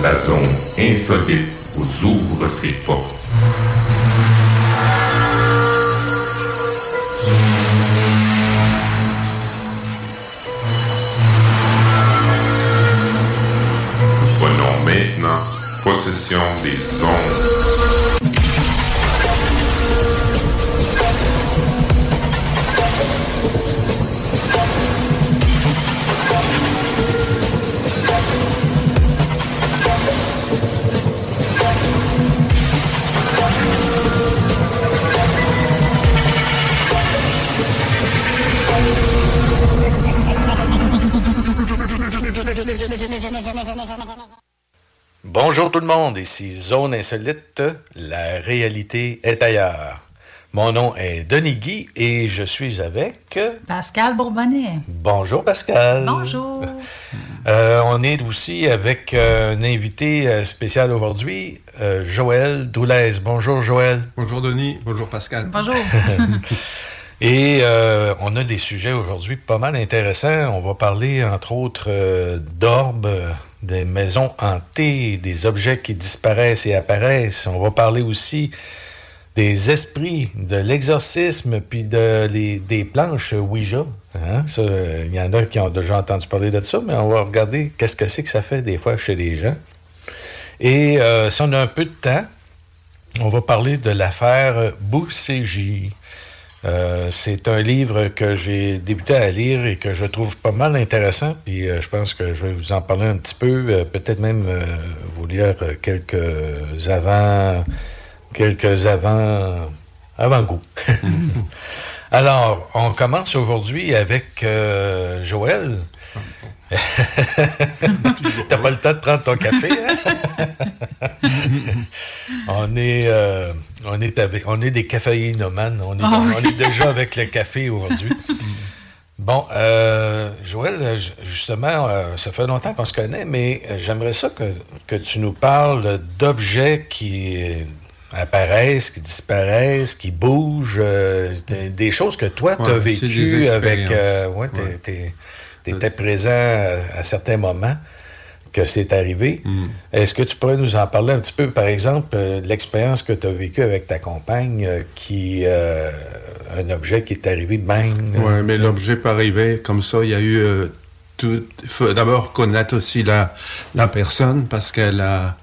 La zone insolite vous ouvre ses portes. Prenons maintenant possession des ondes. Bonjour tout le monde, ici Zone Insolite, la réalité est ailleurs. Mon nom est Denis Guy et je suis avec... Pascal Bourbonnais. Bonjour Pascal. Bonjour. Euh, on est aussi avec euh, un invité euh, spécial aujourd'hui, euh, Joël Doulez. Bonjour Joël. Bonjour Denis, bonjour Pascal. Bonjour. Et euh, on a des sujets aujourd'hui pas mal intéressants. On va parler entre autres euh, d'orbes, des maisons hantées, des objets qui disparaissent et apparaissent. On va parler aussi des esprits, de l'exorcisme, puis de les, des planches Ouija. Hein? Il y en a qui ont déjà entendu parler de ça, mais on va regarder qu'est-ce que c'est que ça fait des fois chez les gens. Et euh, si on a un peu de temps, on va parler de l'affaire Boucégie. Euh, c'est un livre que j'ai débuté à lire et que je trouve pas mal intéressant. Puis euh, je pense que je vais vous en parler un petit peu, euh, peut-être même vous lire quelques avant, quelques avant, avant-goût. Alors, on commence aujourd'hui avec Joël. T'as pas le temps de prendre ton café, hein? on est, euh, on est avec, on est des caféinomanes. On est, Ah oui. on est déjà avec le café aujourd'hui. Bon, euh, Joël, ju- justement, euh, ça fait longtemps qu'on se connaît, mais j'aimerais ça que, que tu nous parles d'objets qui apparaissent, qui disparaissent, qui bougent, euh, des, des choses que toi, tu as Ouais, vécues avec... euh, ouais, t'es- t'es- t'étais présent à, à certains moments que c'est arrivé. Mm. Est-ce que tu pourrais nous en parler un petit peu, par exemple, euh, de l'expérience que tu as vécue avec ta compagne, euh, qui euh, un objet qui est arrivé, bang. Ouais, mais tu sais? l'objet pas arrivé comme ça. Il y a eu tout. Il faut d'abord connaître aussi la, la personne parce qu'elle a.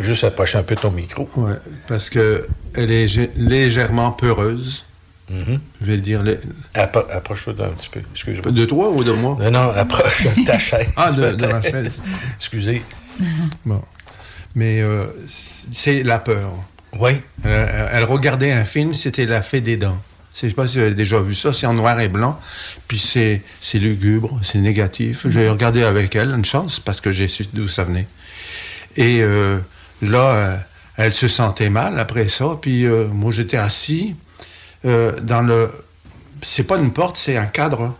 Juste approcher un peu ton micro. Ouais, parce que elle est légèrement peureuse. Mhm. Je vais le dire. le- Appro- Approche-toi d'un petit peu. Excuse-moi. De toi ou de moi? Non, non, approche de ta chaise. Ah, de, de ma chaise. Excusez. Bon. Mais euh, c'est la peur. Oui. Elle, elle regardait un film, c'était La Fée des Dents. Je sais pas si vous avez déjà vu ça, c'est en noir et blanc, puis c'est c'est lugubre, c'est négatif. J'ai regardé avec elle, une chance, parce que j'ai su d'où ça venait. Et euh, là, elle se sentait mal après ça. Puis euh, moi, j'étais assis euh, dans le. C'est pas une porte, c'est un cadre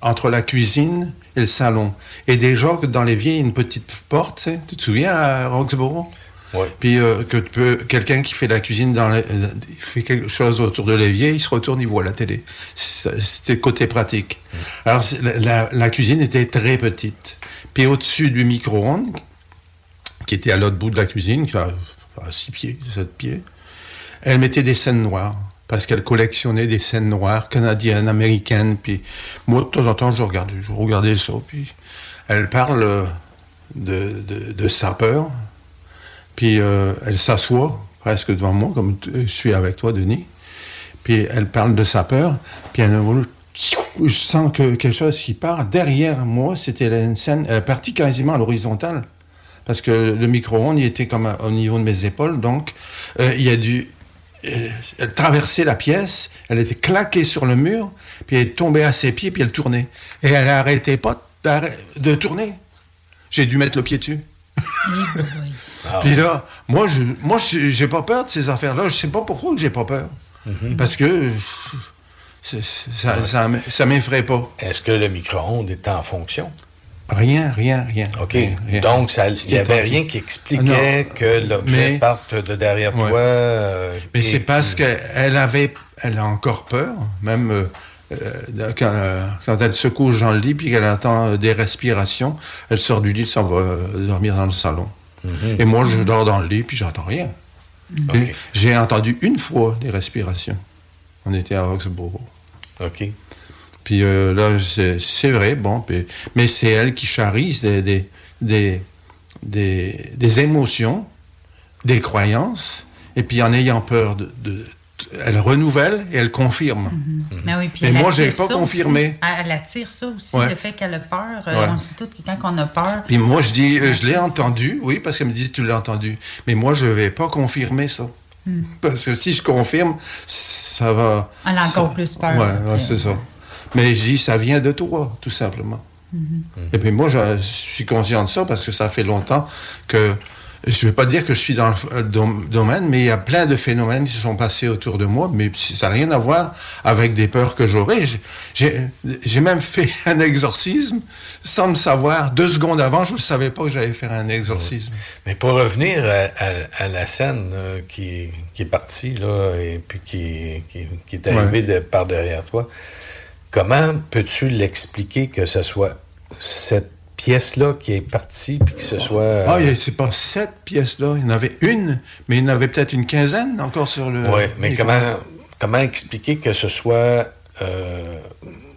entre la cuisine et le salon. Et déjà que dans l'évier, il y a une petite porte, tu te souviens à Roxborough? Ouais. Puis euh, que tu peux, quelqu'un qui fait la cuisine dans euh, fait quelque chose autour de l'évier, il se retourne, il voit la télé. C'était le côté pratique. Alors c'est- la, cuisine était très petite. Puis au-dessus du micro-ondes, qui était à l'autre bout de la cuisine, qui a 6 pieds, 7 pieds, elle mettait des scènes noires. Parce qu'elle collectionnait des scènes noires, canadiennes, américaines. Puis moi, de temps en temps, je regardais, ça. Puis elle parle de, de sapeur. Puis euh, elle s'assoit presque devant moi, comme je suis avec toi, Denis. Puis elle parle de sapeur. Puis elle, je sens que quelque chose qui part. Derrière moi, c'était une scène, elle est partie quasiment à l'horizontale. Parce que le micro-ondes, il était comme au niveau de mes épaules. Donc, euh, il y a du. Elle traversait la pièce, elle était claquée sur le mur, puis elle est tombée à ses pieds, puis elle tournait. Et elle n'arrêtait pas de tourner. J'ai dû mettre le pied dessus. Puis là, moi, je, moi, j'ai pas peur de ces affaires-là. Je sais pas pourquoi j'ai pas peur. Parce que ça, ça, ça m'effraie pas. Est-ce que le micro-ondes est en fonction? Rien, rien, rien. OK. Rien, rien. Donc, il n'y avait rien qui expliquait Non, que l'objet parte de derrière Ouais. toi. euh, Mais c'est parce qu'elle avait, elle a encore peur, même euh, euh, quand, euh, quand elle se couche dans le lit puis qu'elle entend des respirations, elle sort du lit, elle s'en va dormir dans le salon. Et moi, je dors dans le lit puis j'entends rien. OK. J'ai entendu une fois des respirations. On était à Roxborough. OK. Puis euh, là, c'est vrai, bon, puis- mais c'est elle qui charrie des, des, des, des, des émotions, des croyances, et puis en ayant peur, de, de- elle renouvelle et elle confirme. Mais oui, puis Mais moi, attire j'ai pas confirmé. aussi. Elle, attire ça aussi, Ouais. le fait qu'elle a peur. Euh, Ouais. On sait tous que quand on a peur, Puis moi, je dis, euh, je l'ai entendu, oui, parce qu'elle me dit, tu l'as entendu. Mais moi, je vais pas confirmer ça. Hmm. Parce que si je confirme, ça va... Elle a encore ça- plus peur. Après. ouais, c'est ça. Mais je dis, ça vient de toi, tout simplement. Mm-hmm. Et puis moi, je, je suis conscient de ça parce que ça fait longtemps que... Je ne vais pas dire que je suis dans le dom- domaine, mais il y a plein de phénomènes qui se sont passés autour de moi, mais ça n'a rien à voir avec des peurs que j'aurais. J'ai- même fait un exorcisme sans le savoir. Deux secondes avant, je ne savais pas que j'allais faire un exorcisme. Mais pour revenir à, à- à la scène euh, qui, qui est partie, là, et puis qui, qui, qui est arrivée de- par derrière toi, comment peux-tu l'expliquer que ce soit cette pièce-là qui est partie, puis que ce soit... euh, Ah, c'est pas sept pièces-là. Il y en avait une, mais il y en avait peut-être une quinzaine encore sur le. Oui, mais comment, comment expliquer que ce soit... euh,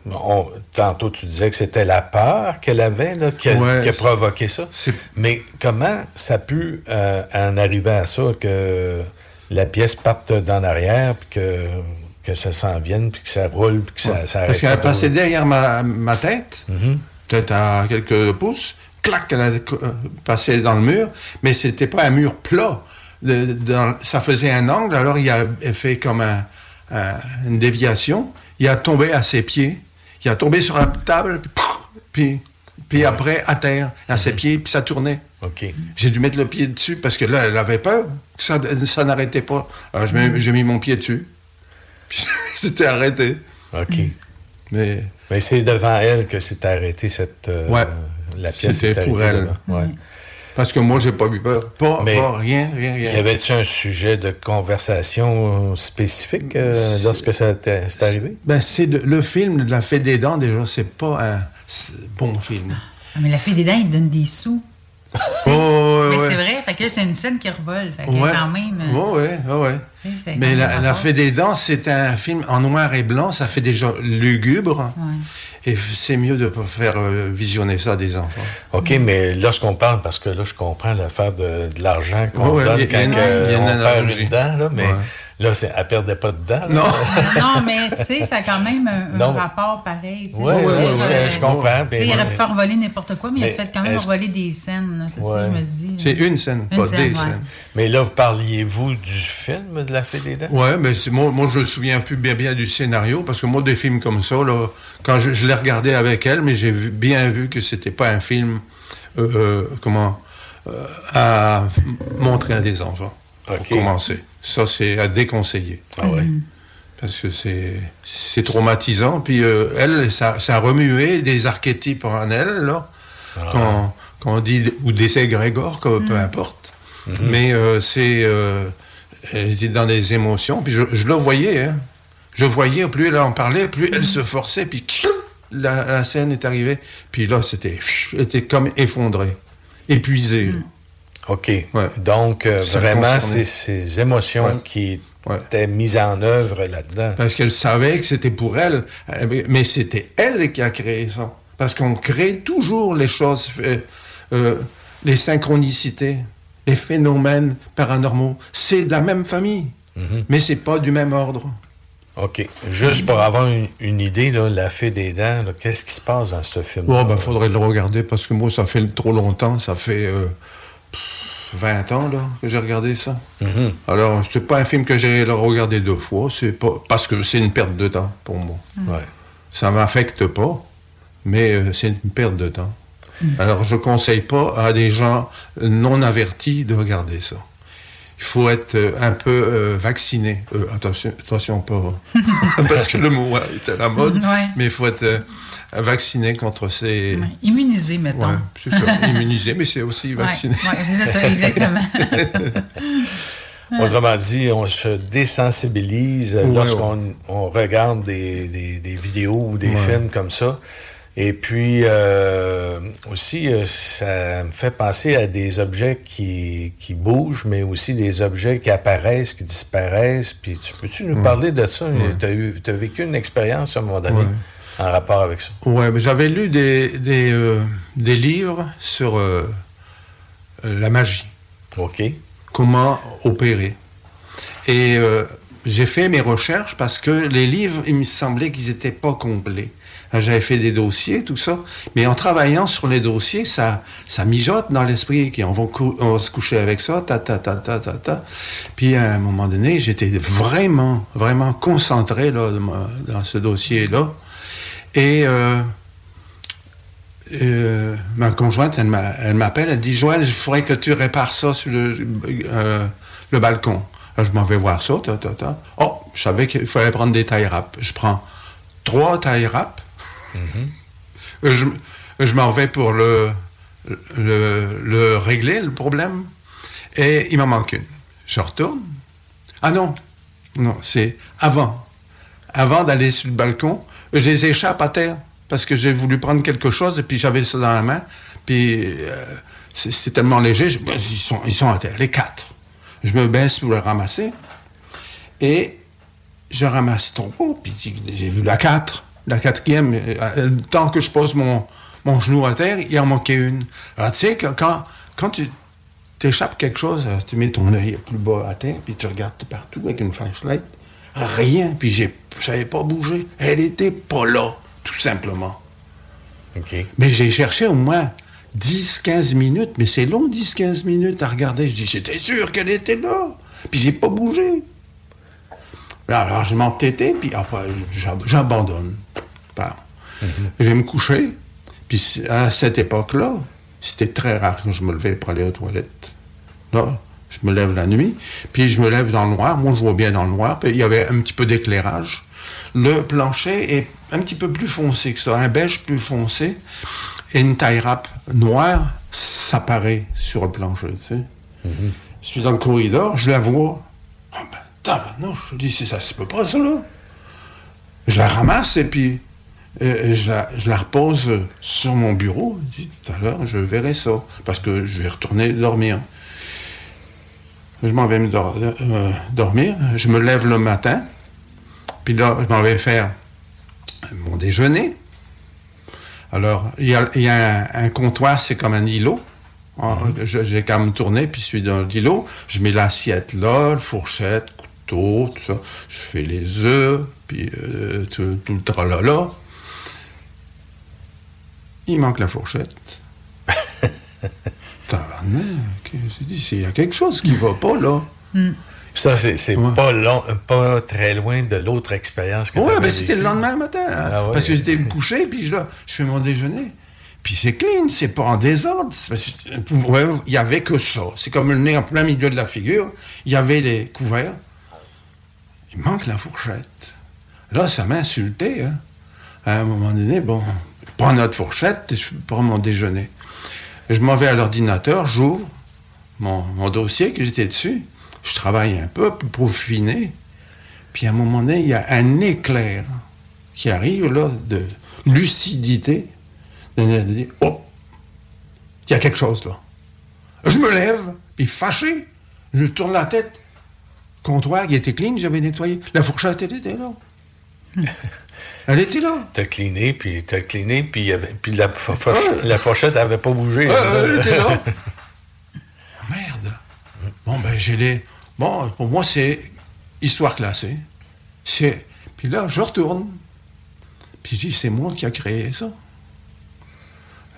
on- tantôt, tu disais que c'était la peur qu'elle avait là, qui, a, Ouais, qui a c'est- provoqué ça. Mais comment ça a pu euh, en arriver à ça, que la pièce parte d'en arrière, puis que, que ça s'en vienne, puis que ça roule, puis que ça, ça Parce qu'elle a pas de passé rouler? derrière ma, ma tête, Mhm. peut-être à quelques pouces, clac, elle a euh, passé dans le mur, mais c'était pas un mur plat. De- dans- ça faisait un angle, alors il a fait comme un- un- une déviation. Il a tombé à ses pieds, il a tombé sur la table, puis, puis, après à terre, à ses pieds, puis ça tournait. J'ai dû mettre le pied dessus parce que là, elle avait peur que ça, ça n'arrêtait pas. Alors, j'ai mis mon pied dessus. Puis c'était arrêté. OK. Mais Mais c'est devant elle que s'est arrêtée cette... euh, Ouais. La pièce C'était pour elle. devant. Ouais. parce que moi, j'ai pas eu peur. Pas, Mais- pas rien, rien, Y rien. avait-tu un sujet de conversation spécifique euh, lorsque ça t'est c'est arrivé? Ben, c'est le, le film de la Fée des Dents, déjà, c'est pas un bon film. Ah, mais la fille des dents, il donne des sous. Oh, mais ouais. c'est vrai, fait que c'est une scène qui revole. Fait que Ouais. quand même. euh, Ouais, ouais, Mais la, la. Fée des Dents, c'est un film en noir et blanc, ça fait déjà lugubre. Ouais. Et c'est mieux de pas faire euh, visionner ça à des enfants. OK, mais lorsqu'on parle, parce que là, je comprends l'affaire de, de l'argent qu'on Ouais, donne quand il y a une- que il y a une on perd une dent, là, mais Ouais. Là, c'est, elle perdait pas de dents. là. Non. non, mais tu sais, ça a quand même un, rapport pareil. tu sais. Ouais, Je veux ouais, dire, ouais, je comprends. tu sais, il aurait pu faire voler n'importe quoi, mais, il a fait quand même voler des scènes. C'est ça Ouais. que je me dis. C'est une scène, Une pas scène, des ouais. scènes. Mais là, parliez-vous du film de La Fée des Dents? Ouais, mais c'est- moi, moi, je me souviens plus bien, bien du scénario, parce que moi, des films comme ça, là, quand je, je l'ai regardé avec elle, mais j'ai bien vu que c'était pas un film, euh, euh, comment, euh, à montrer à des enfants. pour commencer. Ça, c'est à déconseiller. Ah ouais. Parce que c'est c'est traumatisant. Puis euh, elle, ça, ça a remué des archétypes en elle, là. Quand, quand on dit, ou des égrégores, comme, peu importe. Mais euh, c'est... euh, elle était dans des émotions. Puis je, je le voyais, hein. Je voyais, plus elle en parlait, plus elle se forçait, puis la, la scène est arrivée. Puis là, c'était elle était comme effondrée, épuisée. OK. Donc, euh, vraiment, c'est ces émotions Ouais. qui étaient mises en œuvre là-dedans. Parce qu'elle savait que c'était pour elle, euh, mais c'était elle qui a créé ça. Parce qu'on crée toujours les choses, euh, euh, les synchronicités, les phénomènes paranormaux. C'est de la même famille, mais c'est pas du même ordre. OK. Juste pour avoir une, une idée, là, La Fée des Dents, qu'est-ce qui se passe dans ce film Bon, ben, faudrait le regarder parce que moi, ça fait trop longtemps. Ça fait 20 ans là, que j'ai regardé ça. Mhm. Alors, c'est pas un film que j'ai regardé deux fois. C'est pas parce que c'est une perte de temps pour moi. Ouais. Ça m'affecte pas, mais euh, c'est une perte de temps. Alors, je conseille pas à des gens non avertis de regarder ça. Il faut être euh, un peu euh, vacciné. Euh, attention, attention pas. parce que le mot est à la mode. Ouais. Mais il faut être euh, vacciné contre ces. Immunisé, mettons. Ouais, c'est ça, immunisé, mais c'est aussi Ouais, vacciné. ouais, c'est ça, exactement. Autrement dit, on se désensibilise Ouais, lorsqu'on on regarde des, des- des vidéos ou des Ouais. films comme ça. Et puis euh, aussi, euh, ça me fait penser à des objets qui, qui bougent, mais aussi des objets qui apparaissent, qui disparaissent. Puis tu peux-tu nous parler de ça? Tu as, vécu une expérience à un moment donné en rapport avec ça? Mais j'avais lu des, des, euh, des livres sur euh, la magie. OK. Comment opérer. Et j'ai fait mes recherches parce que les livres, il me semblait qu'ils n'étaient pas complets. Alors, J'avais fait des dossiers, tout ça. Mais en travaillant sur les dossiers, ça, ça mijote dans l'esprit. qu'on va, on va se coucher avec ça, ta, ta, ta, ta, ta, ta. Puis à un moment donné, j'étais vraiment, vraiment concentré là, dans- ce dossier-là. Et euh, euh, ma conjointe, elle m'a- elle m'appelle, elle dit Joël, il faudrait que tu répares ça sur le, euh, le balcon. Alors, je m'en vais voir ça. ta, ta, ta. Oh, je savais qu'il fallait prendre des tailles rap. Je prends trois tailles rap. Euh, je je m'en vais pour le, le, le régler, le problème. Et il m'en manque une. Je retourne. Ah non, non, c'est avant. Avant d'aller sur le balcon, je les échappe à terre parce que j'ai voulu prendre quelque chose et puis j'avais ça dans la main. Puis euh, c'est tellement léger, ben, ils, sont, ils sont à terre, les quatre. Je me baisse pour les ramasser et je ramasse trop, puis j'ai vu la quatre. La quatrième, euh, le temps que je pose mon, mon genou à terre, il en manquait une. Alors tu sais, que quand, quand tu t'échappes quelque chose, euh, tu mets ton œil plus bas à terre, puis tu regardes partout avec une flashlight. Rien, puis j'ai, j'avais pas bougé. Elle était pas là, tout simplement. Mais j'ai cherché au moins 10-15 minutes, mais c'est long 10-15 minutes à regarder. Je dis, j'étais sûr qu'elle était là, puis j'ai pas bougé. Alors je m'entêtais, puis après, j'ab- j'abandonne. Bon. Je vais me coucher, puis à cette époque-là, c'était très rare que je me levais pour aller aux toilettes. Là, je me lève la nuit, puis je me lève dans le noir. Moi, je vois bien dans le noir, puis il y avait un petit peu d'éclairage. Le plancher est un petit peu plus foncé que ça, un beige plus foncé, et une taille rap noire s'apparaît sur le plancher, tu sais. Je suis dans le corridor, je la vois. Ah ben, tabarnouche, je dis, c'est ça se peut pas, ça, là. Je la ramasse, et puis euh, je, la, je la repose euh, sur mon bureau. Je dis, tout à l'heure, je verrai ça, parce que je vais retourner dormir. Je m'en vais me dor- euh, dormir. Je me lève le matin. Puis là, je m'en vais faire mon déjeuner. Alors, il y a, y a un, un comptoir, c'est comme un îlot. Ah, je- J'ai qu'à me tourner, puis je suis dans l'îlot. Je mets l'assiette là, le fourchette, tout ça. Je fais les œufs, puis euh, tout, tout le tralala. Il manque la fourchette. Il y a quelque chose qui va pas, là. Ça, c'est c'est pas, long, pas très loin de l'autre expérience que Ouais, t'avais ben c'était le lendemain matin. hein, Ah ouais. Parce que j'étais me coucher, puis je, là, je fais mon déjeuner. Puis c'est clean, c'est pas en désordre. Ouais, Il y avait que ça. C'est comme le nez en plein milieu de la figure. Il y avait les couverts. Il manque la fourchette. Là, ça m'a insulté. hein. À un moment donné, bon, prends notre fourchette et je prends mon déjeuner. Je m'en vais à l'ordinateur, j'ouvre mon, dossier que j'étais dessus. Je travaille un peu pour peaufiner. Puis à un moment donné, il y a un éclair qui arrive là de lucidité. Dire, oh, il y a quelque chose là. Je me lève, puis fâché, je tourne la tête. Comptoir qui était clean, j'avais nettoyé. La fourchette, elle était là. Elle était là. T'as cliné, puis t'as cliné, puis, il y avait- puis la, fo- fourche- la fourchette n'avait pas bougé. Ouais, elle était là. Merde. Bon, ben, j'ai les. Bon, pour moi, c'est histoire classée. C'est. Puis là, je retourne. Puis je dis, c'est moi qui a créé ça.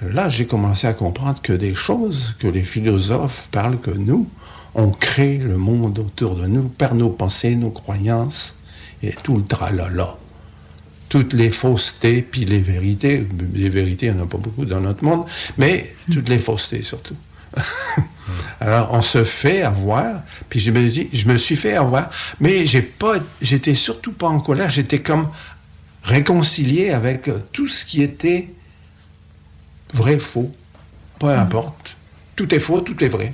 Là, j'ai commencé à comprendre que des choses que les philosophes parlent que nous, on crée le monde autour de nous par nos pensées, nos croyances et tout le tralala. Toutes les faussetés, puis les vérités. Les vérités, il n'y en a pas beaucoup dans notre monde, mais toutes les faussetés surtout. Alors, on se fait avoir, puis je me dis, je me suis fait avoir, mais j'ai pas, j'étais surtout pas en colère, j'étais comme réconcilié avec tout ce qui était vrai, faux, peu importe. Tout est faux, tout est vrai.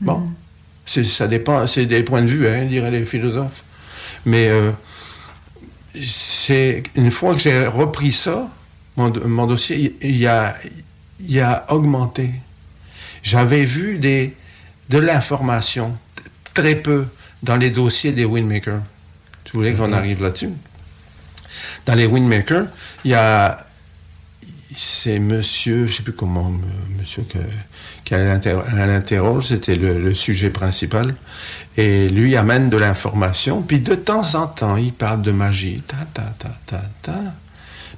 Bon, c'est, ça dépend, c'est des points de vue, hein, diraient les philosophes. Mais euh, c'est une fois que j'ai repris ça, mon, mon dossier, il, il a, il a augmenté. J'avais vu des, de l'information, très peu, dans les dossiers des Windmakers. Tu voulais qu'on arrive là-dessus? Dans les Windmakers, il y a. C'est monsieur, je ne sais plus comment, m- monsieur que- qui l'interroge, c'était le, sujet principal. Et lui amène de l'information. Puis de temps en temps, il parle de magie. Ta, ta, ta, ta, ta.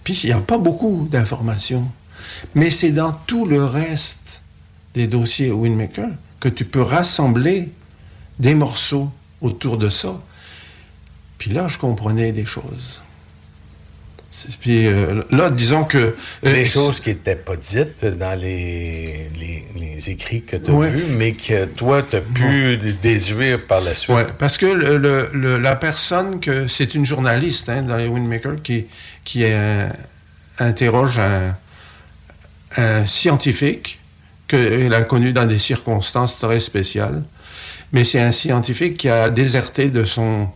Puis il n'y a pas beaucoup d'informations. Mais c'est dans tout le reste des dossiers Windmaker que tu peux rassembler des morceaux autour de ça. Puis là, je comprenais des choses. Puis euh, là, disons que... euh, Des choses qui n'étaient pas dites dans les, les, les écrits que tu as Ouais. vus, mais que toi, tu as pu déduire par la suite. Ouais, parce que le- le- le- la personne que c'est une journaliste hein, dans les Windmakers qui, qui euh, interroge un, un scientifique qu'elle a connu dans des circonstances très spéciales. Mais c'est un scientifique qui a déserté de son,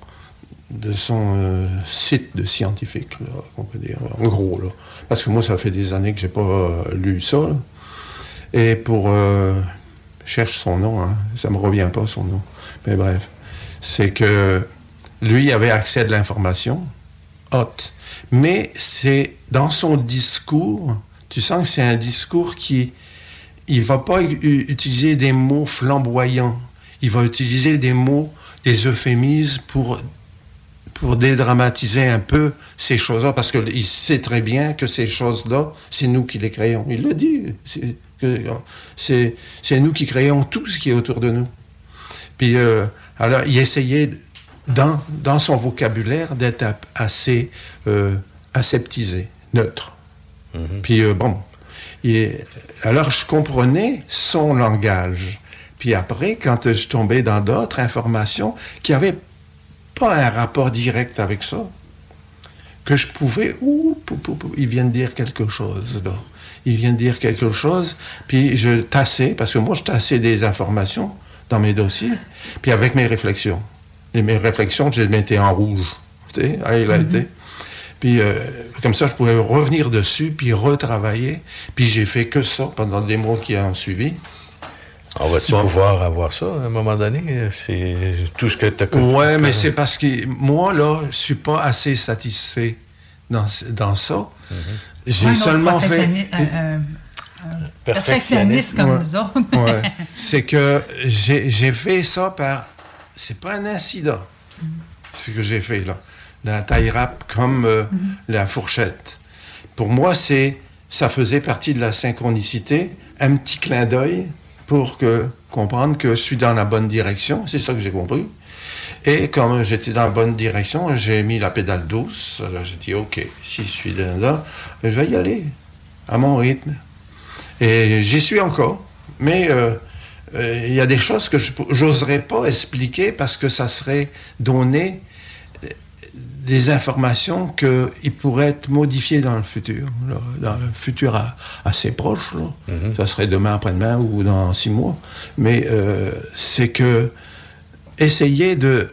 de son euh, site de scientifique, on peut dire, en gros. Parce que moi, ça fait des années que j'ai pas euh, lu ça. Et pour... euh, cherche son nom, hein, ça me revient pas son nom. Mais bref, c'est que lui avait accès à de l'information haute. Mais c'est dans son discours, tu sens que c'est un discours qui il va pas utiliser des mots flamboyants. Il va utiliser des mots, des euphémismes pour pour dédramatiser un peu ces choses-là, parce qu'il sait très bien que ces choses-là, c'est nous qui les créons. Il le dit. C'est nous qui créons tout ce qui est autour de nous. Puis, euh, alors, il essayait, dans, dans son vocabulaire, d'être assez euh, aseptisé, neutre. Puis, euh, bon, il- alors je comprenais son langage. Puis après, quand je tombais dans d'autres informations qui n'avaient pas un rapport direct avec ça, que je pouvais, ouh, pou, pou, pou, il vient de dire quelque chose, là. Il vient de dire quelque chose, puis je tassais, parce que moi, je tassais des informations dans mes dossiers, puis avec mes réflexions. Et mes réflexions, je les mettais en rouge, tu sais, highlighté. Puis euh, comme ça, je pouvais revenir dessus, puis retravailler. Puis j'ai fait que ça pendant des mois qui ont suivi. On va-tu pouvoir avoir ça à un moment donné? C'est tout ce que tu as Ouais, mais c'est parce que moi, là, je suis pas assez satisfait dans, dans ça. J'ai Ouais, un autre seulement fait... un- un perfectionniste comme Ouais. nous autres. Ouais. C'est que j'ai j'ai fait ça par... C'est pas un incident, ce que j'ai fait, là. La taille rap comme euh, la fourchette. Pour moi, c'est ça faisait partie de la synchronicité, un petit clin d'œil pour que, comprendre que je suis dans la bonne direction. C'est ça que j'ai compris. Et comme j'étais dans la bonne direction, j'ai mis la pédale douce. J'ai dit, OK, si je suis là, je vais y aller à mon rythme. Et j'y suis encore. Mais euh, euh, il y a des choses que je n'oserais pas expliquer parce que ça serait euh, des informations qui pourraient être modifiées dans le futur, dans le futur assez proche. Mm-hmm. Ça serait demain, après-demain ou dans six mois. Mais c'est que essayer de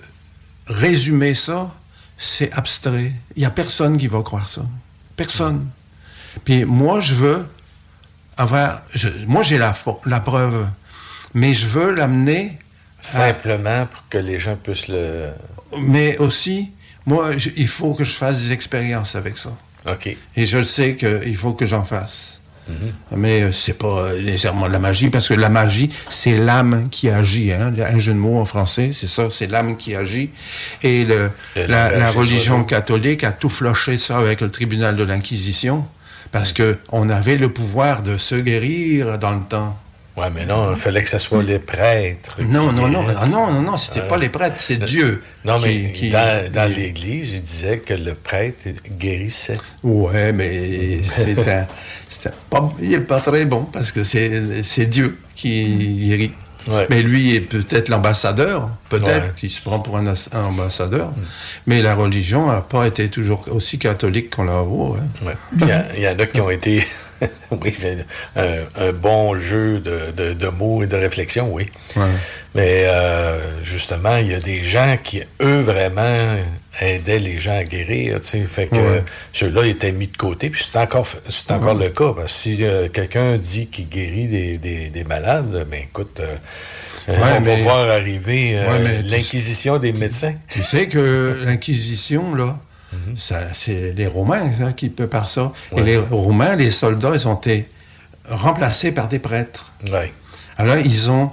résumer ça, c'est abstrait. Il n'y a personne qui va croire ça. Personne. Puis moi, je veux avoir. moi, j'ai la, la preuve, mais je veux l'amener. Simplement pour que les gens puissent le. Mais aussi, moi, il faut que je fasse des expériences avec ça. OK. Et je sais qu'il faut que j'en fasse. Mhm. Mais euh, c'est pas euh, nécessairement de la magie, parce que la magie, c'est l'âme qui agit. Hein? Un jeu de mots en français, c'est ça, c'est l'âme qui agit. Et le, la, religion catholique a tout floché ça avec le tribunal de l'Inquisition, parce qu'on avait le pouvoir de se guérir dans le temps. Oui, mais non, il fallait que ce soit les prêtres. Non, non, non, ah, non, non, non, c'était pas les prêtres, c'est Dieu. Non, mais dans, l'Église, il disait que le prêtre guérissait. Ouais, mais c'était pas, il n'est pas très bon parce que c'est Dieu qui guérit. Mais lui est peut-être l'ambassadeur, peut-être qu'il se prend pour un, ambassadeur, mm. mais la religion n'a pas été toujours aussi catholique qu'on l'a vu. Hein. Il, y en a qui ont été oui, c'est un, bon jeu de, mots et de réflexion, oui. Mais euh, justement, il y a des gens qui, eux, vraiment aidaient les gens à guérir. Fait que ceux-là étaient mis de côté. Puis c'est encore, c'est encore le cas. Parce que si euh, quelqu'un dit qu'il guérit des, malades, ben écoute. Euh, on va voir arriver l'inquisition des médecins. Tu sais que l'inquisition, là, Mhm. C'est les Romains hein, qui par ça. Et les Romains, les soldats, ils ont été remplacés par des prêtres. Alors, ils ont,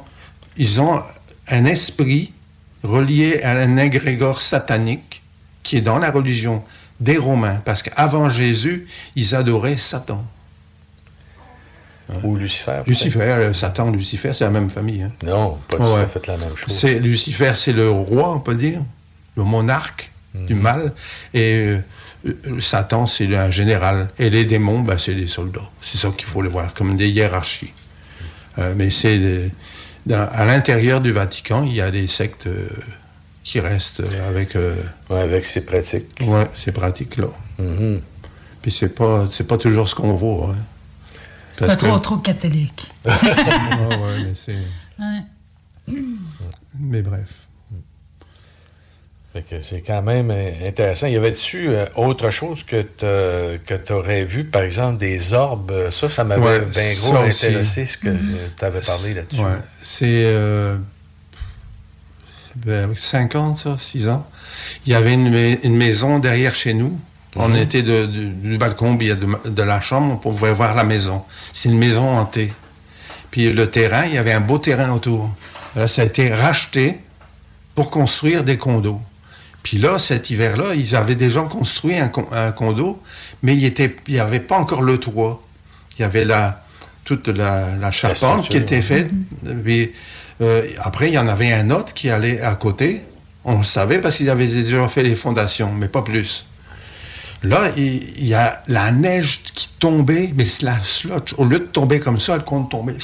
ils ont un esprit relié à un égrégore satanique qui est dans la religion des Romains. Parce qu'avant Jésus, ils adoraient Satan. Ou Lucifer. Lucifer, euh, Satan, Lucifer, c'est la même famille. Hein. Non, pas tout à fait la même chose. Lucifer, c'est le roi, on peut dire, le monarque du mhm. mal. Et euh, Satan, c'est un général. Et les démons, ben, c'est des soldats. C'est ça qu'il faut les voir, comme des hiérarchies. Euh, mais c'est à l'intérieur du Vatican, il y a des sectes euh, qui restent avec. avec ces pratiques. Oui, ces pratiques-là. Mhm. Puis c'est pas, c'est pas toujours ce qu'on voit. Hein. C'est pas trop, trop catholique. ouais, mais c'est. Mais bref c'est quand même euh, intéressant. Y avait-tu euh, autre chose que tu aurais vu, par exemple, des orbes? Ça, ça m'avait bien gros intéressé ce que tu avais parlé là-dessus. C'est euh, 5 ans, ça, 6 ans. Il y avait une, maison derrière chez nous. On mhm. était du balcon, de, de, la chambre, on pouvait voir la maison. C'est une maison hantée. Puis le terrain, il y avait un beau terrain autour. Là, ça a été racheté pour construire des condos. Puis là, cet hiver-là, ils avaient déjà construit un, condo, mais il n'y avait pas encore le toit. Il y avait la, toute la, charpente qui était faite. Euh, après, il y en avait un autre qui allait à côté. On le savait parce qu'ils avaient déjà fait les fondations, mais pas plus. Là, il, y a la neige qui tombait, mais c'est la slotch. Au lieu de tomber comme ça, elle compte tomber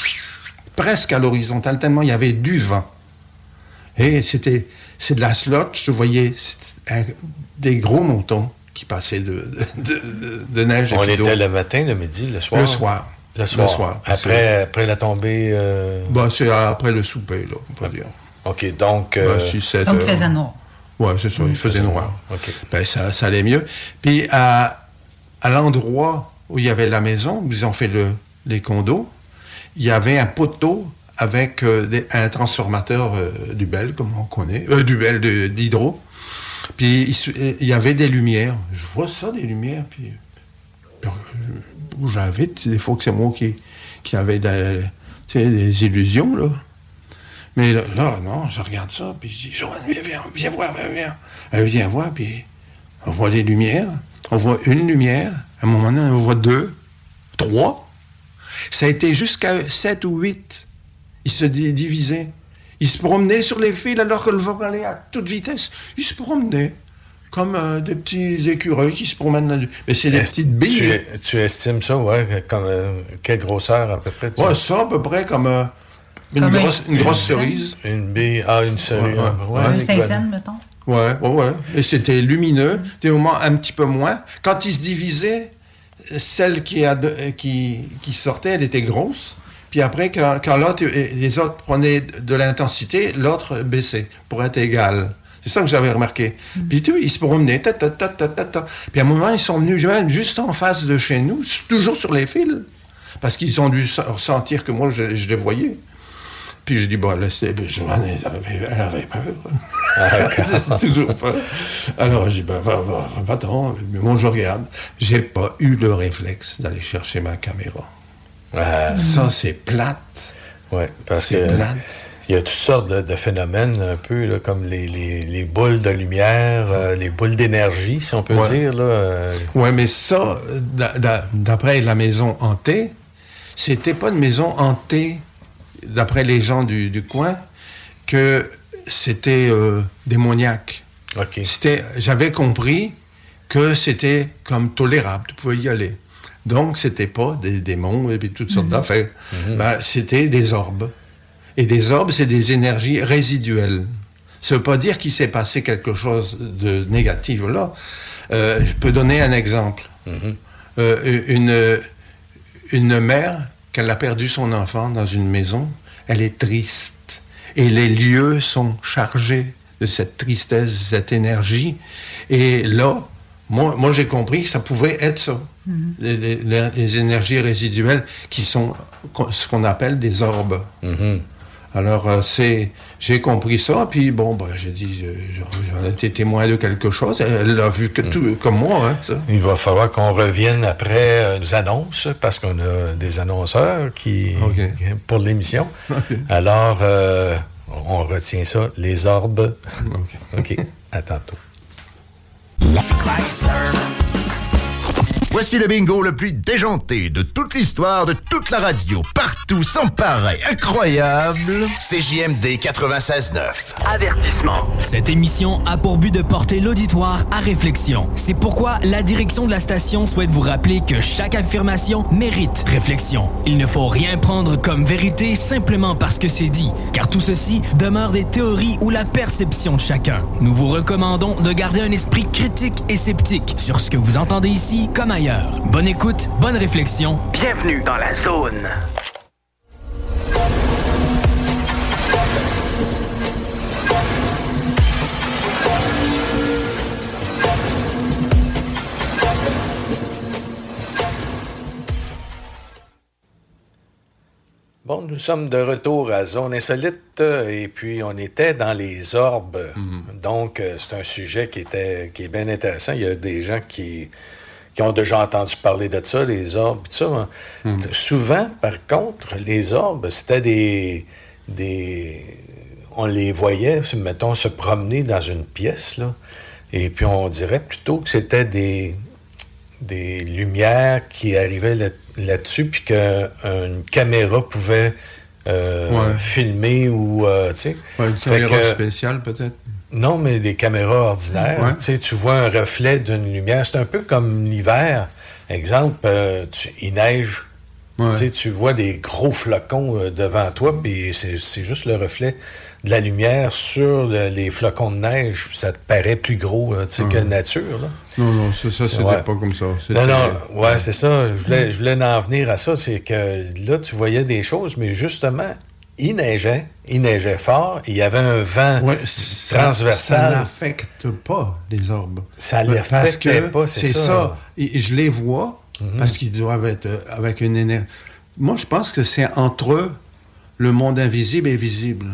presque à l'horizontale, tellement il y avait du vent. Et c'était c'est de la slot. Je voyais des gros montons qui passaient de, de, neige. On était le matin, le midi, le soir? Le soir. Le soir. Après, après la tombée? Euh... Ben, c'est après le souper, là, on peut dire. OK, donc... Euh... Ben, donc, il faisait noir. Oui, c'est ça, il faisait noir. Ben, ça, ça, allait mieux. Puis, à, à l'endroit où il y avait la maison, où ils ont fait le, les condos, il y avait un poteau avec euh, un transformateur euh, du Bell, comme on connaît, euh, du Bell d'hydro. Puis il, y avait des lumières. Je vois ça, des lumières. Puis j'avais des fois que c'est moi qui, qui avait des, des illusions, là. Mais là, non, je regarde ça, puis je dis, Joanne, viens, viens, viens voir, viens, viens. Elle vient voir, puis on voit les lumières. On voit une lumière. À un moment donné, on voit deux, trois. Ça a été jusqu'à sept ou huit il se divisait. Il se promenait sur les fils alors que le vent allait à toute vitesse. Il se promenait comme euh, des petits écureuils qui se promènent dans du... Mais c'est des petites billes. Tu, tu estimes ça, ouais, comme euh, quelle grosseur à peu près? tu- Ouais, ça à peu près comme euh, une, Comme grosse, une grosse une cerise. Une bille, ah, une cerise. Ouais, ouais. ouais, Un Ouais, 5 cents, mettons. Ouais, ouais, ouais. Et c'était lumineux, des moments un petit peu moins. Quand ils se divisaient, celle qui, a de- qui, qui sortait, elle était grosse. Puis après, quand, quand l'autre, les autres prenaient de l'intensité, l'autre baissait pour être égal. C'est ça que j'avais remarqué. Puis tu vois, ils se promenaient. ta, ta, ta, ta, ta, ta. Puis à un moment, ils sont venus même juste en face de chez nous, toujours sur les fils. Parce qu'ils ont dû ressentir que moi, je, je les voyais. Puis j'ai dit, bon, laissez, ben, Joanne, elle avait, elle avait peur. C'est toujours peur. Alors j'ai dit, ben, va, va, va-t'en. Mais moi, je regarde. J'ai pas eu le réflexe d'aller chercher ma caméra. Ah, Ça, c'est plate. ouais, parce C'est que plate. Il y a toutes sortes de, de phénomènes, un peu là, comme les, les- les boules de lumière, euh, les boules d'énergie, si on peut Ouais. dire. Euh, Ouais, mais ça, d'a- d'a- d'après la maison hantée, c'était pas une maison hantée, d'après les gens du, du coin, que c'était euh, démoniaque. C'était, j'avais compris que c'était comme tolérable, tu pouvais y aller. Donc, c'était pas des démons et puis toutes sortes d'affaires. Ben, c'était des orbes. Et des orbes, c'est des énergies résiduelles. Ça veut pas dire qu'il s'est passé quelque chose de négatif là. Euh, je peux donner un exemple. Euh, une, une mère, qu'elle a perdu son enfant dans une maison, elle est triste. Et les lieux sont chargés de cette tristesse, de cette énergie. Et là, moi, moi j'ai compris que ça pouvait être ça. Les, les- les- les énergies résiduelles qui sont ce qu'on appelle des orbes. Mhm. Alors, euh, c'est, j'ai compris ça, puis bon, ben, j'ai dit, euh, j'en étais témoin de quelque chose. Elle l'a vu que tout, comme moi, hein, ça. Il va falloir qu'on revienne après euh, nos annonces, parce qu'on a des annonceurs qui, OK. pour l'émission. Alors, euh, on retient ça, les orbes. OK. À tantôt. Voici le bingo le plus déjanté de toute l'histoire de toute la radio, partout, sans pareil, incroyable. CJMD 96.9. Avertissement. Cette émission a pour but de porter l'auditoire à réflexion. C'est pourquoi la direction de la station souhaite vous rappeler que chaque affirmation mérite réflexion. Il ne faut rien prendre comme vérité simplement parce que c'est dit, car tout ceci demeure des théories ou la perception de chacun. Nous vous recommandons de garder un esprit critique et sceptique sur ce que vous entendez ici comme ailleurs. Bonne écoute, bonne réflexion. Bienvenue dans la zone. Bon, nous sommes de retour à Zone Insolite euh, et puis on était dans les orbes. Donc, euh, c'est un sujet qui, était, qui est bien intéressant. Il y a des gens qui, qui ont déjà entendu parler de ça, les orbes, tout ça. hein. Souvent, par contre, les orbes, c'était des, des... On les voyait, mettons, se promener dans une pièce, là. Et puis on dirait plutôt que c'était des, des lumières qui arrivaient là- là-dessus, puis qu'une caméra pouvait euh, Ouais. filmer ou, euh, tu sais. Ouais, une caméra que- spéciale, peut-être. Non, mais des caméras ordinaires. Ouais. Tu sais, tu vois un reflet d'une lumière. C'est un peu comme l'hiver. Exemple, euh, tu- il neige. Ouais. Tu sais, tu vois des gros flocons euh, devant toi, puis c'est juste le reflet de la lumière sur le- les flocons de neige. Ça te paraît plus gros euh, tu sais, que nature. Là. Non, non, ça, ça c'était Ouais. pas comme ça. Non, non, ouais, c'est ça. Je voulais, je voulais en venir à ça. C'est que là, tu voyais des choses, mais justement, il neigeait, il neigeait fort, il y avait un vent Ouais, ça- transversal. Ça n'affecte pas les orbes. Ça Parce l'affectait pas, c'est ça. Mhm. ça. Et, je les vois parce qu'ils doivent être euh, avec une énergie. Moi, je pense que c'est entre eux le monde invisible et visible.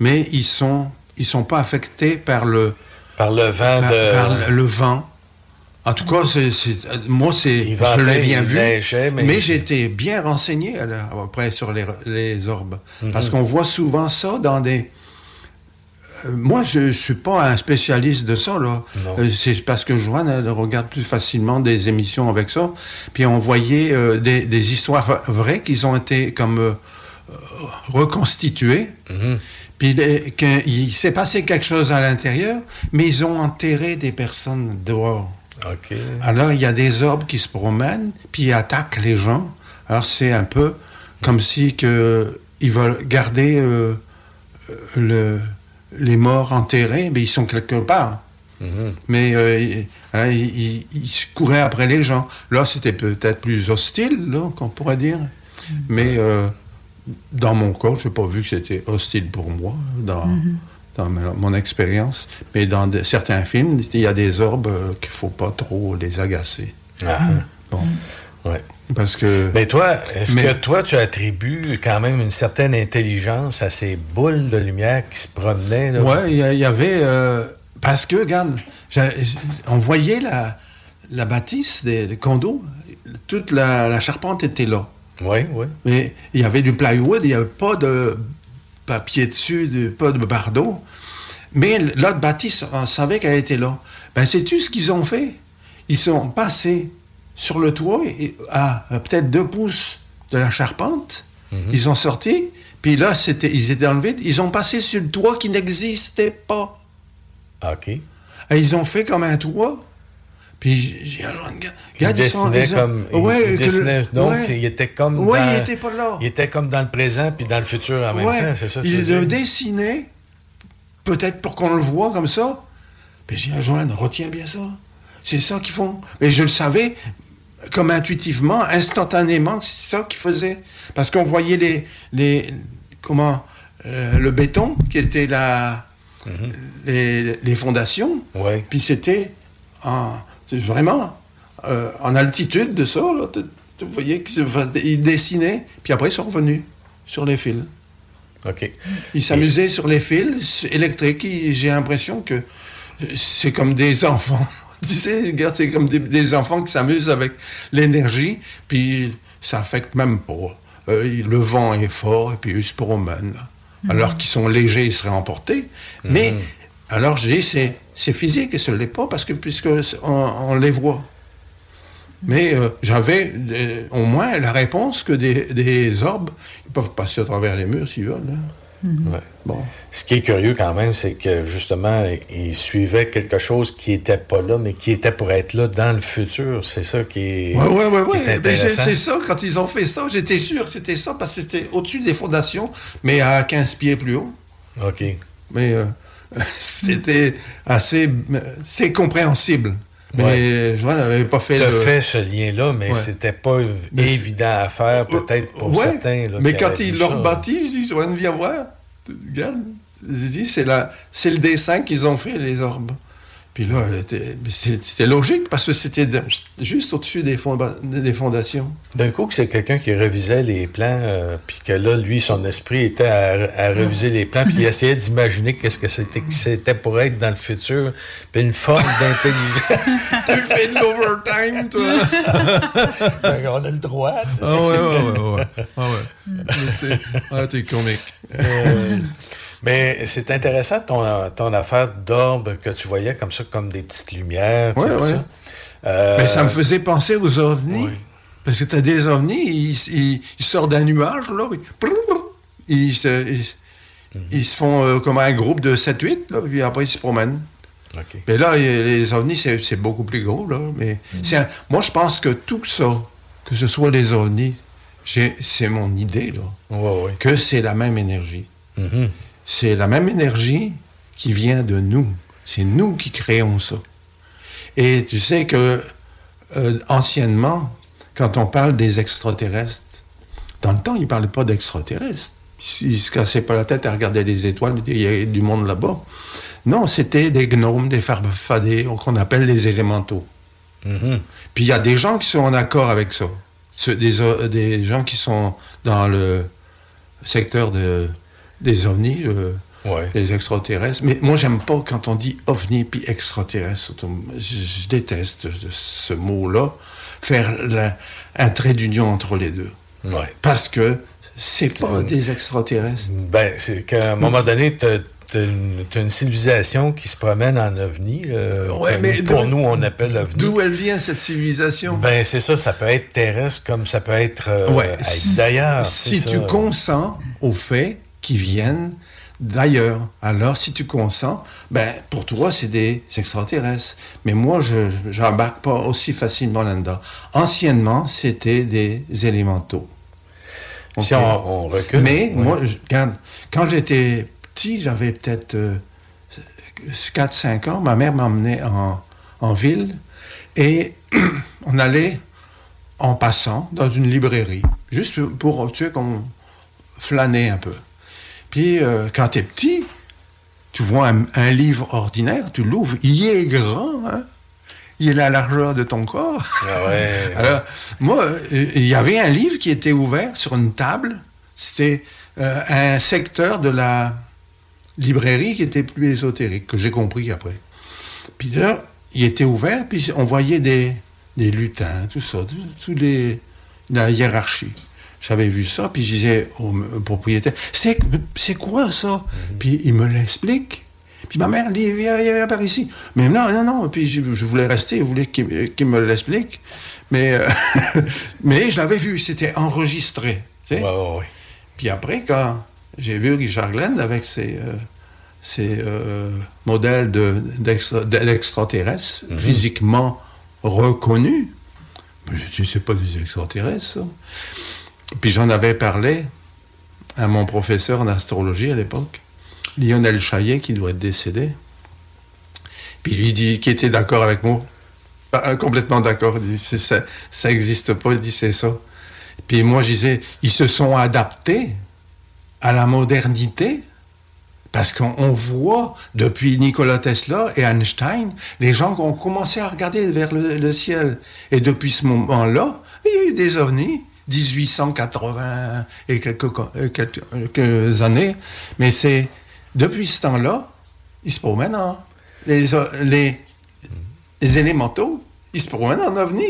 Mais ils sont, ils sont pas affectés par le, Par le vent par, de. par le- le vent. En tout cas, c'est, c'est- moi, c'est, je l'ai bien vu. mais- mais j'étais bien renseigné à la- sur les, les orbes. Mhm. Parce qu'on voit souvent ça dans des. Euh, Moi, je ne suis pas un spécialiste de ça. Là. Euh, c'est parce que Joanne, elle regarde plus facilement des émissions avec ça. Puis on voyait euh, des, des histoires vraies qui ont été comme reconstituées. Mhm. Puis il s'est passé quelque chose à l'intérieur, mais ils ont enterré des personnes dehors. Alors, il y a des orbes qui se promènent, puis ils attaquent les gens. Alors, c'est un peu comme si que ils veulent garder euh, le, les morts enterrés, mais ils sont quelque part. Mhm. Mais euh, ils, hein, ils- ils- ils couraient après les gens. Là, c'était peut-être plus hostile, qu'on pourrait dire. Mais euh, dans mon cas, je n'ai pas vu que c'était hostile pour moi, dans, Mhm. Dans ma- mon expérience. Mais dans de- certains films, il y a des orbes euh, qu'il ne faut pas trop les agacer. Ah. Bon. Ouais. Parce que. Mais toi, est-ce Mais- que toi, tu attribues quand même une certaine intelligence à ces boules de lumière qui se promenaient? Ouais, il y, avait. euh, parce que, regarde, j'- on voyait la, la bâtisse des, des condos, toute la, la charpente était là. Oui, oui. Mais il y avait du plywood, il n'y avait pas de papier dessus, de- pas de bardeau. Mais l'autre bâtisse, on savait qu'elle était là. Ben, sais-tu ce qu'ils ont fait? Ils sont passés sur le toit et, à peut-être deux pouces de la charpente. Ils ont sorti, puis là, c'était, ils étaient dans le vide. Ils ont passé sur le toit qui n'existait pas. OK. Et ils ont fait comme un toit. Puis j'ai Il Regarde, sont- dessinait comme. il- Ouais, il le- dessinait- donc, ouais. il était comme. Dans- il était pas là. Il était comme dans le présent puis dans le futur en même Ouais, temps, c'est ça? dire? ont dessiné, peut-être pour qu'on le voit comme ça. Puis j'ai dit, Joanne, retiens bien ça. C'est ça qu'ils font. Mais je le savais, comme intuitivement, instantanément, c'est ça qu'ils faisaient. Parce qu'on voyait les, les comment, euh, le béton qui était la, les, les fondations. Puis c'était en, vraiment euh, en altitude de ça. Là, tu voyais qu'ils dessinaient, puis après ils sont revenus sur les fils. OK. Ils s'amusaient sur les fils électriques. J'ai l'impression que c'est comme des enfants. tu sais, regarde, c'est comme des, des enfants qui s'amusent avec l'énergie, puis ça affecte même pas. Euh, le vent est fort, et puis ils se promènent. Alors qu'ils sont légers, ils seraient emportés. Mais, alors je dis, c'est, c'est physique, et ce ne l'est pas, parce que puisque on, on les voit. Mais euh, j'avais euh, au moins la réponse que des, des orbes, ils peuvent passer à travers les murs s'ils veulent. hein. Ouais. Bon. Ce qui est curieux quand même, c'est que justement, il suivait quelque chose qui n'était pas là, mais qui était pour être là dans le futur. C'est ça qui est. Ben, c'est intéressant. c'est ça, quand ils ont fait ça, j'étais sûr que c'était ça, parce que c'était au-dessus des fondations, mais à 15 pieds plus haut. OK. Mais euh, c'était assez. C'est compréhensible. Mais je n'avais pas fait Tu as le- fait ce lien-là, mais Ouais. c'était pas Mais évident à faire, peut-être pour Ouais, certains. là, mais quand l'ont ça. rebâti, je dis, Joanne, viens voir. Regarde. C'est la- c'est le dessin qu'ils ont fait, les orbes. Puis là, c'était logique parce que c'était de- juste au-dessus des, fonda- des fondations. D'un coup, que c'est quelqu'un qui révisait les plans, euh, puis que là, lui, son esprit était à, à réviser les plans, puis il essayait d'imaginer qu'est-ce que c'était que c'était pour être dans le futur, puis une forme d'intelligence. tu fais de l'overtime, toi. On a le droit, tu sais. Ah ouais, ouais, ouais, ouais. Ah ouais. C'est- Ah, t'es comique. Euh, mais c'est intéressant ton, ton affaire d'orbe que tu voyais comme ça, comme des petites lumières. tu ouais. ça. Euh, Mais ça me faisait penser aux ovnis. Oui. Parce que t'as des ovnis, ils, ils- ils sortent d'un nuage, là. Ils se, ils, ils se font euh, comme un groupe de 7-8, là, puis après ils se promènent. Mais là, les ovnis, c'est beaucoup plus gros, là. Mais c'est un- moi, je pense que tout ça, que ce soit les ovnis, c'est mon idée, là, Ouais, ouais. que c'est la même énergie. Mhm. C'est la même énergie qui vient de nous. C'est nous qui créons ça. Et tu sais que, euh, anciennement, quand on parle des extraterrestres, dans le temps, ils ne parlaient pas d'extraterrestres. Ils ne se cassaient pas la tête à regarder les étoiles, il y a du monde là-bas. Non, c'était des gnomes, des farfadés, qu'on appelle les élémentaux. Mhm. Puis il y a des gens qui sont en accord avec ça. Des, o- des gens qui sont dans le secteur de, des ovnis, euh, Ouais. les extraterrestres. Mais moi, j'aime pas quand on dit ovni puis extraterrestre. Je, je déteste ce mot-là. Faire la- un trait d'union entre les deux. Ouais. Parce que c'est pas des extraterrestres. Ben, c'est qu'à un moment donné, tu as une, une civilisation qui se promène en ovni. Ouais, mais pour nous, on appelle ovni. D'où elle vient, cette civilisation? Ben, c'est ça, ça peut être terrestre comme ça peut être euh, Ouais. d'ailleurs. Si tu consens au fait qu'ils viennent d'ailleurs. Alors, si tu consens, ben, pour toi, c'est des extraterrestres. Mais moi, je n'embarque pas aussi facilement là-dedans. Anciennement, c'était des élémentaux. Si on, on recule. Mais moi, je- regarde, quand j'étais petit, j'avais peut-être 4-5 ans, ma mère m'emmenait en, en ville et on allait en passant dans une librairie, juste pour, tu sais, qu'on flânait un peu. Puis euh, quand tu es petit, tu vois un, un livre ordinaire, tu l'ouvres, il est grand, hein? il est la largeur de ton corps. Ah ouais. Alors, moi, euh, il y avait un livre qui était ouvert sur une table. C'était euh, un secteur de la librairie qui était plus ésotérique, que j'ai compris après. Puis là, il était ouvert, puis on voyait des, des lutins, tout ça, tous les, la hiérarchie. J'avais vu ça, puis je disais au, propriétaire, c'est, c'est quoi ça? Puis il me l'explique. Puis ma mère dit, viens, viens, par ici. Mais non, non, non. Puis je, je voulais rester, je voulais qu'il, qu'il me l'explique. Mais, euh, mais je l'avais vu, c'était enregistré. tu sais. Ouais, ouais, ouais. Puis après, quand j'ai vu Richard Glenn avec ses, euh, ses euh, modèles de- d'extra- d'extraterrestres Mhm. physiquement reconnus, j'ai dit, c'est pas des extraterrestres, ça. Puis j'en avais parlé à mon professeur en astrologie à l'époque, Lionel Chaillet, qui doit être décédé. Puis lui dit, qui était d'accord avec moi, Pas- complètement d'accord, il dit, ça, n'existe pas, il dit, c'est ça. Puis moi, je disais, ils se sont adaptés à la modernité. Parce qu'on on voit, depuis Nikola Tesla et Einstein, les gens qui ont commencé à regarder vers le ciel. Et depuis ce moment-là, il y a eu des ovnis, 1880 et quelques, euh, quelques, années. Mais c'est depuis ce temps-là, ils se promènent en... Les, o- les, les élémentaux, ils se promènent en ovni.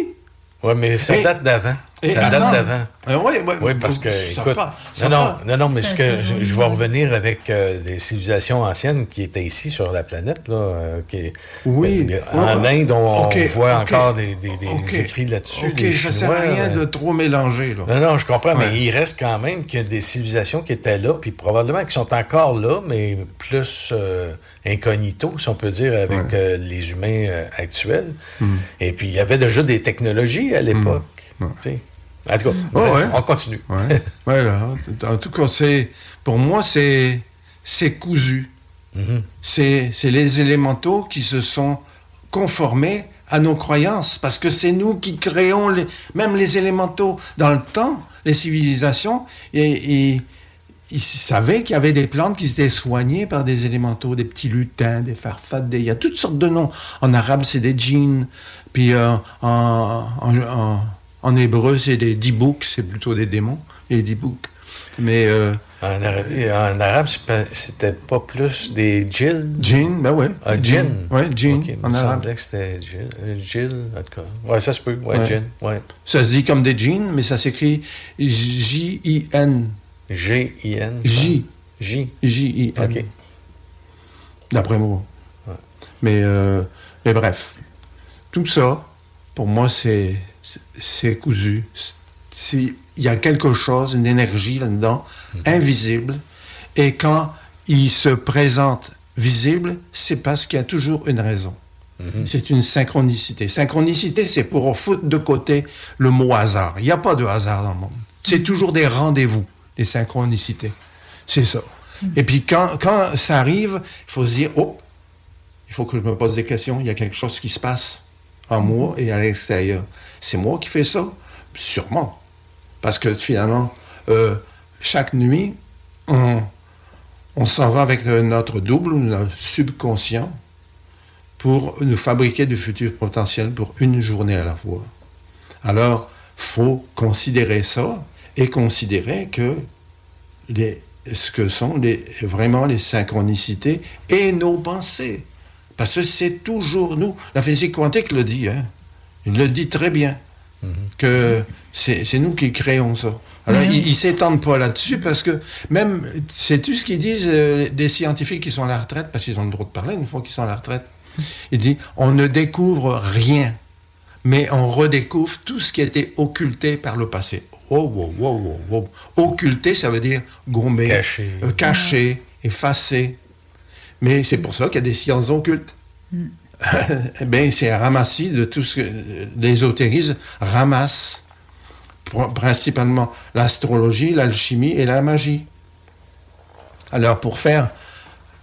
Ouais, mais ça date d'avant. Et Ça attends. date d'avant. Ouais, ouais, Oui, parce que, ça écoute, part, ça non, non, non, non, mais ce que je, je vais revenir avec euh, des civilisations anciennes qui étaient ici sur la planète, là, euh, qui, Oui. euh, en Ouais, Inde, on, voit encore des, des- des ok. écrits là-dessus. Ok, sert à Chinois, rien euh, de trop mélanger, là. Non, non, je comprends, mais il reste quand même qu'il y a des civilisations qui étaient là, puis probablement qui sont encore là, mais plus euh, incognito, si on peut dire, avec Ouais. euh, les humains euh, actuels. Hmm. Et puis, il y avait déjà des technologies à l'époque. Ouais. Tu sais. En tout cas, Oh, bref, ouais. on continue. Ouais. Ouais, là, en tout cas, c'est pour moi, c'est c'est cousu. Mhm. C'est c'est les élémentaux qui se sont conformés à nos croyances, parce que c'est nous qui créons les, même les élémentaux dans le temps, les civilisations, et, et ils savaient qu'il y avait des plantes qui étaient soignées par des élémentaux, des petits lutins, des farfades, des- il y a toutes sortes de noms. En arabe, c'est des djinns, puis euh, en, en, en- en hébreu, c'est des dibouks, c'est plutôt des démons, les dibouks. Mais euh, En arabe, en arabe, c'était pas plus des djinns? djinn, ben ouais. Ah, djinn? Ouais, djinn, il en me arabe. semblait que c'était djinn. euh, djinn, en tout cas. Ouais, ça se peut. Ouais, Ouais. djinn. Ouais. Ça se dit comme des djinns, mais ça s'écrit J-I-N. G-I-N. J. J. J-I-N. OK. D'après moi. Mais, euh, mais bref, tout ça, pour moi, c'est c'est- cousu. Il y a quelque chose, une énergie là-dedans, invisible. Et quand il se présente visible, c'est parce qu'il y a toujours une raison. C'est une synchronicité. Synchronicité, c'est pour foutre de côté le mot hasard. Il n'y a pas de hasard dans le monde. C'est toujours des rendez-vous, des synchronicités. C'est ça. Et puis quand, quand ça arrive, il faut se dire, oh, il faut que je me pose des questions. Il y a quelque chose qui se passe en moi et à l'extérieur. C'est moi qui fais ça? Sûrement. Parce que finalement, euh, chaque nuit, on, s'en va avec notre double, notre subconscient, pour nous fabriquer du futur potentiel pour une journée à la fois. Alors, faut considérer ça et considérer que ce que sont vraiment les synchronicités et nos pensées. Parce que c'est toujours nous. La physique quantique le dit, hein. Il le dit très bien. Que c'est nous qui créons ça. Alors, Mais- ils ne s'étendent pas là-dessus parce que même, sais-tu ce qu'ils disent euh, des scientifiques qui sont à la retraite, parce qu'ils ont le droit de parler une fois qu'ils sont à la retraite? Ils disent, on ne découvre rien, mais on redécouvre tout ce qui a été occulté par le passé. Oh, wow, wow, wow, wow. Occulté, ça veut dire gommer, Caché. euh, caché, effacé. Mais c'est pour ça qu'il y a des sciences occultes. Eh ben, c'est ramassis de tout ce que l'ésotérisme ramasse. Pr- Principalement l'astrologie, l'alchimie et la magie. Alors, pour faire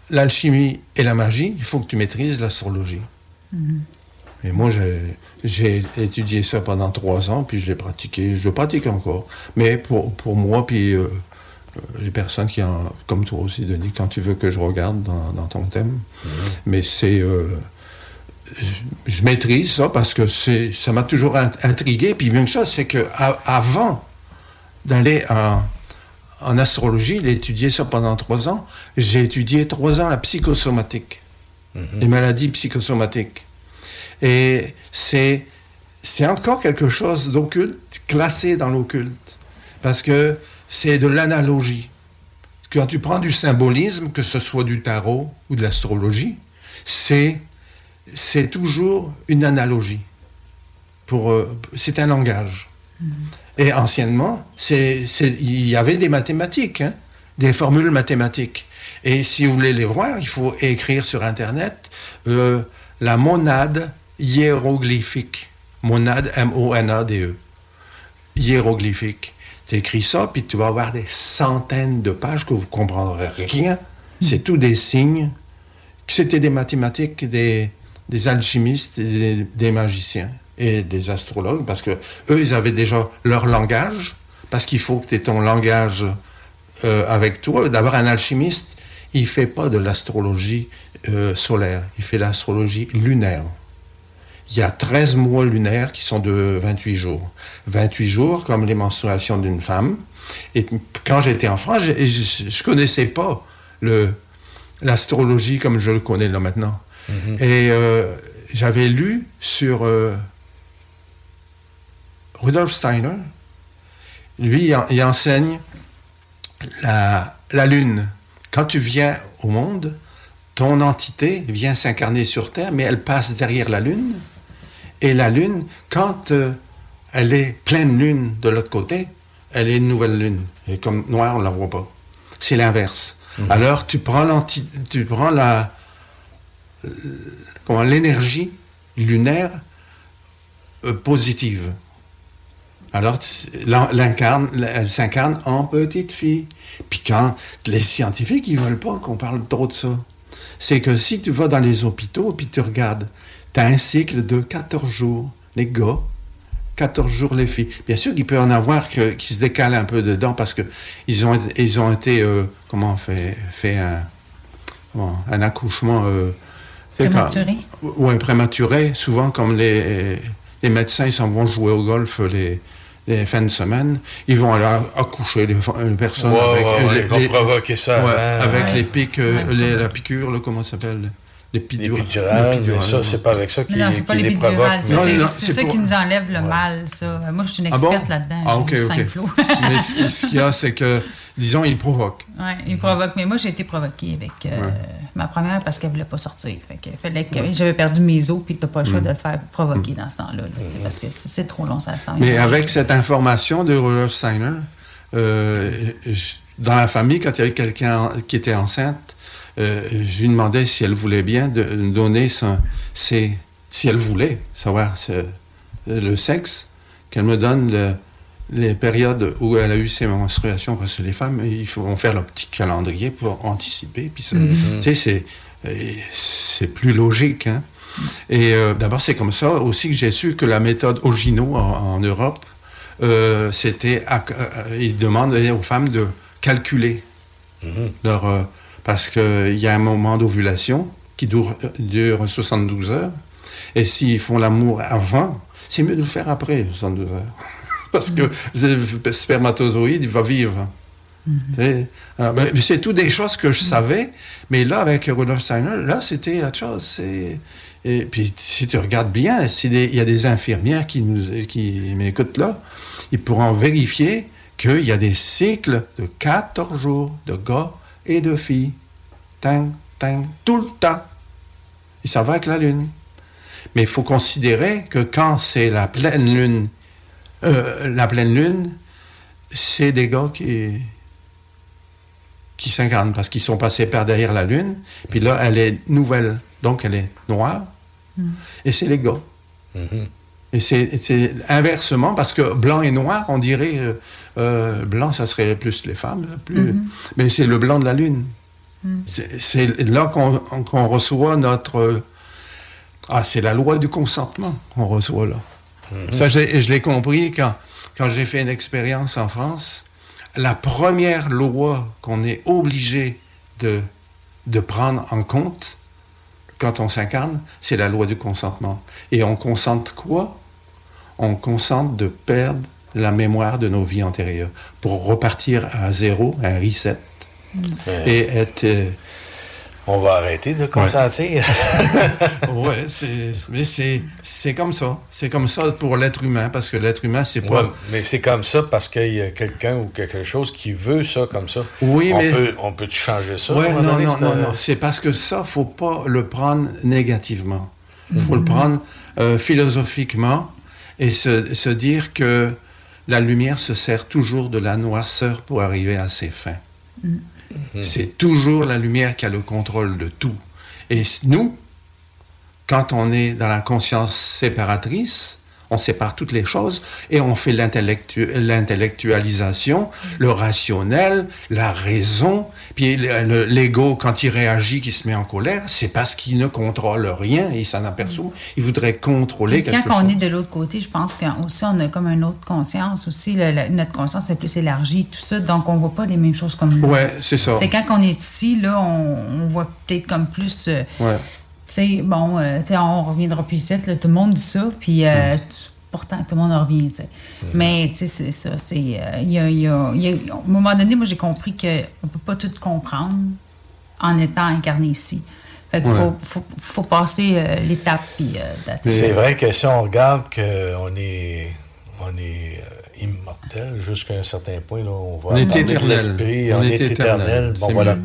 l'alchimie et la magie, il faut que tu maîtrises l'astrologie. Et moi, j'ai, étudié ça pendant trois ans, puis je l'ai pratiqué. Je le pratique encore. Mais pour, pour moi, puis euh, euh, les personnes qui en, comme toi aussi, Denis, quand tu veux que je regarde dans, dans ton thème. Mais c'est. euh, je- maîtrise ça parce que c'est, ça m'a toujours int- intrigué. Puis bien que ça, c'est que a- avant d'aller en, en astrologie, d'étudier ça pendant trois ans, j'ai étudié trois ans la psychosomatique, les maladies psychosomatiques. Et c'est, c'est encore quelque chose d'occulte, classé dans l'occulte, parce que c'est de l'analogie. Quand tu prends du symbolisme, que ce soit du tarot ou de l'astrologie, c'est, c'est toujours une analogie. Pour, euh, c'est un langage. Et anciennement, c'est, c'est- il y avait des mathématiques, hein, des formules mathématiques. Et si vous voulez les voir, il faut écrire sur Internet euh, la monade hiéroglyphique. Monade, M-O-N-A-D-E. Hiéroglyphique. Tu écris ça, puis tu vas avoir des centaines de pages que vous comprendrez rien. C'est tout des signes. C'était des mathématiques, des, des alchimistes, des, magiciens et des astrologues, parce que eux, ils avaient déjà leur langage, parce qu'il faut que tu aies ton langage euh, avec toi. D'abord, un alchimiste, il fait pas de l'astrologie euh, solaire, il fait l'astrologie lunaire. Il y a 13 mois lunaires qui sont de 28 jours. 28 jours comme les menstruations d'une femme. Et quand j'étais enfant, je ne connaissais pas l'astrologie comme je le connais là maintenant. Et euh, j'avais lu sur euh, Rudolf Steiner. Lui, il, en- il enseigne la, la Lune. Quand tu viens au monde, ton entité vient s'incarner sur Terre, mais elle passe derrière la Lune. Et la Lune, quand euh, elle est pleine Lune de l'autre côté, elle est une nouvelle Lune. Et comme noire, on ne la voit pas. C'est l'inverse. Alors, tu prends, tu prends la, comment, l'énergie lunaire euh, positive. Alors, elle s'incarne en petite fille. Puis quand les scientifiques, ils veulent pas qu'on parle trop de ça. C'est que si tu vas dans les hôpitaux, puis tu regardes, tu as un cycle de 14 jours. Les gars, 14 jours les filles. Bien sûr qu'il peut en avoir qui se décalent un peu dedans parce que ils ont, ils ont été, euh, comment, fait, fait un, un accouchement... euh, Prématuré? oui, prématuré. Souvent, comme les, les médecins, ils s'en vont jouer au golf les, les fins de semaine, ils vont aller accoucher les, les personnes Ouais, avec, les, ils vont les- provoquer ça ouais, avant. avec Ouais. les pics, Ouais. les- la piqûre, là, comment ça s'appelle? L'épidural. L'épidural, mais ça, c'est pas avec ça Mais qui, non, c'est pas qui les l'épidural. provoque. ça, Non, C'est ça pour- qui nous enlève le mal, ça. Moi, je suis une Ah bon? experte là-dedans. Ah, là, ok, ok. cinq flots. Mais ce qu'il y a, c'est que, disons, ils provoquent. Ouais, il provoque. Mais moi, j'ai été provoquée avec euh, Ouais. ma première parce qu'elle voulait pas sortir. Fait que fallait que j'avais perdu mes os, puis t'as pas le Mm. choix de te faire provoquer dans ce temps-là. là, tu parce que c'est trop long, ça sent. Mais avec cette information de Rudolf Steiner, euh, je- dans la famille, quand il y avait quelqu'un qui était enceinte, euh, je lui demandais si elle voulait bien de me donner son, ses- si elle voulait savoir ce- le sexe, qu'elle me donne le- les périodes où elle a eu ses menstruations, parce que les femmes, ils vont faire leur petit calendrier pour anticiper. Puis Mhm. tu sais, c'est, c'est plus logique. hein. Et euh, d'abord, c'est comme ça aussi que j'ai su que la méthode Ogino en, en Europe, euh, c'était. euh, ils demandent aux femmes de calculer leur. euh, parce qu'il y a un moment d'ovulation qui dure, dure 72 heures. Et s'ils font l'amour avant, c'est mieux de le faire après 72 heures. parce que le spermatozoïde, il va vivre. Sais, alors, ben, c'est tout des choses que je savais, mais là, avec Rudolf Steiner, là, c'était autre chose. Et puis, si tu regardes bien, s'il y a des infirmières qui, nous, qui m'écoutent là, ils pourront vérifier qu'il y a des cycles de 14 jours de gars et de filles. Tang, tang, tout le temps. Et ça va avec la Lune. Mais il faut considérer que quand c'est la pleine Lune, euh, la pleine Lune, c'est des gars qui, qui s'incarne parce qu'ils sont passés par derrière la Lune. Puis là, elle est nouvelle. Donc, elle est noire. Mm. Et c'est les gars. Mhm. Et c'est c'est inversement, parce que blanc et noir, on dirait, euh, euh, blanc, ça serait plus les femmes, là, plus, Mhm. mais c'est le blanc de la Lune. Mm. C'est c'est là qu'on qu'on reçoit notre... ah, c'est la loi du consentement qu'on reçoit là. Ça, j'ai- je l'ai compris quand, quand j'ai fait une expérience en France. La première loi qu'on est obligé de, de prendre en compte quand on s'incarne, c'est la loi du consentement. Et on consente quoi? On consente de perdre la mémoire de nos vies antérieures pour repartir à zéro, un reset, et être... On va arrêter de consentir. ouais, c'est, mais c'est, c'est comme ça. C'est comme ça pour l'être humain, parce que l'être humain, c'est pas... Ouais, mais c'est comme ça parce qu'il y a quelqu'un ou quelque chose qui veut ça comme ça. Oui, on mais- Peut, on peut changer ça? moment non, donné, non, non, non. C'est parce que ça, faut pas le prendre négativement. Il faut le prendre euh, philosophiquement et se, se dire que la lumière se sert toujours de la noirceur pour arriver à ses fins. C'est toujours la lumière qui a le contrôle de tout. Et nous, quand on est dans la conscience séparatrice, on sépare toutes les choses et on fait l'intellectu- l'intellectualisation, le rationnel, la raison. Puis le- le- l'ego, quand il réagit, qui se met en colère, c'est parce qu'il ne contrôle rien. Il s'en aperçoit. Il voudrait contrôler quelque quand on chose. est de l'autre côté, je pense qu'aussi on a comme une autre conscience aussi. le- le- notre conscience est plus élargie, tout ça. Donc on voit pas les mêmes choses comme lui. Ouais, c'est ça. C'est quand on est ici, là, on, on voit peut-être comme plus. euh, Ouais. Tu sais, bon, euh, tu sais, on reviendra plus ici, là, tout le monde dit ça, puis euh, Mm. pourtant, tout le monde en revient, tu sais. Mais, tu sais, c'est ça, c'est... euh, il y a, il y a- il y a- à un moment donné, moi, j'ai compris qu'on ne peut pas tout comprendre en étant incarné ici. Fait qu'il Ouais. faut, faut, faut passer euh, l'étape, puis... euh. C'est vrai que si on regarde qu'on est, on est immortel jusqu'à un certain point, là, on va On est éternel. on, On est, est éternel. éternel. Bon, voilà.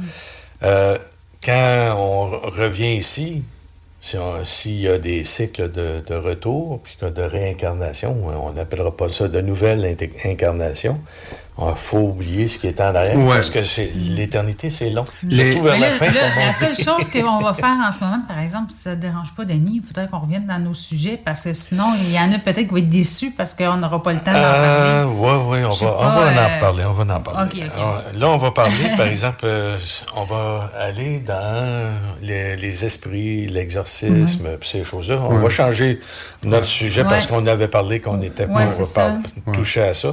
Euh, quand on re- revient ici, s'il y a des cycles de, retour, puis de réincarnation, on n'appellera pas ça de nouvelle incarnation. Il faut oublier ce qui est en arrière, Ouais. parce que c'est l'éternité, c'est long. Les- Surtout vers la fin, là, la seule chose qu'on va faire en ce moment, par exemple, si ça ne dérange pas Denis, il faudrait qu'on revienne dans nos sujets parce que sinon, il y en a peut-être qui vont être déçus parce qu'on n'aura pas le temps d'en Euh, parler. ouais, ouais, on va, on va en euh, parler, on va en parler. Alors, là, on va parler, par exemple, euh, on va aller dans les, les esprits, l'exorcisme, puis ces choses-là. On Ouais. va changer notre sujet parce Ouais. qu'on avait parlé qu'on était Ouais, pas touché à ça.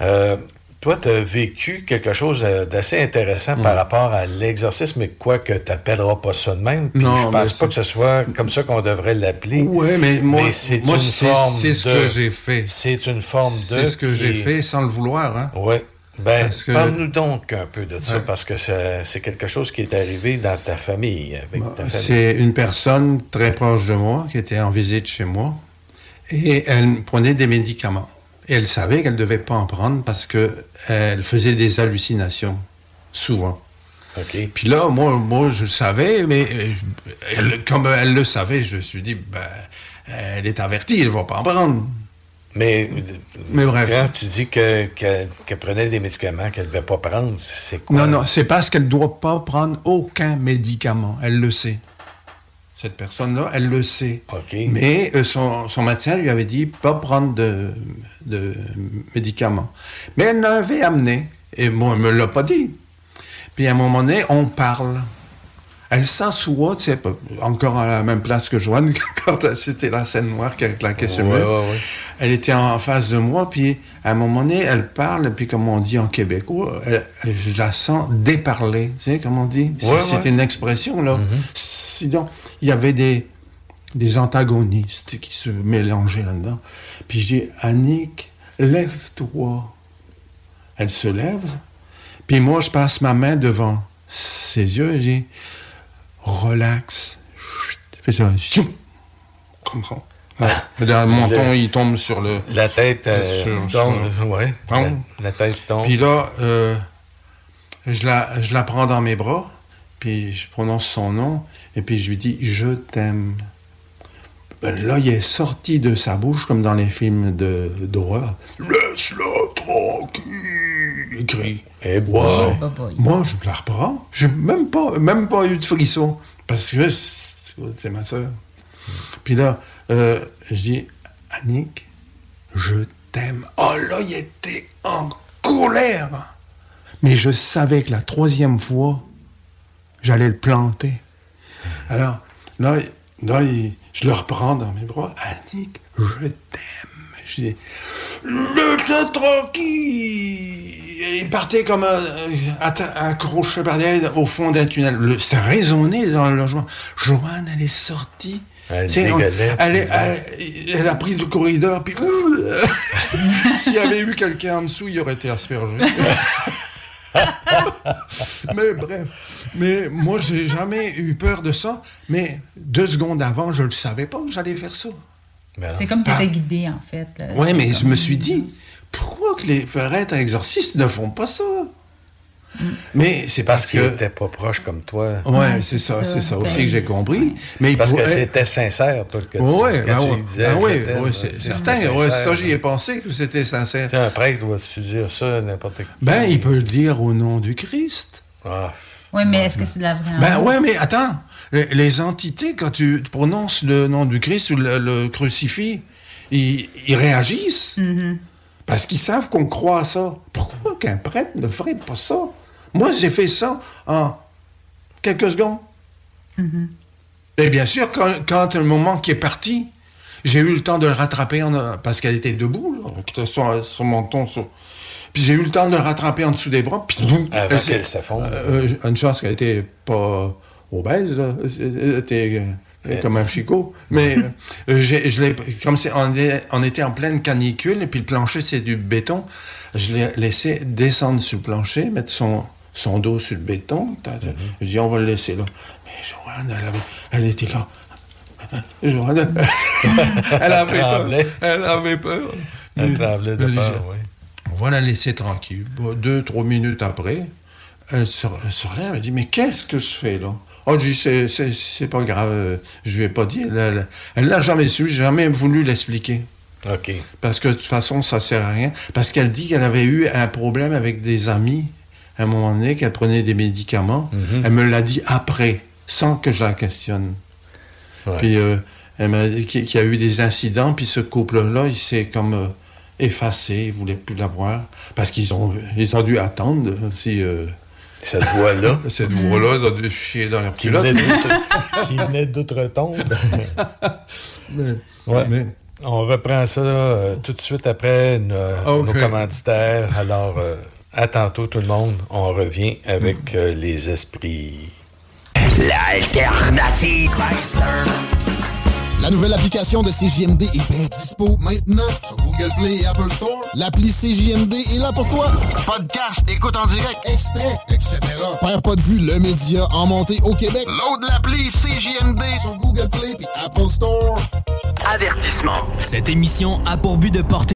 Euh, toi, tu as vécu quelque chose euh, d'assez intéressant par rapport à l'exorcisme, mais quoi que tu n'appelleras pas ça de même. Puis Non, je pense pas que ce soit comme ça qu'on devrait l'appeler. Ouais, mais moi, c'est une forme c'est ce de- que j'ai fait. C'est une forme de. C'est ce que j'ai fait sans le vouloir. Hein. oui. Ben, que- parle-nous donc un peu de ça, Ouais. parce que c'est quelque chose qui est arrivé dans ta famille, avec ta famille. C'est une personne très proche de moi qui était en visite chez moi et elle prenait des médicaments. Et elle savait qu'elle ne devait pas en prendre parce qu'elle faisait des hallucinations, souvent. Puis là, moi, moi je le savais, mais euh, elle- comme elle le savait, je me suis dit, ben, elle est avertie, elle ne va pas en prendre. Mais, Mais bref. quand tu dis que- que- qu'elle prenait des médicaments qu'elle ne devait pas prendre, c'est quoi? Non, non, c'est parce qu'elle ne doit pas prendre aucun médicament. Elle le sait. Cette personne-là, elle le sait. Mais euh, son, son médecin lui avait dit pas prendre de, de médicaments. Mais elle l'avait amené. Et moi, elle ne me l'a pas dit. Puis à un moment donné, on parle. Elle s'assoit, tu sais, encore à la même place que Joanne, quand c'était la scène noire qui a claqué sur le Ouais, mur. ouais, ouais. Elle était en face de moi, puis à un moment donné, elle parle, puis comme on dit en québécois, elle- je la sens déparler. Tu sais, comme on dit? C'est une expression, là. Sinon, il y avait des, des antagonistes qui se mélangeaient là-dedans. Puis dis, Annick, lève-toi. Elle se lève, puis moi, je passe ma main devant ses yeux et je dis, relax. Fais ça. Ça. Ouais. Le menton, il tombe sur le... La tête euh, Sur- tombe, sur- ouais. La tête tombe. Puis là, euh, je, la, je la prends dans mes bras, puis je prononce son nom, et puis je lui dis « Je t'aime ». Là, il est sorti de sa bouche, comme dans les films d'horreur. « Laisse-la tranquille ». écrit. Eh Wow. boy. Bah, boy. Moi, je la reprends. J'ai même pas, même pas eu de frisson. Parce que c'est c'est ma soeur. Puis là, euh, je dis, Annick, je t'aime. Oh là, il était en colère. Mais je savais que la troisième fois, j'allais le planter. Alors, là, là il- je le reprends dans mes bras. Annick, je t'aime. Je dis, le tranquille. Il partait comme accroché par derrière au fond d'un tunnel. Le- ça résonnait dans le logement. Joanne, elle est sortie. On- est- elle a pris le corridor, puis s'il y avait eu quelqu'un en dessous, il aurait été aspergé. mais bref, mais moi j'ai jamais eu peur de ça. Mais deux secondes avant, je ne savais pas que j'allais faire ça. Mais alors, C'est comme tu Ah. étais guidé, en fait. Oui, mais je me suis dit, pourquoi que les prêtres exorcistes ne font pas ça? Mais c'est parce parce qu'il que. n'était pas proche comme toi. Ouais, c'est ça, c'est ça aussi que j'ai compris. Mais Parce que c'était sincère, toi, que tu, Ouais, quand ben tu ouais. disais. Ah ouais, ouais, là, c'est ça, j'y ai pensé que c'était sincère. Tu sais, un prêtre doit-tu dire ça à n'importe qui? Ben, il peut le dire au nom du Christ. Ah, Oui, mais est-ce que c'est de la vraie Ben ouais, mais attends. Les, les entités, quand tu prononces le nom du Christ ou le, le crucifix, ils, ils réagissent. Mm-hmm. Parce qu'ils savent qu'on croit à ça. Pourquoi qu'un prêtre ne ferait pas ça? Moi, j'ai fait ça en quelques secondes. Mm-hmm. Et bien sûr, quand, quand le moment qui est parti, j'ai eu le temps de le rattraper en- parce qu'elle était debout, là, sur, sur mon menton. sur- Puis j'ai eu le temps de le rattraper en dessous des bras. Puis boum, Avant qu'elle s'effondre. euh, euh, une chance qu'elle était pas obèse, là. Elle était euh, comme un chicot. Mais euh, j'ai- je l'ai, comme c'est, on, est- on était en pleine canicule, et puis le plancher, c'est du béton, je l'ai laissé descendre sur le plancher, mettre son, son dos sur le béton. T'as- Je dis, on va le laisser là. Mais Joanne, elle, avait- elle était là. Joanne, elle avait peur. Elle avait peur. Elle tremblait de peur, oui. on va la laisser tranquille. Deux, trois minutes après, elle se, relève, elle dit Mais qu'est-ce que je fais là? Oh, je dis C'est- pas grave, je lui ai pas dit. Elle l'a jamais su, j'ai jamais voulu l'expliquer. OK. Parce que de toute façon, ça sert à rien. Parce qu'elle dit qu'elle avait eu un problème avec des amis à un moment donné, qu'elle prenait des médicaments. Elle me l'a dit après, sans que je la questionne. Ouais. Puis euh, elle m'a dit qu'il y a eu des incidents, puis ce couple-là, il s'est comme euh, effacé, il voulait plus la voir. Parce qu'ils ont, ils ont dû attendre euh, si. euh, Cette voix-là. cette voix-là, ils ont dû chier dans leur qui culotte. qui venait d'outre-tombe. Mais- Ouais. mais- On reprend ça euh, tout de suite après nos, Ok. nos commanditaires. Alors, euh, à tantôt tout le monde. On revient avec euh, les esprits. L'alternative. La nouvelle application de CJMD est bien dispo maintenant sur Google Play et Apple Store. L'appli CJMD est là pour toi. Podcast, écoute en direct, extrait, etc. Père pas de vue, le média en montée au Québec. Load l'appli CJMD sur Google Play et Apple Store. Avertissement. Cette émission a pour but de porter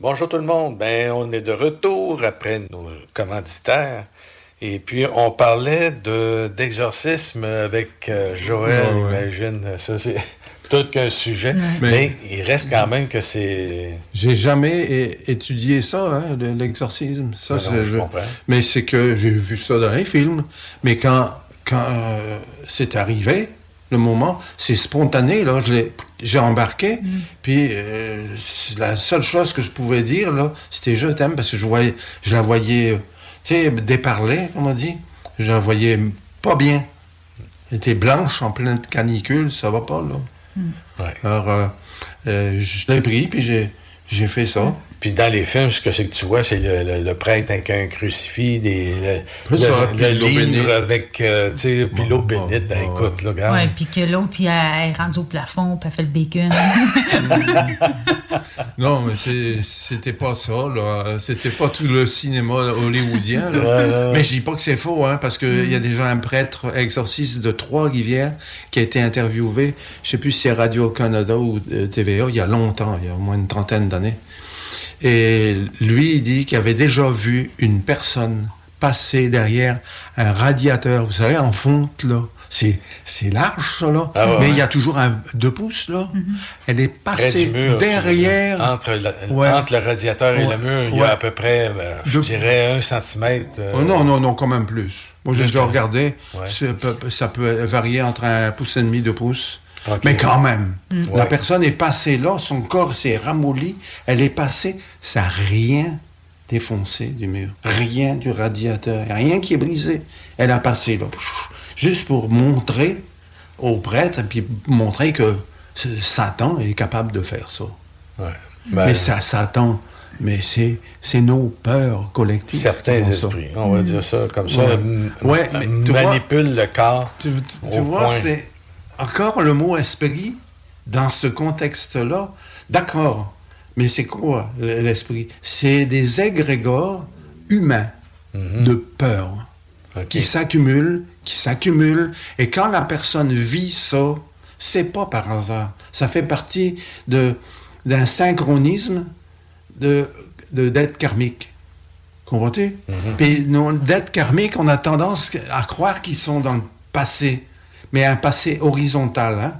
Bonjour tout le monde. Ben, on est de retour après nos commanditaires. Et puis, on parlait de, d'exorcisme avec euh, Joël, Ouais, ouais. imagine. Ça, c'est tout qu'un sujet. Mais, Mais- il reste quand même que c'est... J'ai jamais é- étudié ça, hein, le- l'exorcisme. Ça, Ben non, c'est- je comprends. Mais c'est que j'ai vu ça dans les films. Mais quand, quand euh, c'est arrivé, le moment, c'est spontané. Là, je l'ai- j'ai embarqué. Puis euh, la seule chose que je pouvais dire, là, c'était je t'aime parce que je voyais, je la voyais, euh, tu sais, déparler, comme on dit. Je la voyais pas bien. Elle était blanche en pleine canicule, ça va pas, là. Alors, euh, euh, je l'ai pris, puis j'ai, j'ai fait ça. Puis dans les films, ce que c'est que tu vois, c'est le, le- le prêtre avec un crucifix, des, le, ça, livre bénite. avec, euh, tu sais, puis l'eau bénite. Ben, écoute, là, regarde. Ouais, puis que l'autre, il a- est rendu au plafond, puis a fait le bacon. Non, mais c'est- c'était pas ça, là. C'était pas tout le cinéma hollywoodien, là. Mais je dis pas que c'est faux, hein, parce qu'il y a déjà un prêtre exorciste de Trois-Rivières qui a été interviewé, je sais plus si c'est Radio-Canada ou euh, TVA, il y a longtemps, il y a au moins une trentaine d'années. Et lui, il dit qu'il avait déjà vu une personne passer derrière un radiateur, vous savez, en fonte, là. C'est, c'est large, ça, là. Ah ouais, mais il y a toujours un deux pouces, là. Elle est passée mur, derrière. Entre, la- Ouais. entre le radiateur et Ouais. le mur, il y Ouais. a à peu près, euh, je Je- dirais, un centimètre. euh, Oh non, non, non, quand même plus. Moi, j'ai déjà regardé. Ça peut varier entre un pouce et demi, deux pouces. Mais quand même, Mm. la Ouais. personne est passée là, son corps s'est ramolli, elle est passée, ça n'a rien défoncé du mur. Rien du radiateur, rien qui est brisé. Elle a passé là, juste pour montrer au prêtre, et puis montrer que Satan est capable de faire ça. Ouais. Ben, mais ça, Satan, mais c'est c'est nos peurs collectives. certains ça? esprits, on va dire ça comme ça, Ouais. manipulent le corps. Tu, tu- tu au vois, c'est encore le mot esprit dans ce contexte-là. D'accord, mais c'est quoi l'esprit? C'est des égrégores humains de peur qui s'accumulent, qui s'accumulent, et quand la personne vit ça, c'est pas par hasard. Ça fait partie de d'un synchronisme de de dette karmique. Comprends-tu? Puis nos dettes karmiques, on a tendance à croire qu'ils sont dans le passé, mais un passé horizontal, hein?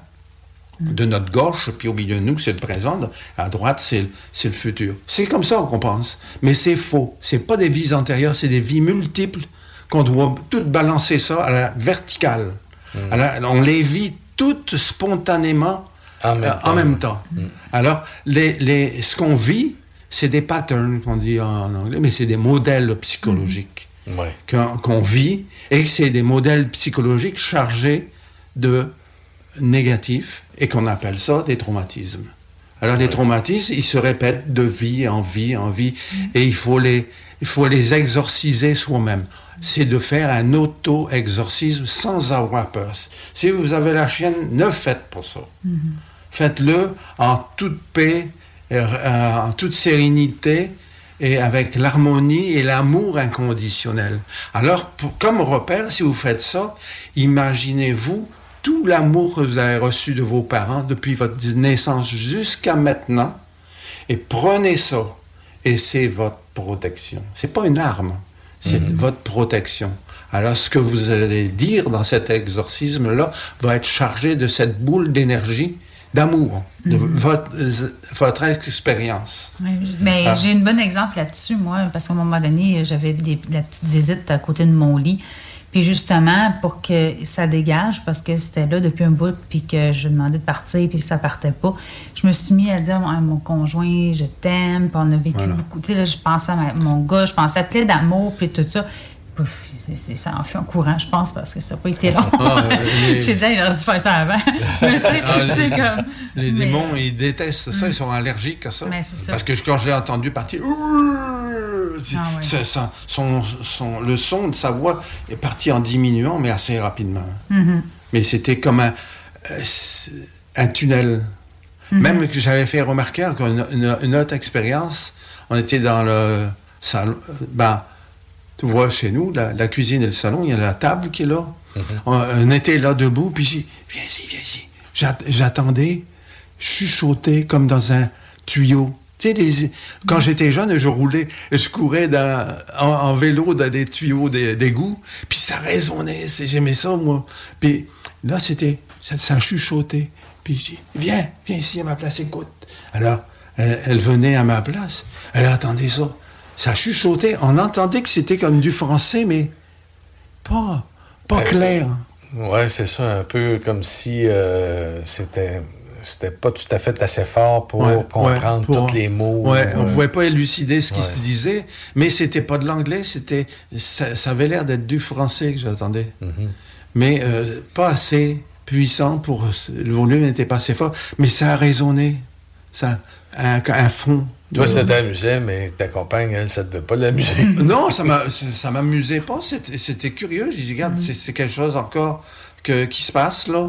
De notre gauche, puis au milieu de nous, c'est le présent, à droite, c'est le, futur. C'est comme ça qu'on pense. Mais c'est faux. C'est pas des vies antérieures, c'est des vies multiples qu'on doit toutes balancer ça à la verticale. À la- on les vit toutes spontanément En même euh, temps. en même temps. Alors, les, les, ce qu'on vit, c'est des patterns qu'on dit en anglais, mais c'est des modèles psychologiques qu'on vit et c'est des modèles psychologiques chargés de négatifs et qu'on appelle ça des traumatismes. Alors les traumatismes, ils se répètent de vie en vie en vie et il faut les, il faut les exorciser soi-même. C'est de faire un auto-exorcisme sans avoir peur. Si vous avez la chienne, ne faites pas ça. Faites-le en toute paix, et, euh, en toute sérénité et avec l'harmonie et l'amour inconditionnel. Alors, pour- comme repère, si vous faites ça, imaginez-vous tout l'amour que vous avez reçu de vos parents depuis votre naissance jusqu'à maintenant et prenez ça et c'est votre protection. C'est pas une arme, c'est votre protection. Alors, ce que vous allez dire dans cet exorcisme-là va être chargé de cette boule d'énergie, d'amour, de votre, euh, votre expérience. Mais Ah. j'ai un bon exemple là-dessus, moi, parce qu'à un moment donné, j'avais des- la petite visite à côté de mon lit. Puis justement, pour que ça dégage, parce que c'était là depuis un bout, puis que je demandais de partir, puis que ça partait pas, je me suis mis à dire à mon conjoint, je t'aime, puis on a vécu Voilà. beaucoup. Tu sais, là, je pensais à ma- mon gars, je pensais à plein d'amour, puis tout ça. Ça en fait un courant, je pense, parce que ça n'a pas été long. Ah, les- J'ai dit, Hey, j'aurais dû faire ça avant. Mais Ah, les- comme. Les mais- démons, ils détestent ça, ils sont allergiques à ça. Mais c'est ça. Parce que quand je l'ai entendu partir, Ah ça- son, son- le son de sa voix est parti en diminuant, mais assez rapidement. Mhm. Mais c'était comme un, euh, un tunnel. Mhm. Même que j'avais fait remarquer encore une, une- une autre expérience. On était dans le salon. euh, Ben, tu vois, chez nous, la, la cuisine et le salon, il y a la table qui est là. on, on était là debout, puis j'ai dit, viens ici, viens ici. J'at- J'attendais, chuchoté comme dans un tuyau Tu sais, les- quand j'étais jeune, je roulais, je courais dans- en, en vélo dans des tuyaux d'é- d'égout, puis ça résonnait, c'est- j'aimais ça, moi. Puis là, c'était, ça, ça chuchotait. Puis je dis, viens, viens ici à ma place, écoute. Alors, elle, elle venait à ma place, elle attendait ça. Ça chuchotait, on entendait que c'était comme du français, mais pas, pas Euh, clair. Ouais, c'est ça, un peu comme si euh, c'était c'était pas tout à fait assez fort pour Ouais, comprendre ouais, pour- tous les mots. Ouais, on euh, ne pouvait pas élucider ce qui se disait, mais c'était pas de l'anglais, c'était ça, ça avait l'air d'être du français que j'attendais. Mhm. Mais euh, pas assez puissant pour le volume n'était pas assez fort, mais ça a résonné, ça un, un fond. Toi, ça t'amusait, mais ta compagne, elle, ça devait pas l'amuser. non, ça m'a- ça m'amusait pas, c'était c'était curieux. J'ai dit, regarde, c'est- c'est quelque chose encore que, qui se passe là.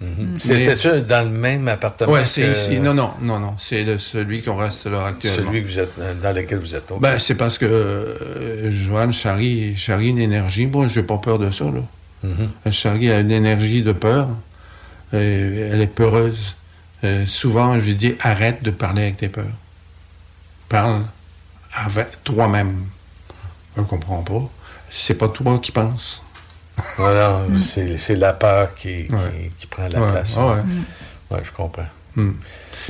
Mhm. C'était-tu dans le même appartement Ouais, c'est que ici. Non, non, non, non. C'est le- celui qu'on reste là actuellement. celui que vous êtes, dans lequel vous êtes. ok. Ben, c'est parce que euh, Joanne charrie, charrie une énergie. Moi, j'ai pas peur de ça, là. Elle charrie a une énergie de peur. Et elle est peureuse. Euh, souvent, je lui dis, arrête de parler avec tes peurs. Parle avec toi-même. Elle ne comprend pas. C'est pas toi qui penses. Voilà, c'est c'est la peur qui, qui- Ouais. qui prend la Ouais, place. ouais. Ouais, je comprends. Hmm.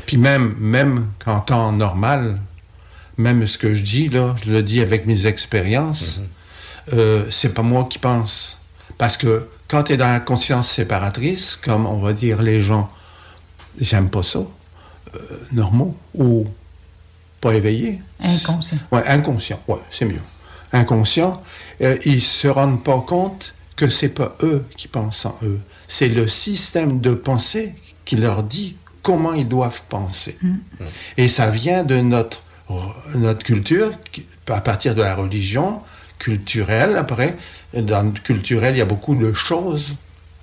Puis même, même qu'en temps normal, même ce que je dis, là, je le dis avec mes expériences, euh, c'est pas moi qui pense. Parce que quand tu es dans la conscience séparatrice, comme on va dire les gens, j'aime pas ça, euh, normaux ou pas éveillés. Inconscient. Ouais, inconscient, ouais, c'est mieux. Inconscient, euh, ils se rendent pas compte que c'est pas eux qui pensent en eux. C'est le système de pensée qui leur dit comment ils doivent penser. Et ça vient de notre, notre culture, à partir de la religion culturelle. Après, dans le culturel, il y a beaucoup de choses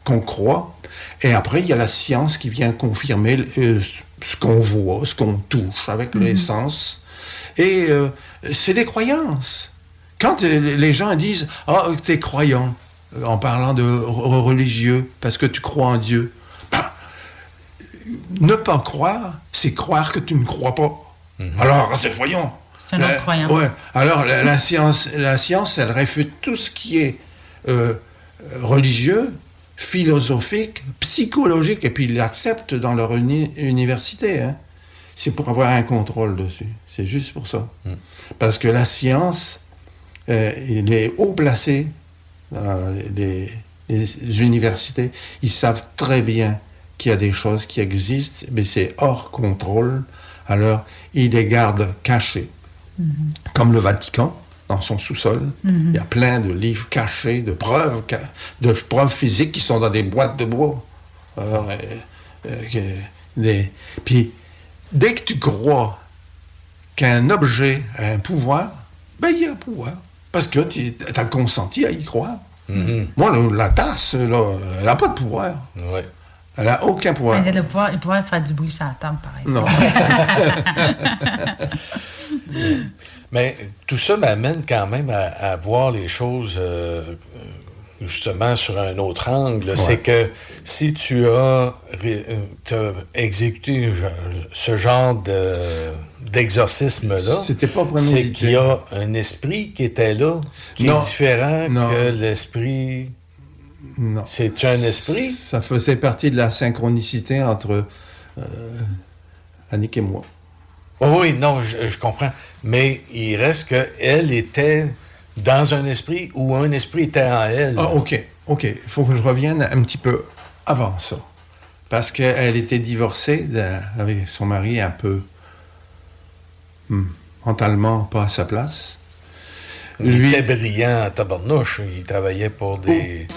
qu'on croit. Et après, il y a la science qui vient confirmer euh, ce qu'on voit, ce qu'on touche avec les sens. Et euh, c'est des croyances. Quand euh, les gens disent Ah, tu es croyant, euh, en parlant de re- religieux, parce que tu crois en Dieu, ben, ne pas croire, c'est croire que tu ne crois pas. Alors, c'est- voyons. C'est un La- croyant. ouais. Alors, la, la science, la science, elle réfute tout ce qui est euh, religieux, philosophique, psychologique, et puis ils l'acceptent dans leur uni- université. hein. C'est pour avoir un contrôle dessus. C'est juste pour ça. Parce que la science, euh, il est haut placé dans les, les universités. Ils savent très bien qu'il y a des choses qui existent, mais c'est hors contrôle. Alors, ils les gardent cachés comme le Vatican, dans son sous-sol. Mhm. Il y a plein de livres cachés, de preuves, de preuves physiques qui sont dans des boîtes de bois. Alors, euh, euh, des- Puis, dès que tu crois qu'un objet a un pouvoir, ben il y a un pouvoir. Parce que tu as consenti à y croire. Moi, le- la tasse, là, elle n'a pas de pouvoir. Ouais. Elle n'a aucun pouvoir. Il, a le pouvoir, il pourrait faire du bruit sur la table, par Non. Mais tout ça m'amène quand même à, à voir les choses euh, justement sur un autre angle. Ouais. C'est que si tu as, euh, exécuté ce genre de- d'exorcisme-là, C'était pas c'est qu'il y a un esprit qui était là, qui Non. est différent Non. que l'esprit. Non. C'est-tu un esprit? Ça faisait partie de la synchronicité entre euh, Annick et moi. Oui, oui, non, je, je comprends. Mais il reste qu'elle était dans un esprit ou un esprit était en elle. Ah, OK, OK. Il faut que je revienne un petit peu avant ça. Parce qu'elle était divorcée de- avec son mari un peu hmm, mentalement pas à sa place. Il était brillant à tabarnouche. Il travaillait pour des...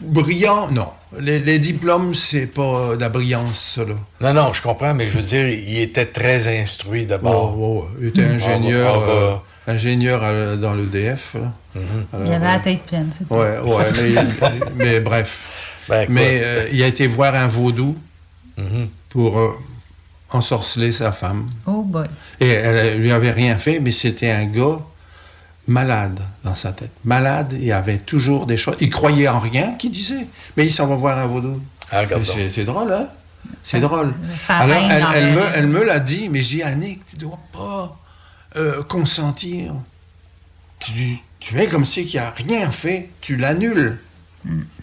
Brillant, non. Les, les diplômes, c'est pas de la brillance, ça, là. Non, non, je comprends, mais je veux dire, il était très instruit d'abord. Oh, oh, il était va- ingénieur, on va- euh, ingénieur à- dans l'EDF. Alors, il avait la euh, tête pleine. c'est. Ouais, ouais, mais, mais bref. Ben, mais euh, il a été voir un vaudou pour euh, ensorceler sa femme. Oh boy. Et elle lui avait rien fait, mais c'était un gars malade dans sa tête. Malade, il avait toujours des choses. Il croyait en rien qu'il disait, mais il s'en va voir un vaudou. Ah, c'est, drôle, hein? C'est drôle. Ça Alors, elle, me, elle me l'a dit, mais j'ai dit, Annick, tu dois pas euh, consentir. Tu, tu fais comme si qu'il n'y a rien fait, tu l'annules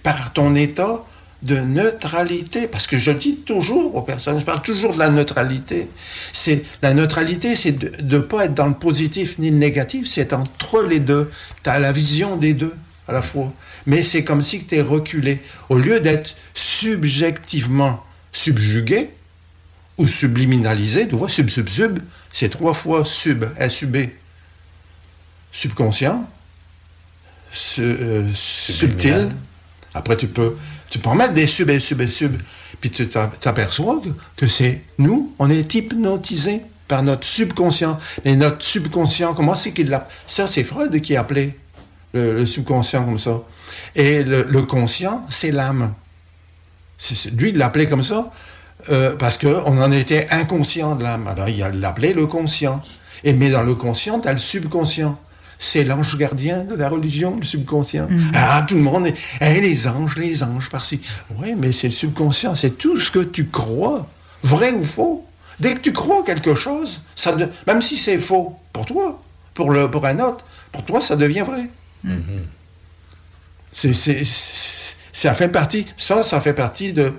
par ton état de neutralité. Parce que je dis toujours aux personnes, je parle toujours de la neutralité. C'est La neutralité, c'est de ne pas être dans le positif ni le négatif, c'est entre les deux. Tu as la vision des deux à la fois. Mais c'est comme si tu es reculé. Au lieu d'être subjectivement subjugué ou subliminalisé, tu vois, sub, sub, sub, c'est trois fois sub, S-U-B. Subconscient, su- euh, subtil. Après, tu peux, tu peux en mettre des sub et sub et sub. Puis tu t'a- t'aperçois que, c'est nous, on est hypnotisés par notre subconscient. Et notre subconscient, comment c'est qu'il l'a... Ça, c'est Freud qui a appelé le, le subconscient comme ça. Et le, conscient, c'est l'âme. Lui, il l'appelait comme ça euh, parce qu'on en était inconscient de l'âme. Alors, il l'appelait le conscient. Et mais dans le conscient, tu as le subconscient. C'est l'ange gardien de la religion, le subconscient. Ah, tout le monde est. Hey, les anges, les anges, par-ci. Oui, mais c'est le subconscient. C'est tout ce que tu crois, vrai ou faux. Dès que tu crois quelque chose, ça de- même si c'est faux pour toi, pour, le, pour un autre, pour toi, ça devient vrai. C'est- ça fait partie, ça, ça fait partie de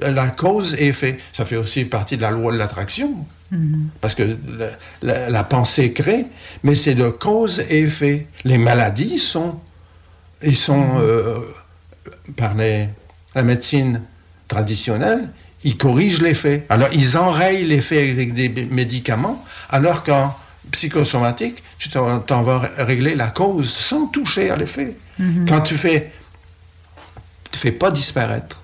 la cause et effet. Ça fait aussi partie de la loi de l'attraction. Parce que la, la- la pensée crée, mais c'est de cause et effet. Les maladies sont, ils sont euh, par les- la médecine traditionnelle, ils corrigent l'effet. Alors, ils enrayent l'effet avec des médicaments, alors qu'en psychosomatique, tu t'en t'en vas régler la cause sans toucher à l'effet. Mhm. Quand tu fais, tu fais pas disparaître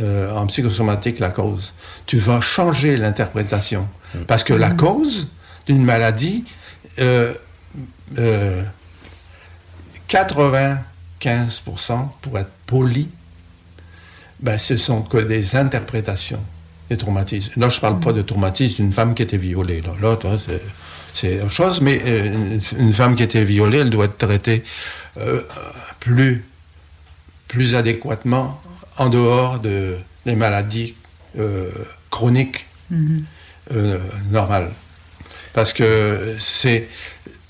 euh, en psychosomatique la cause, tu vas changer l'interprétation. Parce que la cause d'une maladie, euh, euh, 95%, pour être poli, ben, ce sont que des interprétations des traumatismes. Là, je ne parle pas de traumatisme d'une femme qui était violée. Là, c'est- c'est autre chose, mais euh, une, une femme qui était violée, elle doit être traitée euh, plus, plus adéquatement en dehors de, des maladies euh, chroniques euh, normales. Parce que c'est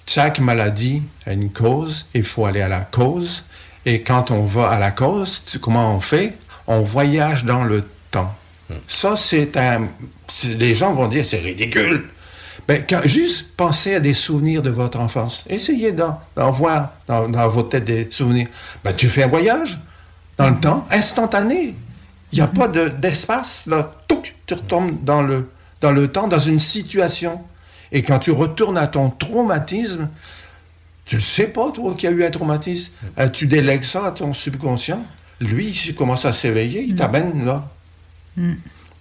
chaque maladie a une cause, il faut aller à la cause. Et quand on va à la cause, tu- comment on fait? On voyage dans le temps. Ça, c'est un. c'est- Les gens vont dire c'est ridicule. Ben, quand- juste pensez à des souvenirs de votre enfance. Essayez d'en, d'en voir dans, dans votre tête des souvenirs. Ben, tu fais un voyage dans le temps, instantané. Il n'y a pas de- d'espace, là. Touc, tu retombes dans le, dans le temps, dans une situation. Et quand tu retournes à ton traumatisme, tu ne sais pas, toi, qu'il y a eu un traumatisme. Euh, tu délègues ça à ton subconscient. Lui, il commence à s'éveiller, il t'amène là.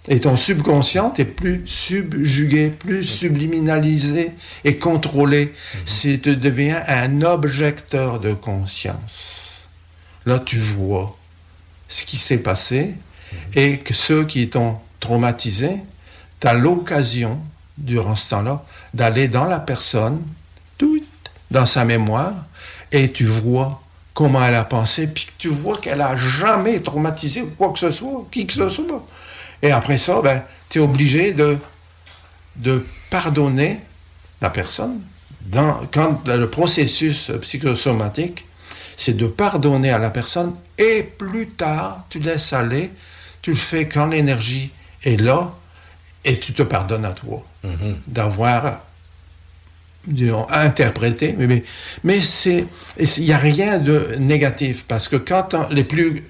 Et ton subconscient est plus subjugué, plus subliminalisé et contrôlé. C'est tu deviens un objecteur de conscience. Là, tu vois ce qui s'est passé et que ceux qui t'ont traumatisé, tu as l'occasion, durant ce temps-là, d'aller dans la personne, dans sa mémoire, et tu vois comment elle a pensé, puis tu vois qu'elle a jamais traumatisé quoi que ce soit, qui que ce soit. Et après ça, ben, tu es obligé de, de pardonner la personne. Dans, quand le processus psychosomatique, c'est de pardonner à la personne et plus tard, tu laisses aller, tu le fais quand l'énergie est là et tu te pardonnes à toi d'avoir disons, interprété. Mais, mais, mais c'est, il n'y a rien de négatif parce que quand on- les, plus,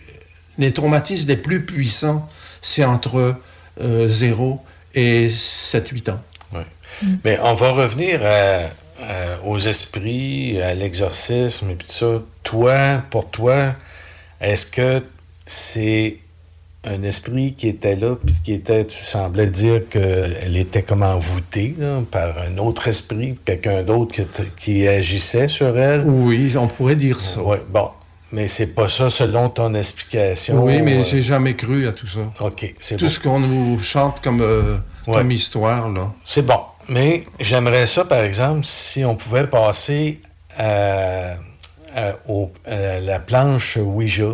les traumatismes les plus puissants, c'est entre euh, 0 et 7-8 ans. Mais on va revenir à- à- aux esprits, à l'exorcisme et puis tout ça. Toi, pour toi, est-ce que c'est un esprit qui était là, puis qui était, tu semblais dire qu'elle était comme envoûtée là, par un autre esprit, quelqu'un d'autre qui, agissait sur elle? Oui, on pourrait dire ça. Oui, bon. Mais c'est pas ça selon ton explication. Oui, mais euh, j'ai jamais cru à tout ça. OK, c'est Tout bon. ce qu'on nous chante comme, euh, Ouais. comme histoire, là. C'est bon. Mais j'aimerais ça, par exemple, si on pouvait passer à, à- au- à la planche Ouija.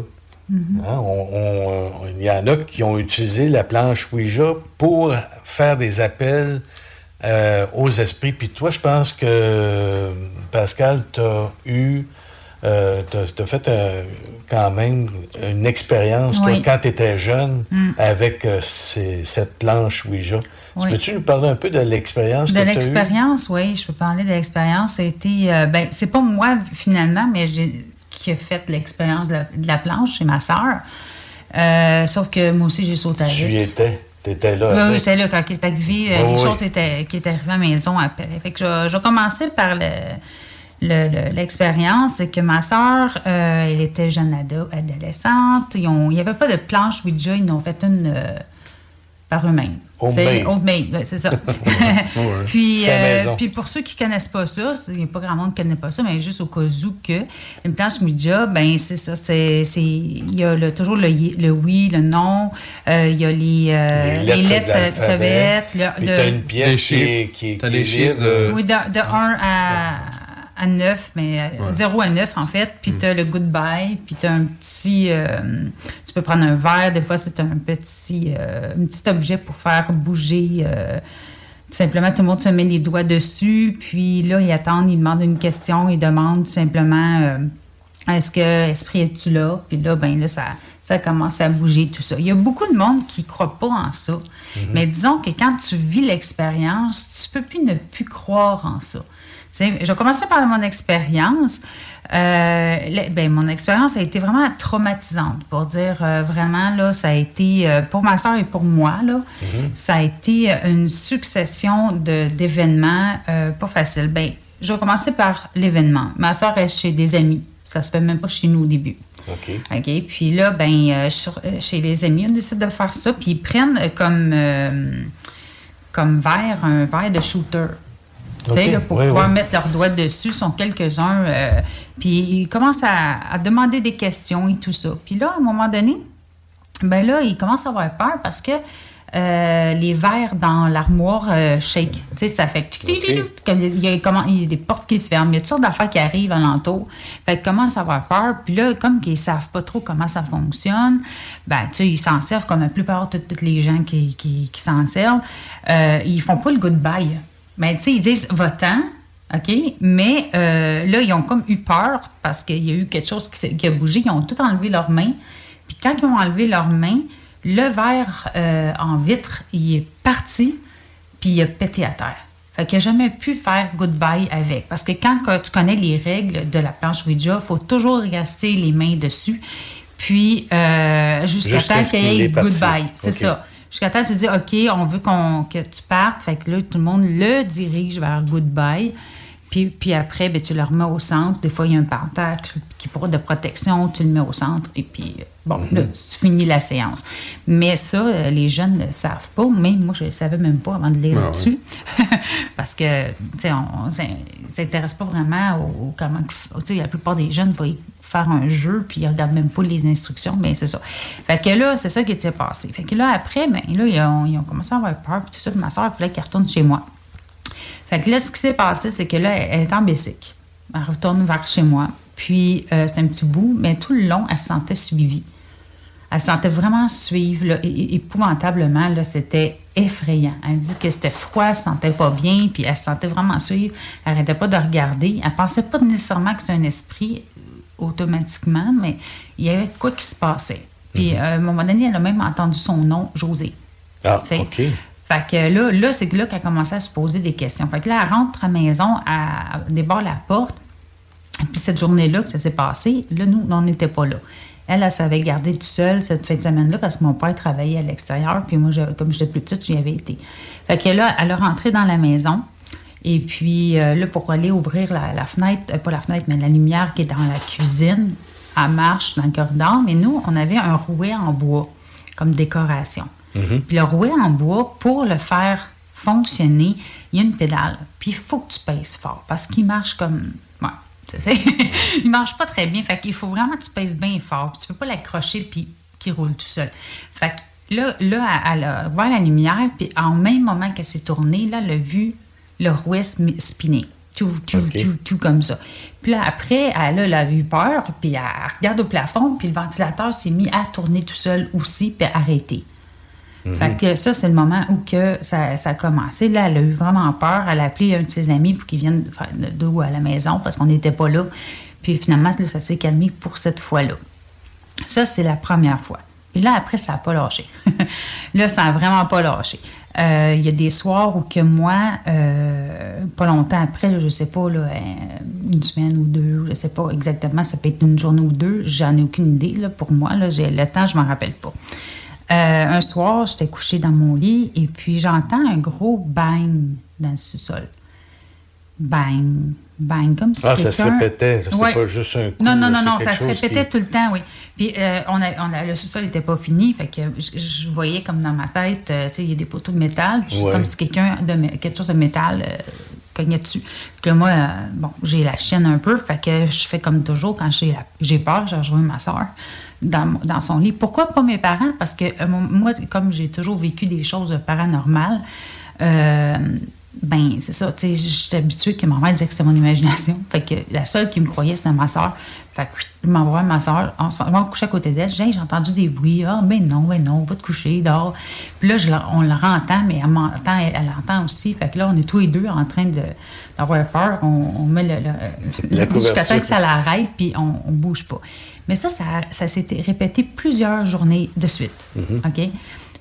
Mhm. Hein, on- on- on- Il y en a qui ont utilisé la planche Ouija pour faire des appels euh, aux esprits. Puis toi, je pense que, Pascal, tu as eu, euh, tu as, fait euh, quand même une expérience Oui. quand tu étais jeune Mm. avec euh, ces- cette planche Ouija. Oui. Peux-tu nous parler un peu de l'expérience que De l'expérience, oui, je peux parler de l'expérience. Euh, ben, c'est pas moi finalement, mais j'ai qui a fait l'expérience de, la- de la planche, c'est ma sœur. Sauf que moi aussi, j'ai sauté avec. Tu y étais. Tu étais là. Oui, j'étais là quand il est arrivé. les oui. choses étaient, qui étaient arrivées à la maison après. Fait que je, je vais commencer par le- le- le- l'expérience. C'est que ma soeur, elle était jeune ado, adolescente. Ils ont- il n'y avait pas de planche Ouija. Ils en ont fait une euh, par eux-mêmes. Homemade. Homemade, ouais, c'est ça. Ouais. puis, euh, puis pour ceux qui ne connaissent pas ça, il n'y a pas grand monde qui ne connaît pas ça, mais juste au cas où que une planche Ouija, ben c'est ça. c'est c'est- Il y a le- toujours le, y- le oui, le non. euh, il y a les, euh, Les les lettres l'alphabet. le- de- t'as une pièce qui est, qui est- qui chiffres libre. de- Oui, de, de 1 à, à 9, mais euh, 0 à 9 en fait. Puis tu as le goodbye, puis tu as un petit. euh, tu peux prendre un verre, des fois c'est un petit, euh, un petit objet pour faire bouger. euh, tout simplement, tout le monde se met les doigts dessus, puis là, ils attendent, ils demandent une question, ils demandent tout simplement est-ce que Esprit es-tu là? Puis là, ben là, ça, ça commence à bouger, tout ça. Il y a beaucoup de monde qui ne croit pas en ça. Mais disons que quand tu vis l'expérience, tu peux plus ne plus croire en ça. Je vais commencer par mon expérience. Euh, ben, mon expérience a été vraiment traumatisante, pour dire euh, vraiment, là, ça a été, euh, pour ma soeur et pour moi, là, ça a été une succession d'événements pas faciles. Ben, je vais commencer par l'événement. Ma soeur est chez des amis. Ça se fait même pas chez nous au début. OK. OK. Puis là, ben, chez les amis, on décide de faire ça. Puis ils prennent comme, comme verre un verre de shooter. Là, pour Oui, pouvoir oui. mettre leurs doigts dessus, sont quelques-uns. euh, puis ils commencent à, à demander des questions et tout ça. Puis là, à un moment donné, ben là, ils commencent à avoir peur parce que euh, les verres dans l'armoire euh, shake. Tu sais, ça fait comme il y, a, il y a des portes qui se ferment. Il y a toutes sortes d'affaires qui arrivent alentour. Fait qu'ils commencent à avoir peur. Puis là, comme qu'ils savent pas trop comment ça fonctionne, ben, tu sais, ils s'en servent comme la plupart de tous les gens qui, qui, qui s'en servent. Euh, ils font pas le goodbye. Mais tu sais, ils disent va-t'en. OK? Mais euh, là, ils ont comme eu peur parce qu'il y a eu quelque chose qui, a bougé. Ils ont tout enlevé leurs mains. Puis quand ils ont enlevé leurs mains, le verre euh, en vitre, il est parti, puis il a pété à terre. Fait qu'il n'a jamais pu faire goodbye avec. Parce que quand tu connais les règles de la planche Ouija, il faut toujours rester les mains dessus. Puis euh, jusqu'à temps ce qu'il y ait goodbye. C'est ça. Jusqu'à temps tu dis, OK, on veut qu'on, que tu partes. Fait que là, tout le monde le dirige vers goodbye. Puis, puis après, ben, tu le remets au centre. Des fois, il y a un pentacle qui pour de protection, tu le mets au centre. Et puis, bon, là, tu finis la séance. Mais ça, euh, les jeunes ne savent pas. Mais moi, je ne savais même pas avant de lire Ah là-dessus. Parce que, tu sais, on ne s'intéresse pas vraiment au, au comment. Tu sais, la plupart des jeunes vont y faire un jeu, puis ils regardent même pas les instructions, mais c'est ça. Fait que là, c'est ça qui était passé. Fait que là, après, ben, là, ils ont, ils ont commencé à avoir peur, puis tout ça. Puis ma soeur, il fallait qu'elle retourne chez moi. Fait que là, ce qui s'est passé, c'est que là, elle est en Bessic. Elle retourne vers chez moi. Puis, euh, c'était un petit bout, mais tout le long, elle se sentait suivie. Elle se sentait vraiment suivre, là, épouvantablement. Là, c'était effrayant. Elle dit que c'était froid, elle se sentait pas bien, puis elle se sentait vraiment suivre. Elle n'arrêtait pas de regarder. Elle pensait pas nécessairement que c'était un esprit euh, automatiquement, mais il y avait de quoi qui se passait. Puis, euh, à un moment donné, elle a même entendu son nom, José. Ah. OK. Fait que là, là c'est que là qu'elle commençait à se poser des questions. Fait que là, elle rentre à la maison, elle, elle débarre la porte. Puis cette journée-là que ça s'est passé, là, nous, on n'était pas là. Elle, elle s'avait gardée toute seule cette fin de semaine-là parce que mon père travaillait à l'extérieur. Puis moi, comme j'étais plus petite, j'y avais été. Fait que là, elle est rentrée dans la maison. Et puis euh, là, pour aller ouvrir la, la fenêtre, euh, pas la fenêtre, mais la lumière qui est dans la cuisine, elle marche dans le corridor. Mais nous, on avait un rouet en bois comme décoration. Puis le rouet en bois, pour le faire fonctionner, il y a une pédale. Puis il faut que tu pèses fort parce qu'il marche comme. Il marche pas très bien. Fait qu'il faut vraiment que tu pèses bien fort. Puis tu peux pas l'accrocher puis qu'il roule tout seul. Fait que là, là, elle a ouvert la lumière. Puis en même moment qu'elle s'est tournée, là, elle a vu le rouet spinner. tout, tout, tout, tout comme ça. Puis là, après, elle, elle a eu peur, puis elle regarde au plafond, puis le ventilateur s'est mis à tourner tout seul aussi, puis arrêter. Mhm. Fait que ça, c'est le moment où que ça, ça a commencé. Là, elle a eu vraiment peur. Elle a appelé un de ses amis pour qu'il vienne dos à la maison parce qu'on n'était pas là. Puis finalement, ça s'est calmé pour cette fois-là. Ça, c'est la première fois. Puis là, après, ça n'a pas lâché. là, ça n'a vraiment pas lâché. Euh, Il y a des soirs où que moi, euh, pas longtemps après, là, je sais pas, là, euh, une semaine ou deux, je sais pas exactement, ça peut être une journée ou deux, j'en ai aucune idée. Là, pour moi, là, le temps, je m'en rappelle pas. Euh, un soir, j'étais couchée dans mon lit et puis j'entends un gros bang dans le sous-sol. Bang, bang, comme si Ah, ça se répétait. C'était Ouais. pas juste un coup. Non, non, là, non, non, ça se répétait qui- tout le temps, oui. Puis euh, on a, on a- le sous-sol n'était pas fini, fait que je, je voyais comme dans ma tête, euh, tu sais, il y a des poteaux de métal, puis Ouais. comme si quelqu'un de quelque chose de métal cognait dessus. Puis que moi, bon, j'ai la chienne un peu, fait que je fais comme toujours quand j'ai peur, j'ai rejoint ma soeur dans, son lit. Pourquoi pas mes parents? Parce que euh, moi, comme j'ai toujours vécu des choses paranormales, euh, ben, c'est ça, tu sais, j'étais habituée que ma mère disait que c'était mon imagination. Fait que la seule qui me croyait, c'était ma soeur. Fait que je m'envoie ma soeur, on va coucher à côté d'elle. Hey, j'ai entendu des bruits. Ah, ben non, ben non, va te coucher, dors. Puis là, je on la entend, mais elle m'entend, elle, elle entend aussi. Fait que là, on est tous les deux en train d'avoir peur. On, on met le, le- La le- jusqu'à temps que ça l'arrête, puis on, on bouge pas. Mais ça, ça, ça s'était répété plusieurs journées de suite. Mhm. OK?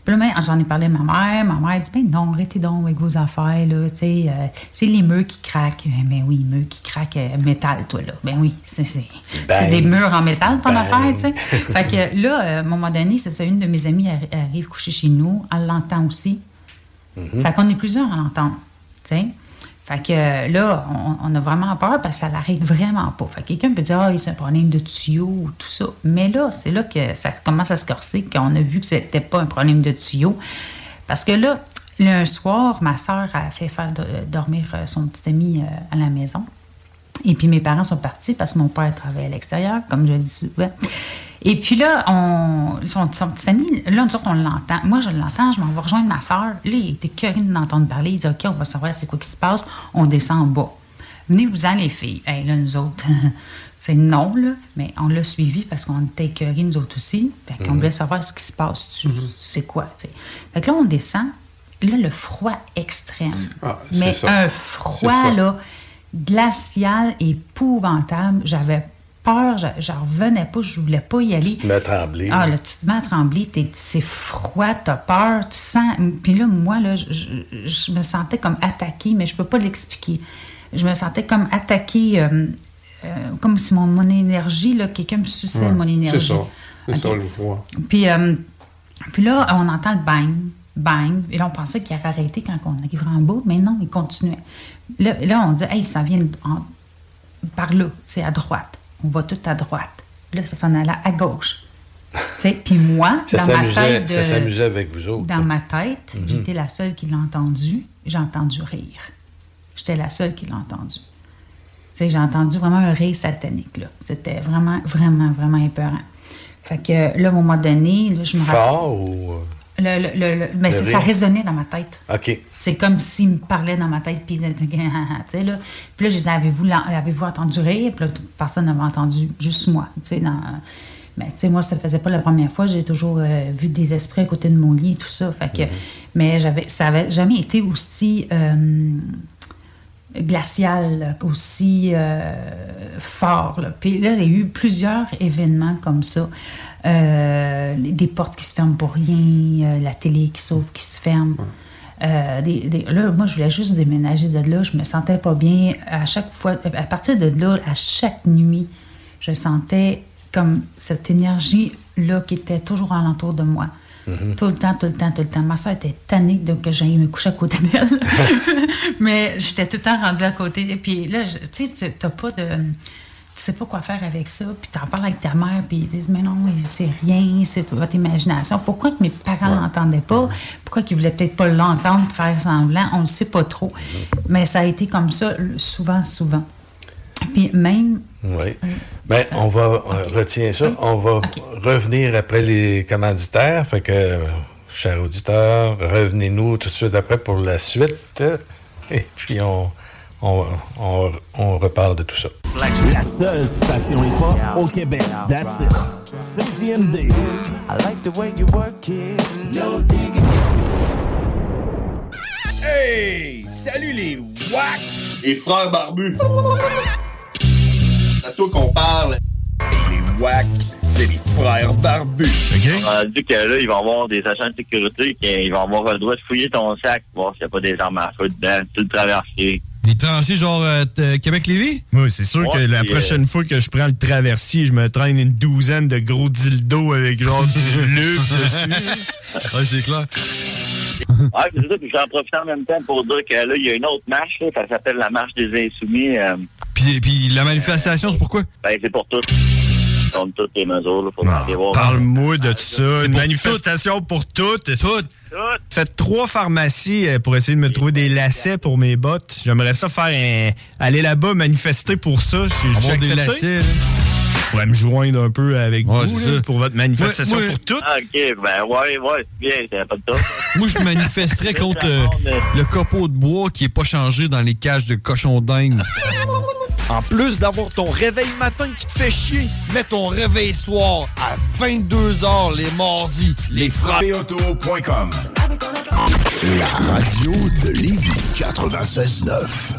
Puis là, ben, j'en ai parlé à ma mère. Ma mère dit Ben non, arrêtez donc avec vos affaires. Là, tu sais, euh, c'est les murs qui craquent. Ben, ben oui, murs qui craquent, euh, métal, toi, là. Ben oui, c'est c'est- Bang. c'est des murs en métal, ton Bang. affaire, tu sais. fait que là, euh, à un moment donné, c'est ça, une de mes amies arri- arrive coucher chez nous. Elle l'entend aussi. Mhm. Fait qu'on est plusieurs à l'entendre, tu sais. Fait que là, on, a vraiment peur parce que ça l'arrête vraiment pas. Fait que quelqu'un peut dire, ah, c'est un problème de tuyau ou tout ça. Mais là, c'est là que ça commence à se corser, qu'on a vu que c'était pas un problème de tuyau. Parce que là, un soir, ma soeur a fait faire do- dormir euh, son petit ami euh, à la maison. Et puis mes parents sont partis parce que mon père travaillait à l'extérieur, comme je le dis souvent. Et puis là, on, son, son petit ami, là, nous autres, on l'entend. Moi, je l'entends, je m'en vais rejoindre ma soeur. Là, il était curieux de l'entendre parler. Il dit OK, on va savoir c'est quoi qui se passe. On descend en bas. Venez-vous-en, les filles. Hey, là, nous autres, c'est non, là, mais on l'a suivi parce qu'on était curieux, nous autres aussi. Fait qu'on Mhm. voulait savoir ce qui se passe. Tu- C'est quoi, tu sais. Fait que là, on descend. Là, le froid extrême. Ah, c'est mais ça. un froid, là, glacial, épouvantable. J'avais peur, je, je revenais pas, je voulais pas y aller. Tu te mets à trembler. Ah, là. tu te mets à trembler, c'est froid, t'as peur, tu sens. Puis là, moi, là, je, me sentais comme attaquée, mais je peux pas l'expliquer. Je me sentais comme attaquée, euh, euh, comme si mon, mon énergie, là, quelqu'un me suçait Ouais, mon énergie. C'est ça. C'est ça le froid. Puis, euh, puis là, on entend le bang, bang. Et là, on pensait qu'il avait arrêté quand on arriverait en bas, mais non, il continuait. Là, là on dit, hey, ça vient en- par là, c'est à droite. On va tout à droite. Là, ça s'en allait à gauche. Tu sais, Puis moi, Ça dans ma tête. de- ça s'amusait avec vous autres. Dans ma tête, Mhm. j'étais la seule qui l'a entendu. J'ai entendu rire. J'étais la seule qui l'a entendu. Tu sais, j'ai entendu vraiment un rire satanique. C'était vraiment, vraiment, vraiment épeurant. Fait que là, à un moment donné, là, je me rappelle. Fort ou. Le, le- le- mais c'est- ça résonnait dans ma tête. OK. C'est comme s'il me parlait dans ma tête, puis là, tu sais, là. Puis là, je disais, avez-vous, avez-vous entendu rire? Puis là, personne n'avait entendu, juste moi, tu sais, dans... Mais tu sais, moi, ça ne faisait pas la première fois. J'ai toujours euh, vu des esprits à côté de mon lit et tout ça. Fait que... Mais j'avais, ça n'avait jamais été aussi euh, glacial, aussi euh, fort. là. Puis là, il y a eu plusieurs événements comme ça. Euh, des portes qui se ferment pour rien, euh, la télé qui s'ouvre, qui se ferme. Euh, des- des- là, moi, je voulais juste déménager de là. Je me sentais pas bien. À chaque fois, à partir de là, à chaque nuit, je sentais comme cette énergie-là qui était toujours alentour de moi. Tout le temps, tout le temps, tout le temps. Ma soeur était tannée de que j'aille me coucher à côté d'elle. Mais j'étais tout le temps rendue à côté. Et puis là, tu sais, tu n'as pas de. Tu sais pas quoi faire avec ça. Puis tu en parles avec ta mère, puis ils disent Mais non, c'est rien, c'est votre imagination. Pourquoi que mes parents l'entendaient pas? Pourquoi qu'ils voulaient peut-être pas l'entendre, faire semblant? On ne sait pas trop. Mais ça a été comme ça, souvent, souvent. Puis même. Oui. Mais on va euh, retiens ça. On va revenir après les commanditaires. Fait que, euh, chers auditeurs, revenez-nous tout de suite après pour la suite. Et puis on, on, on, on reparle de tout ça. La seule station hip-hop au Québec. That's it. CGMD. I like the way you work it. No digging. Hey! Salut les WAC! Les frères barbus. C'est à toi qu'on parle. Les WAC, c'est les frères barbus. On a dit que là, il va y avoir des agents de sécurité qui vont avoir le droit de fouiller ton sac, voir s'il n'y a pas des armes à feu dedans, tout le traversier. Des traversiers genre euh, t- Québec-Lévis? Oui, c'est sûr Ouais, que la prochaine fois que je prends le traversier, je me traîne une douzaine de gros dildos avec genre du lube dessus. ouais, c'est clair. Ah, c'est ça, puis j'en profite en même temps pour dire que là, il y a une autre marche, là, ça s'appelle la marche des insoumis. euh, Puis, puis la manifestation, c'est pourquoi? ben, c'est pour tous. Contre toutes les mesures, là, faut aller voir. Parle-moi de ça. Une manifestation pour toutes. Toutes. Faites trois pharmacies euh, pour essayer de me trouver des lacets pour mes bottes. J'aimerais ça faire un... aller là-bas manifester pour ça. Je suis j'ai des lacets, Je pourrais me joindre un peu avec Ouais, vous là, pour votre manifestation Ouais, ouais. pour toutes. Ah, OK, ben ouais, ouais, c'est bien, c'est pas de top. Moi, je manifesterais contre euh, le copeau de bois qui est pas changé dans les cages de cochons d'Inde. En plus d'avoir ton réveil matin qui te fait chier, mets ton réveil soir à 22h les mardis. Les frappéauto.com La radio de Lévis 96.9.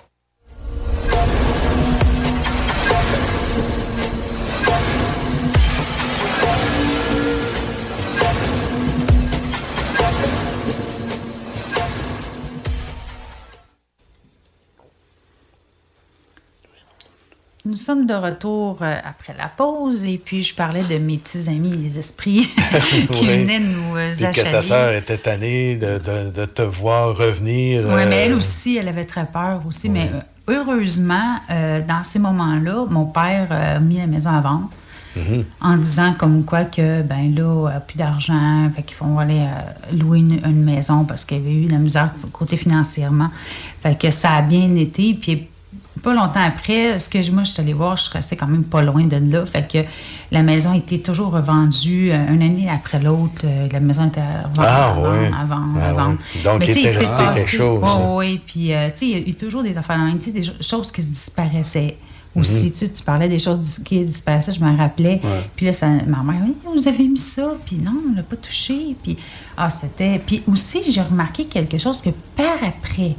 Nous sommes de retour euh, après la pause et puis je parlais de mes petits amis les esprits qui Oui. venaient nous euh, Puis que ta sœur était tannée de, de- de te voir revenir. Oui, mais euh, elle aussi, elle avait très peur aussi. Mais euh, heureusement, euh, dans ces moments-là, mon père euh, a mis la maison à vendre mhm. en disant comme quoi que, ben là, euh, plus d'argent, fait qu'ils vont aller euh, louer une, une maison parce qu'il y avait eu de la misère côté financièrement. Fait que ça a bien été. Puis pas longtemps après, ce que je- moi, je suis allée voir, je suis restée quand même pas loin de là. Fait que la maison était toujours revendue euh, une année après l'autre. euh, la maison était revendue Ah, oui. à vendre, Ah, oui. Donc, Mais il tu sais, était resté quelque chose, Ouais, hein. oui, puis euh, tu sais, il y a eu toujours des affaires des cho- choses qui se disparaissaient. Aussi, Mhm. tu parlais des choses qui disparaissaient, je me rappelais. Ouais. Puis là, ça, ma mère, oui, vous avez mis ça, puis non, on l'a pas touché. Puis, ah, c'était. Puis aussi, j'ai remarqué quelque chose que par après,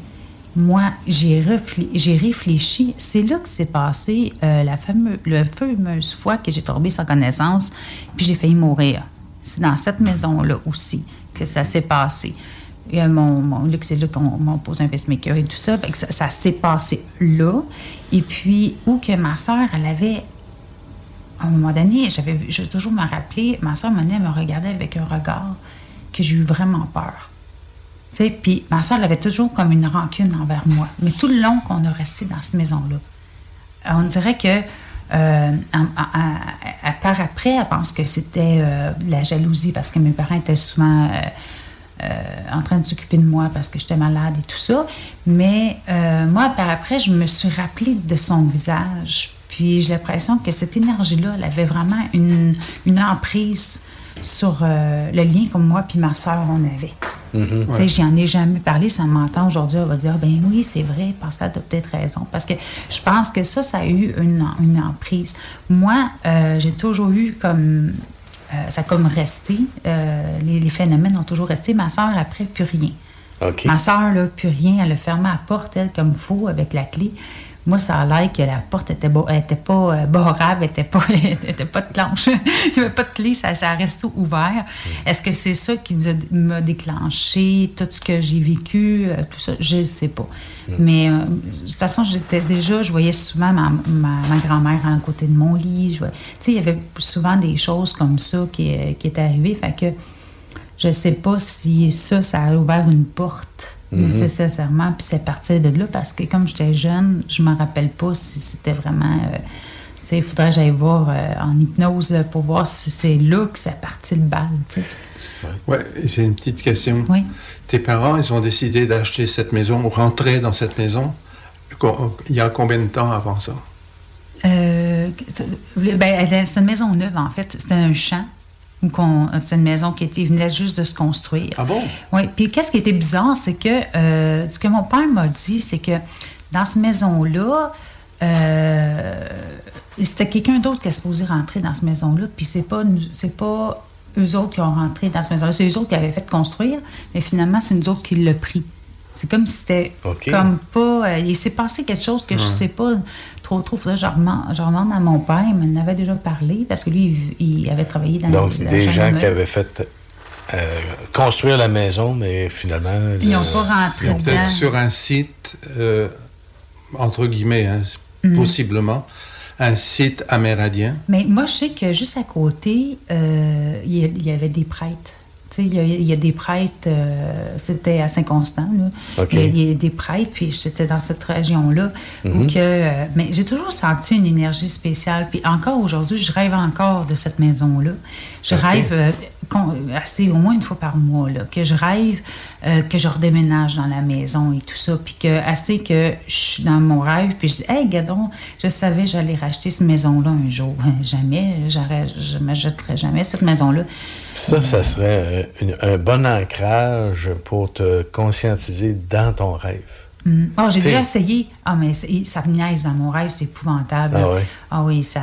moi, j'ai réfléchi. C'est là que s'est passé euh, la fameuse, fois que j'ai tombé sans connaissance, puis j'ai failli mourir. C'est dans cette maison-là aussi que ça s'est passé. Et, euh, mon, mon- c'est là qu'on m'a posé un pacemaker et tout ça. Ça, s'est passé là. Et puis, où que ma soeur, elle avait à un moment donné, j'avais je toujours me rappeler, ma soeur me me regardait avec un regard que j'ai eu vraiment peur. Sais, puis ma soeur, elle avait toujours comme une rancune envers moi. Mais tout le long qu'on a resté dans cette maison-là, euh, on dirait que euh, à part après, elle pense que c'était euh, la jalousie parce que mes parents étaient souvent en train de s'occuper de moi parce que j'étais malade et tout ça. Mais moi, par après, je me suis rappelée de son visage. Puis j'ai l'impression que cette énergie-là, elle avait vraiment une emprise sur euh, le lien comme moi puis ma soeur, on avait. Mhm. Tu sais, j'en ai jamais parlé, ça m'entend aujourd'hui, elle va dire, ben oui, c'est vrai, Pascal, tu as peut-être raison. Parce que je pense que ça, ça a eu une, une emprise. Moi, euh, j'ai toujours eu comme, euh, ça a comme resté, les, les phénomènes ont toujours resté. Ma soeur, après, plus rien. OK. Ma soeur, là, plus rien, elle a fermé la porte, elle, comme il faut, avec la clé. Moi, ça a l'air que la porte était, bo- elle était pas euh, barrable, elle était pas, elle était pas de planche. Il n'y avait pas de clé, ça, ça resté ouvert. Est-ce que c'est ça qui m'a déclenché tout ce que j'ai vécu, euh, tout ça? Je ne sais pas. Mais euh, de toute façon, j'étais déjà, je voyais souvent ma, ma- ma grand-mère à côté de mon lit. Tu sais, il y avait souvent des choses comme ça qui, euh, qui étaient arrivées. Fait que je sais pas si ça, ça a ouvert une porte Mhm. nécessairement, puis c'est parti de là parce que comme j'étais jeune, je me rappelle pas si c'était vraiment euh, sais, il faudrait que j'aille voir euh, en hypnose là, pour voir si c'est là que ça parti le bal. tu sais. Ouais, j'ai une petite question. Oui. Tes parents, ils ont décidé d'acheter cette maison ou rentrer dans cette maison? Il y a combien de temps avant ça? Euh, ben, c'est une maison neuve, en fait. C'était un champ. C'est une maison qui était, venait juste de se construire. Ah bon? Oui. Puis qu'est-ce qui était bizarre, c'est que euh, ce que mon père m'a dit, c'est que dans cette maison-là, euh, c'était quelqu'un d'autre qui a supposé rentrer dans cette maison-là. Puis c'est pas, c'est pas eux autres qui ont rentré dans cette maison-là. C'est eux autres qui avaient fait construire, mais finalement, c'est nous autres qui l'ont pris. C'est comme si c'était comme pas. euh, il s'est passé quelque chose que je Ouais. sais pas trop trop. Faudrait que je remonte, à mon père, il m'en avait déjà parlé parce que lui, il, il avait travaillé dans Donc, la, la des gens qui avaient fait euh, construire la maison, mais finalement. Ils n'ont euh, pas rentré ils ont. Peut-être sur un site, euh, entre guillemets, hein, Mhm. possiblement, un site amérindien. Mais moi, je sais que juste à côté, euh, il y a- il y avait des prêtres. Il y, a- il y a des prêtres, euh, c'était à Saint-Constant. Il y a- il y, a des prêtres, puis j'étais dans cette région-là. Mhm. que, euh, mais j'ai toujours senti une énergie spéciale. Puis encore aujourd'hui, je rêve encore de cette maison-là. Je rêve euh, assez, au moins une fois par mois, là, que je rêve euh, que je redéménage dans la maison et tout ça. Puis que assez que je suis dans mon rêve, puis je dis, hey, Gadon, je savais que j'allais racheter cette maison-là un jour. Jamais, je ne m'achèterais jamais cette maison-là. Ça, ça serait euh, une- un bon ancrage pour te conscientiser dans ton rêve. Oh, j'ai déjà essayé. Ah, mais ça me niaise dans mon rêve, c'est épouvantable. Ah? Ah oui, ça,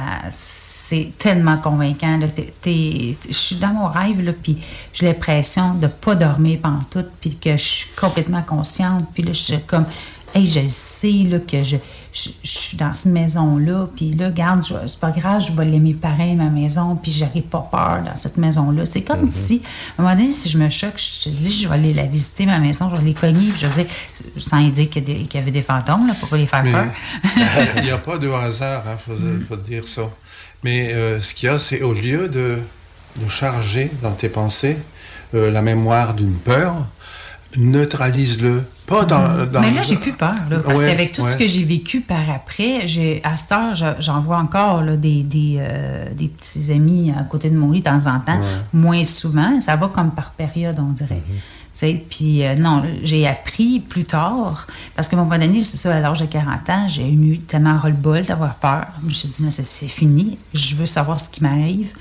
c'est tellement convaincant. je suis dans mon rêve, là, puis j'ai l'impression de ne pas dormir pendant tout, puis que je suis complètement consciente. Puis là, je suis comme, hey, je sais là, que je, je, je suis dans cette maison-là, puis là, regarde, je- c'est pas grave, je vais l'aimer pareil, ma maison, puis j'aurai pas peur dans cette maison-là. C'est comme Mhm. si, à un moment donné, si je me choque, je te dis, je vais aller la visiter, ma maison, je vais les cogner, puis je vais dire, sans dire qu'il y, avait des fantômes, là, pour pas les faire Mais peur. il n'y a pas de hasard, il faut, faut dire ça. Mais euh, ce qu'il y a, c'est au lieu de, de charger dans tes pensées euh, la mémoire d'une peur, neutralise-le. Pas dans, dans- Mais là, j'ai plus peur, là, parce Ouais, qu'avec tout ce que j'ai vécu par après, à cette heure, je- j'en vois encore là, des, des, euh, des petits amis à côté de mon lit de temps en temps, Ouais. moins souvent. Ça va comme par période, on dirait. Sais, Puis euh, non, j'ai appris plus tard, parce qu'à un moment donné, c'est ça, à l'âge de 40 ans, j'ai eu tellement ras-le-bol d'avoir peur. Je me suis dit, non, c'est, fini, je veux savoir ce qui m'arrive.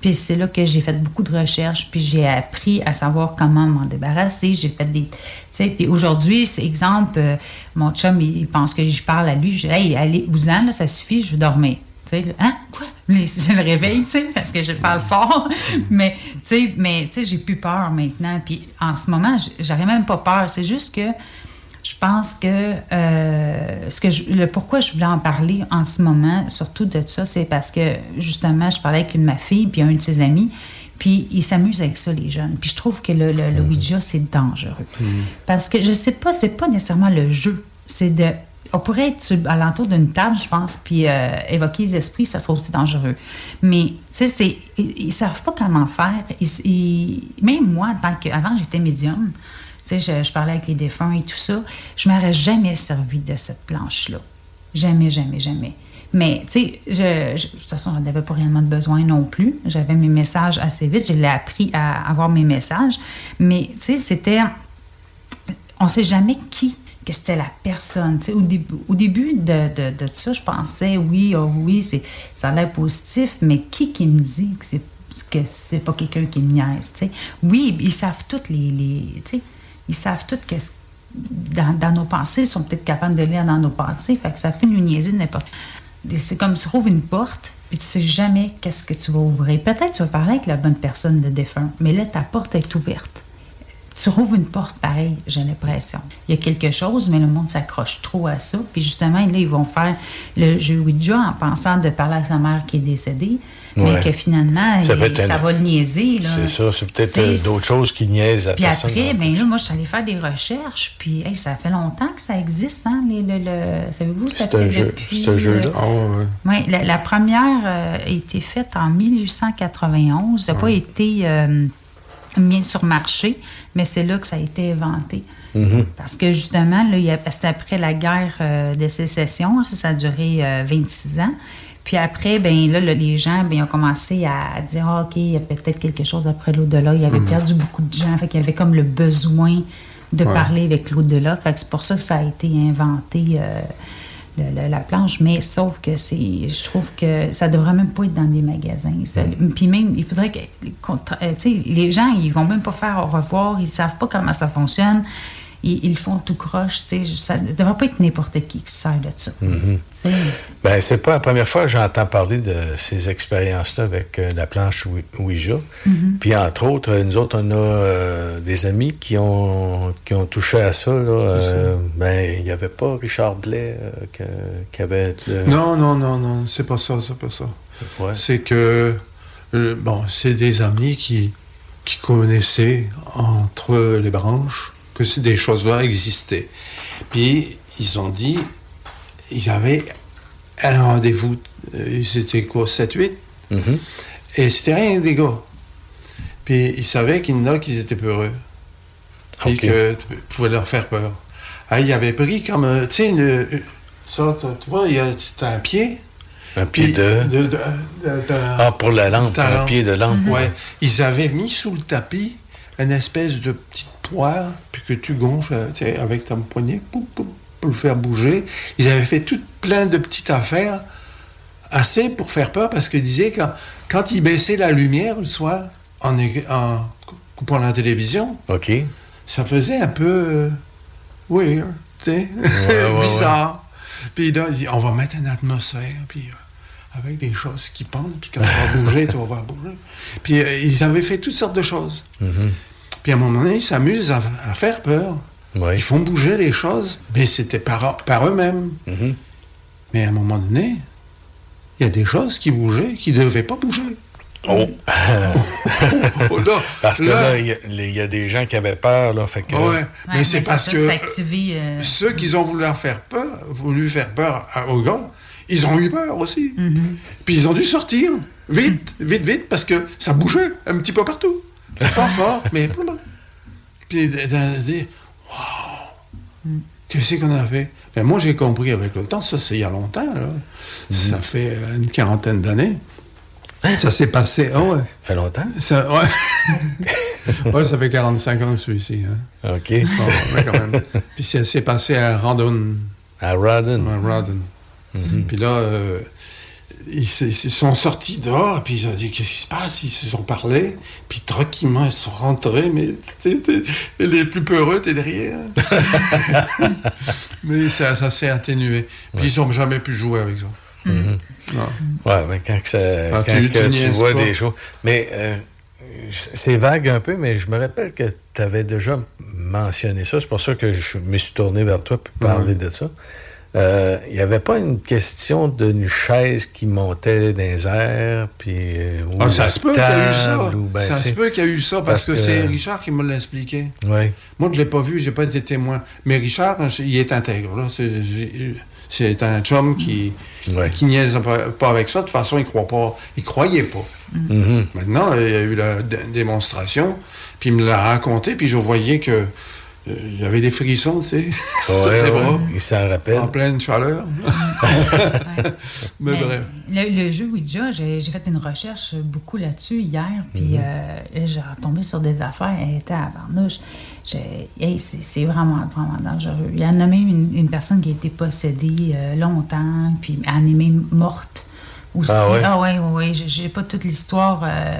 Puis c'est là que j'ai fait beaucoup de recherches, puis j'ai appris à savoir comment m'en débarrasser. J'ai fait des. Puis aujourd'hui, c'est exemple, euh, mon chum, il, pense que je parle à lui. Je dis, hey, allez, vous en, là, ça suffit, je veux dormir. Tu sais, hein, quoi? Je le réveille, tu sais, parce que je parle fort. mais, tu sais, mais, tu sais, j'ai plus peur maintenant. Puis en ce moment, j'aurais même pas peur. C'est juste que je pense que, euh, ce que je- le pourquoi je voulais en parler en ce moment, surtout de ça, c'est parce que justement, je parlais avec une de ma fille puis un de ses amis, puis ils s'amusent avec ça, les jeunes. Puis je trouve que le, le, le Ouija, c'est dangereux. Parce que je sais pas, c'est pas nécessairement le jeu, c'est de. On pourrait être à l'entour d'une table, je pense, puis euh, évoquer les esprits, ça serait aussi dangereux. Mais, tu sais, ils ne savent pas comment faire. Même moi, tant que, avant, j'étais médium. Tu sais, je, je parlais avec les défunts et tout ça. Je m'aurais jamais servi de cette planche-là. Jamais, jamais, jamais. Mais, tu sais, je, je- de toute façon, j'en avais pas réellement de besoin non plus. J'avais mes messages assez vite. Je l'ai appris à avoir mes messages. Mais, tu sais, c'était. On sait jamais qui que c'était la personne. Au, début, au début de, de, ça, je pensais, oui, oh oui, ça a l'air positif, mais qui qui me dit que c'est que c'est pas quelqu'un qui me niaise? Oui, ils savent toutes les... les ils savent toutes qu'est-ce dans, dans nos pensées, ils sont peut-être capables de lire dans nos pensées, fait que ça peut nous niaiser n'importe. C'est comme tu trouves une porte, puis tu sais jamais qu'est-ce que tu vas ouvrir. Peut-être tu vas parler avec la bonne personne de défunt, mais là, ta porte est ouverte. Tu rouvres une porte pareil, j'ai l'impression. Il y a quelque chose, mais le monde s'accroche trop à ça. Puis justement, là, ils vont faire le jeu Ouija en pensant de parler à sa mère qui est décédée, mais que finalement, Ça il- va le niaiser. C'est ça, c'est peut-être euh, d'autres choses qui niaisent la Puis personne. après, ben là, moi, je suis allée faire des recherches, puis hey, ça fait longtemps que ça existe, hein, le, le- savez-vous, ça C'est un fait jeu- depuis... c'est un euh, Ah, oui, la, la première euh, a été faite en 1891. Ça n'a pas été euh, mis sur marché, mais c'est là que ça a été inventé. Mhm. Parce que justement, y c'était après la guerre euh, de sécession, ça, ça a duré euh, 26 ans. Puis après, ben là, le- les gens, ben, ont commencé à dire, Ah, OK, il y a peut-être quelque chose après l'au-delà. Il avait Mhm. perdu beaucoup de gens. Fait qu'il y avait comme le besoin de Ouais. parler avec l'au-delà. Fait que c'est pour ça que ça a été inventé, euh, le- le- la planche. Mais sauf que c'est, je trouve que ça devrait même pas être dans des magasins. Ça- Puis même, il faudrait que, euh, tu sais, les gens, ils vont même pas faire au revoir. Ils savent pas comment ça fonctionne. Ils, font tout croche. tu sais. Ça ne devrait pas être n'importe qui qui se sert de ça. Tu sais. Ben, c'est pas la première fois que j'entends parler de ces expériences-là avec euh, la planche Ouija. Mhm. Puis, entre autres, euh, nous autres, on a euh, des amis qui ont, qui ont touché à ça. Là. Euh, ben, il n'y avait pas Richard Blais euh, que- qui avait... le- Non, non, non, non, c'est pas ça, c'est pas ça. Ouais. C'est que, euh, bon, c'est des amis qui, qui connaissaient entre les branches que des choses-là existaient. Puis, ils ont dit, ils avaient un rendez-vous, euh, c'était quoi, 7-8 Mhm. Et c'était rien des gars. Puis, ils savaient qu'il y en a qui étaient peureux. Puis Ok. que tu pouvais leur faire peur. Ah, il avait pris comme, euh, tu sais, une- ça, tu vois, il y a t'as un pied. Un pied de... de- de- de- de- Ah, pour la lampe, un lampe. pied de lampe. Ouais. Ils avaient mis sous le tapis une espèce de petite poire, puis que tu gonfles euh, avec ton poignet pou, pou, pour le faire bouger. Ils avaient fait tout plein de petites affaires, assez pour faire peur, parce qu'ils disaient que quand, quand ils baissaient la lumière le soir, en, en coupant la télévision, OK. ça faisait un peu euh, weird, tu sais, ouais, bizarre. Puis là, ils disent, on va mettre une atmosphère, puis euh, avec des choses qui pendent, puis quand ça va bouger, tu vas voir bouger. Puis euh, ils avaient fait toutes sortes de choses. Mhm. Puis à un moment donné, ils s'amusent à, à faire peur. Ouais. Ils font bouger les choses, mais c'était par, par eux-mêmes. Mhm. Mais à un moment donné, il y a des choses qui bougeaient, qui ne devaient pas bouger. Oh! Oh, là, Parce que là- il y a- il y, a des gens qui avaient peur, là, fait que... Ouais, mais Ouais, c'est parce ça, que activé, euh, ceux qui ont voulu faire peur, voulu faire peur à- aux gars, ils ont eu peur aussi. Mhm. Puis ils ont dû sortir vite, vite, vite, parce que ça bougeait un petit peu partout. Pas fort, mais puis d- d- d- wow, qu'est-ce qu'on a fait? Ben, moi j'ai compris avec le temps, ça c'est il y a longtemps, là. ça fait euh, une quarantaine d'années. Ça s'est passé, ah ouais. Ça fait longtemps? Ça, ouais. ouais, ça fait 45 ans que je suis ici. Hein. OK. Bon, ouais, quand même. Puis ça s'est passé à Randon. À Rodden. À Rodden. Puis là, euh, ils, sont sortis dehors, puis ils ont dit Qu'est-ce qui se passe? Ils se sont parlé, puis tranquillement, ils sont rentrés, mais t'es- t'es- les plus peureux, t'es derrière. mais ça, ça s'est atténué. Puis ils n'ont jamais pu jouer avec ça. Mhm. Ouais, mais quand, que ça- Ah, quand tu- que vois pas? des choses. Mais euh, c'est vague un peu, mais je me rappelle que tu avais déjà mentionné ça. C'est pour ça que je me suis tourné vers toi pour parler Ouais. de ça. Euh, Il n'y avait pas une question d'une chaise qui montait dans les airs, puis. euh, Ah, ça se peut qu'il y a eu ça. ou ben, ça se peut qu'il y a eu ça parce, que, c'est Richard qui me l'a expliqué. Ouais. Moi, je ne l'ai pas vu, je n'ai pas été témoin. Mais Richard, il est intègre. là. C'est- j'ai- C'est un chum qui, qui niaise pas, avec ça. De toute façon, il croit pas. Il croyait pas. Mhm. Maintenant, il y a eu la dé- démonstration, puis il me l'a raconté, puis je voyais que euh, il y avait des frissons, tu sais, sur Ouais, les ouais, bras, il s'en rappelle. en pleine chaleur. Mais Mais bref. Le, le jeu Ouija, j'ai j'ai fait une recherche beaucoup là-dessus hier, puis Mhm. euh, j'ai retombé sur des affaires, elle était à Barnouche. Hey, c'est vraiment, vraiment dangereux. Il y en a même une, une personne qui a été possédée euh, longtemps, puis animée morte aussi. Ah ouais? Ah ouais, ouais, ouais. J'ai- J'ai pas toute l'histoire euh,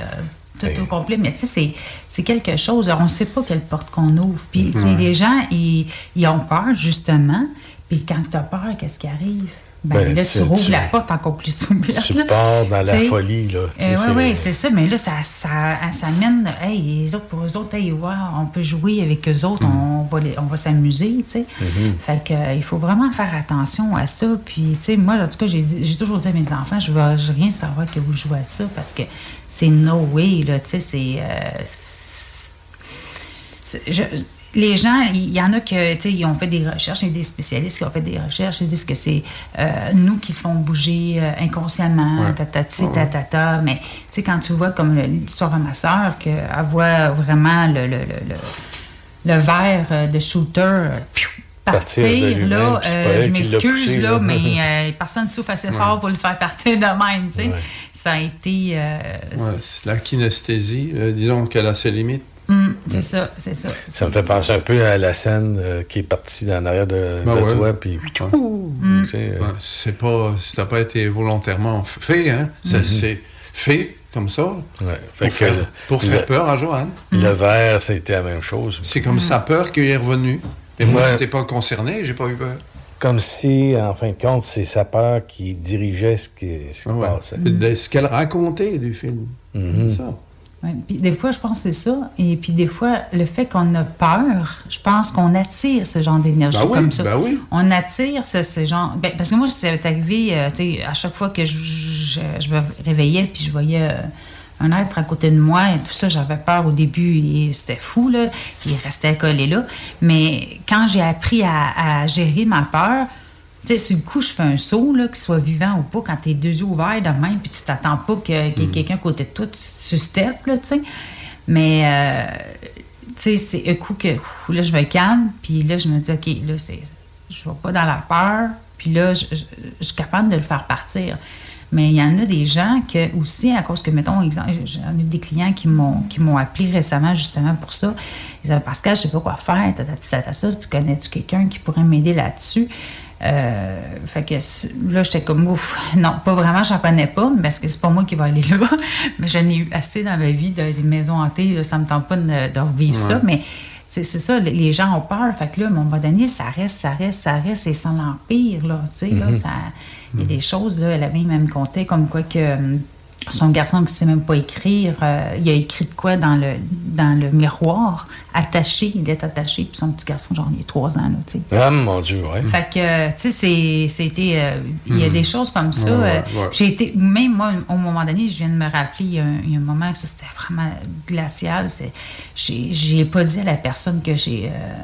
tout au complet, mais tu sais, c'est- quelque chose. On ne sait pas quelle porte qu'on ouvre. Puis Ouais. les gens, ils, ils ont peur, justement. Puis quand tu as peur, qu'est-ce qui arrive? Ben, Ben, là, tu- tu rouvres la porte encore plus ouverte. Tu là. pars dans la folie, là. Euh, c'est- oui, oui, c'est ça. Mais là, ça, ça, ça mène. Hey, les autres, pour eux autres, hey, ouais, on peut jouer avec eux autres, on va, les- on va s'amuser, tu sais. Mhm. Fait que, euh, il faut vraiment faire attention à ça. Puis, tu sais, moi, en tout cas, j'ai dit- j'ai toujours dit à mes enfants, je veux je veux rien savoir que vous jouez à ça parce que c'est no way, là, tu sais, c'est. euh, c'est- je- les gens, il y en a sais, ils ont fait des recherches, il y a des spécialistes qui ont fait des recherches, ils disent que c'est euh, nous qui font bouger euh, inconsciemment, Ouais. tatati, Ouais. tatata, mais tu sais, quand tu vois comme l'histoire de ma sœur, qu'elle voit vraiment le, le, le, le, le verre euh, de shooter, piou, partir, là, euh, je qui m'excuse, là, là. mais euh, personne ne souffle assez Ouais. fort pour le faire partir de même, tu sais. Ouais. Ça a été... euh, c'est la kinesthésie, euh, disons qu'elle a ses limites. Hum, c'est ça, c'est ça. Ça me fait penser un peu à la scène euh, qui est partie en arrière de, Ben de ouais. toi, puis... Mm. euh, Ouais, c'est pas, ça n'a pas été volontairement fait, hein. Ça, Mhm. C'est fait comme ça. Fait pour que faire, le- pour le- faire peur à Joanne. Le verre, c'était la même chose. C'est comme sa peur qui est revenue. Et moi, Ouais. je n'étais pas concerné, j'ai pas eu peur. Comme si, en fin de compte, c'est sa peur qui dirigeait ce qui, ce qui Ouais. passait. De ce qu'elle racontait du film. Mhm. C'est ça. Ouais, puis des fois, je pense que c'est ça. Et puis des fois, le fait qu'on a peur, je pense qu'on attire ce genre d'énergie Ben oui, comme ça. ben oui. On attire ce, ce genre... ben, parce que moi, ça m'est arrivé, euh, tu sais, à chaque fois que je, je- je me réveillais puis je voyais euh, un être à côté de moi et tout ça, j'avais peur au début et c'était fou, là. Il restait collé là. Mais quand j'ai appris à, à gérer ma peur, sais, sur le coup, je fais un saut, là, qu'il soit vivant ou pas, quand t'es deux yeux ouverts de même, puis tu t'attends pas qu'il y ait quelqu'un à côté de toi, tu, tu steppes, là, tu sais. Mais, euh, tu sais, c'est un coup que, ouf, là, je me calme, puis là, je me dis, OK, là, c'est, je vais pas dans la peur, puis là, je, je- je suis capable de le faire partir. Mais il y en a des gens que aussi, à cause que, mettons, exemple, j'en ai des clients qui m'ont qui m'ont appelé récemment justement pour ça. Ils disaient Pascal, je sais pas quoi faire, ça, tu connais-tu quelqu'un qui pourrait m'aider là-dessus? Euh, fait que là, j'étais comme ouf. Non, pas vraiment, j'en connais pas, parce que c'est pas moi qui vais aller là. Mais j'en ai eu assez dans ma vie de les maisons hantées, ça me tente pas de, de revivre ça. Mais c'est ça, les- gens ont peur. Fait que là, à un moment donné, ça reste, ça reste, ça reste, et sans l'empire, là. Tu sais, là, Mhm. ça. Il y a des choses, là, elle avait même compté comme quoi que hum, son garçon qui ne sait même pas écrire, euh, il a écrit de quoi dans le, dans le miroir, attaché, il est attaché, puis son petit garçon, genre, il a trois ans, là, tu sais. Ah, mon Dieu, ouais. Fait que, euh, tu sais, c'est- c'était. euh, Il y a Mhm. des choses comme ça. Ouais, ouais, ouais. J'ai été. Même moi, au moment donné, je viens de me rappeler, il y a un, il y a un moment que ça, c'était vraiment glacial. J'ai j'ai pas dit à la personne que j'ai. euh,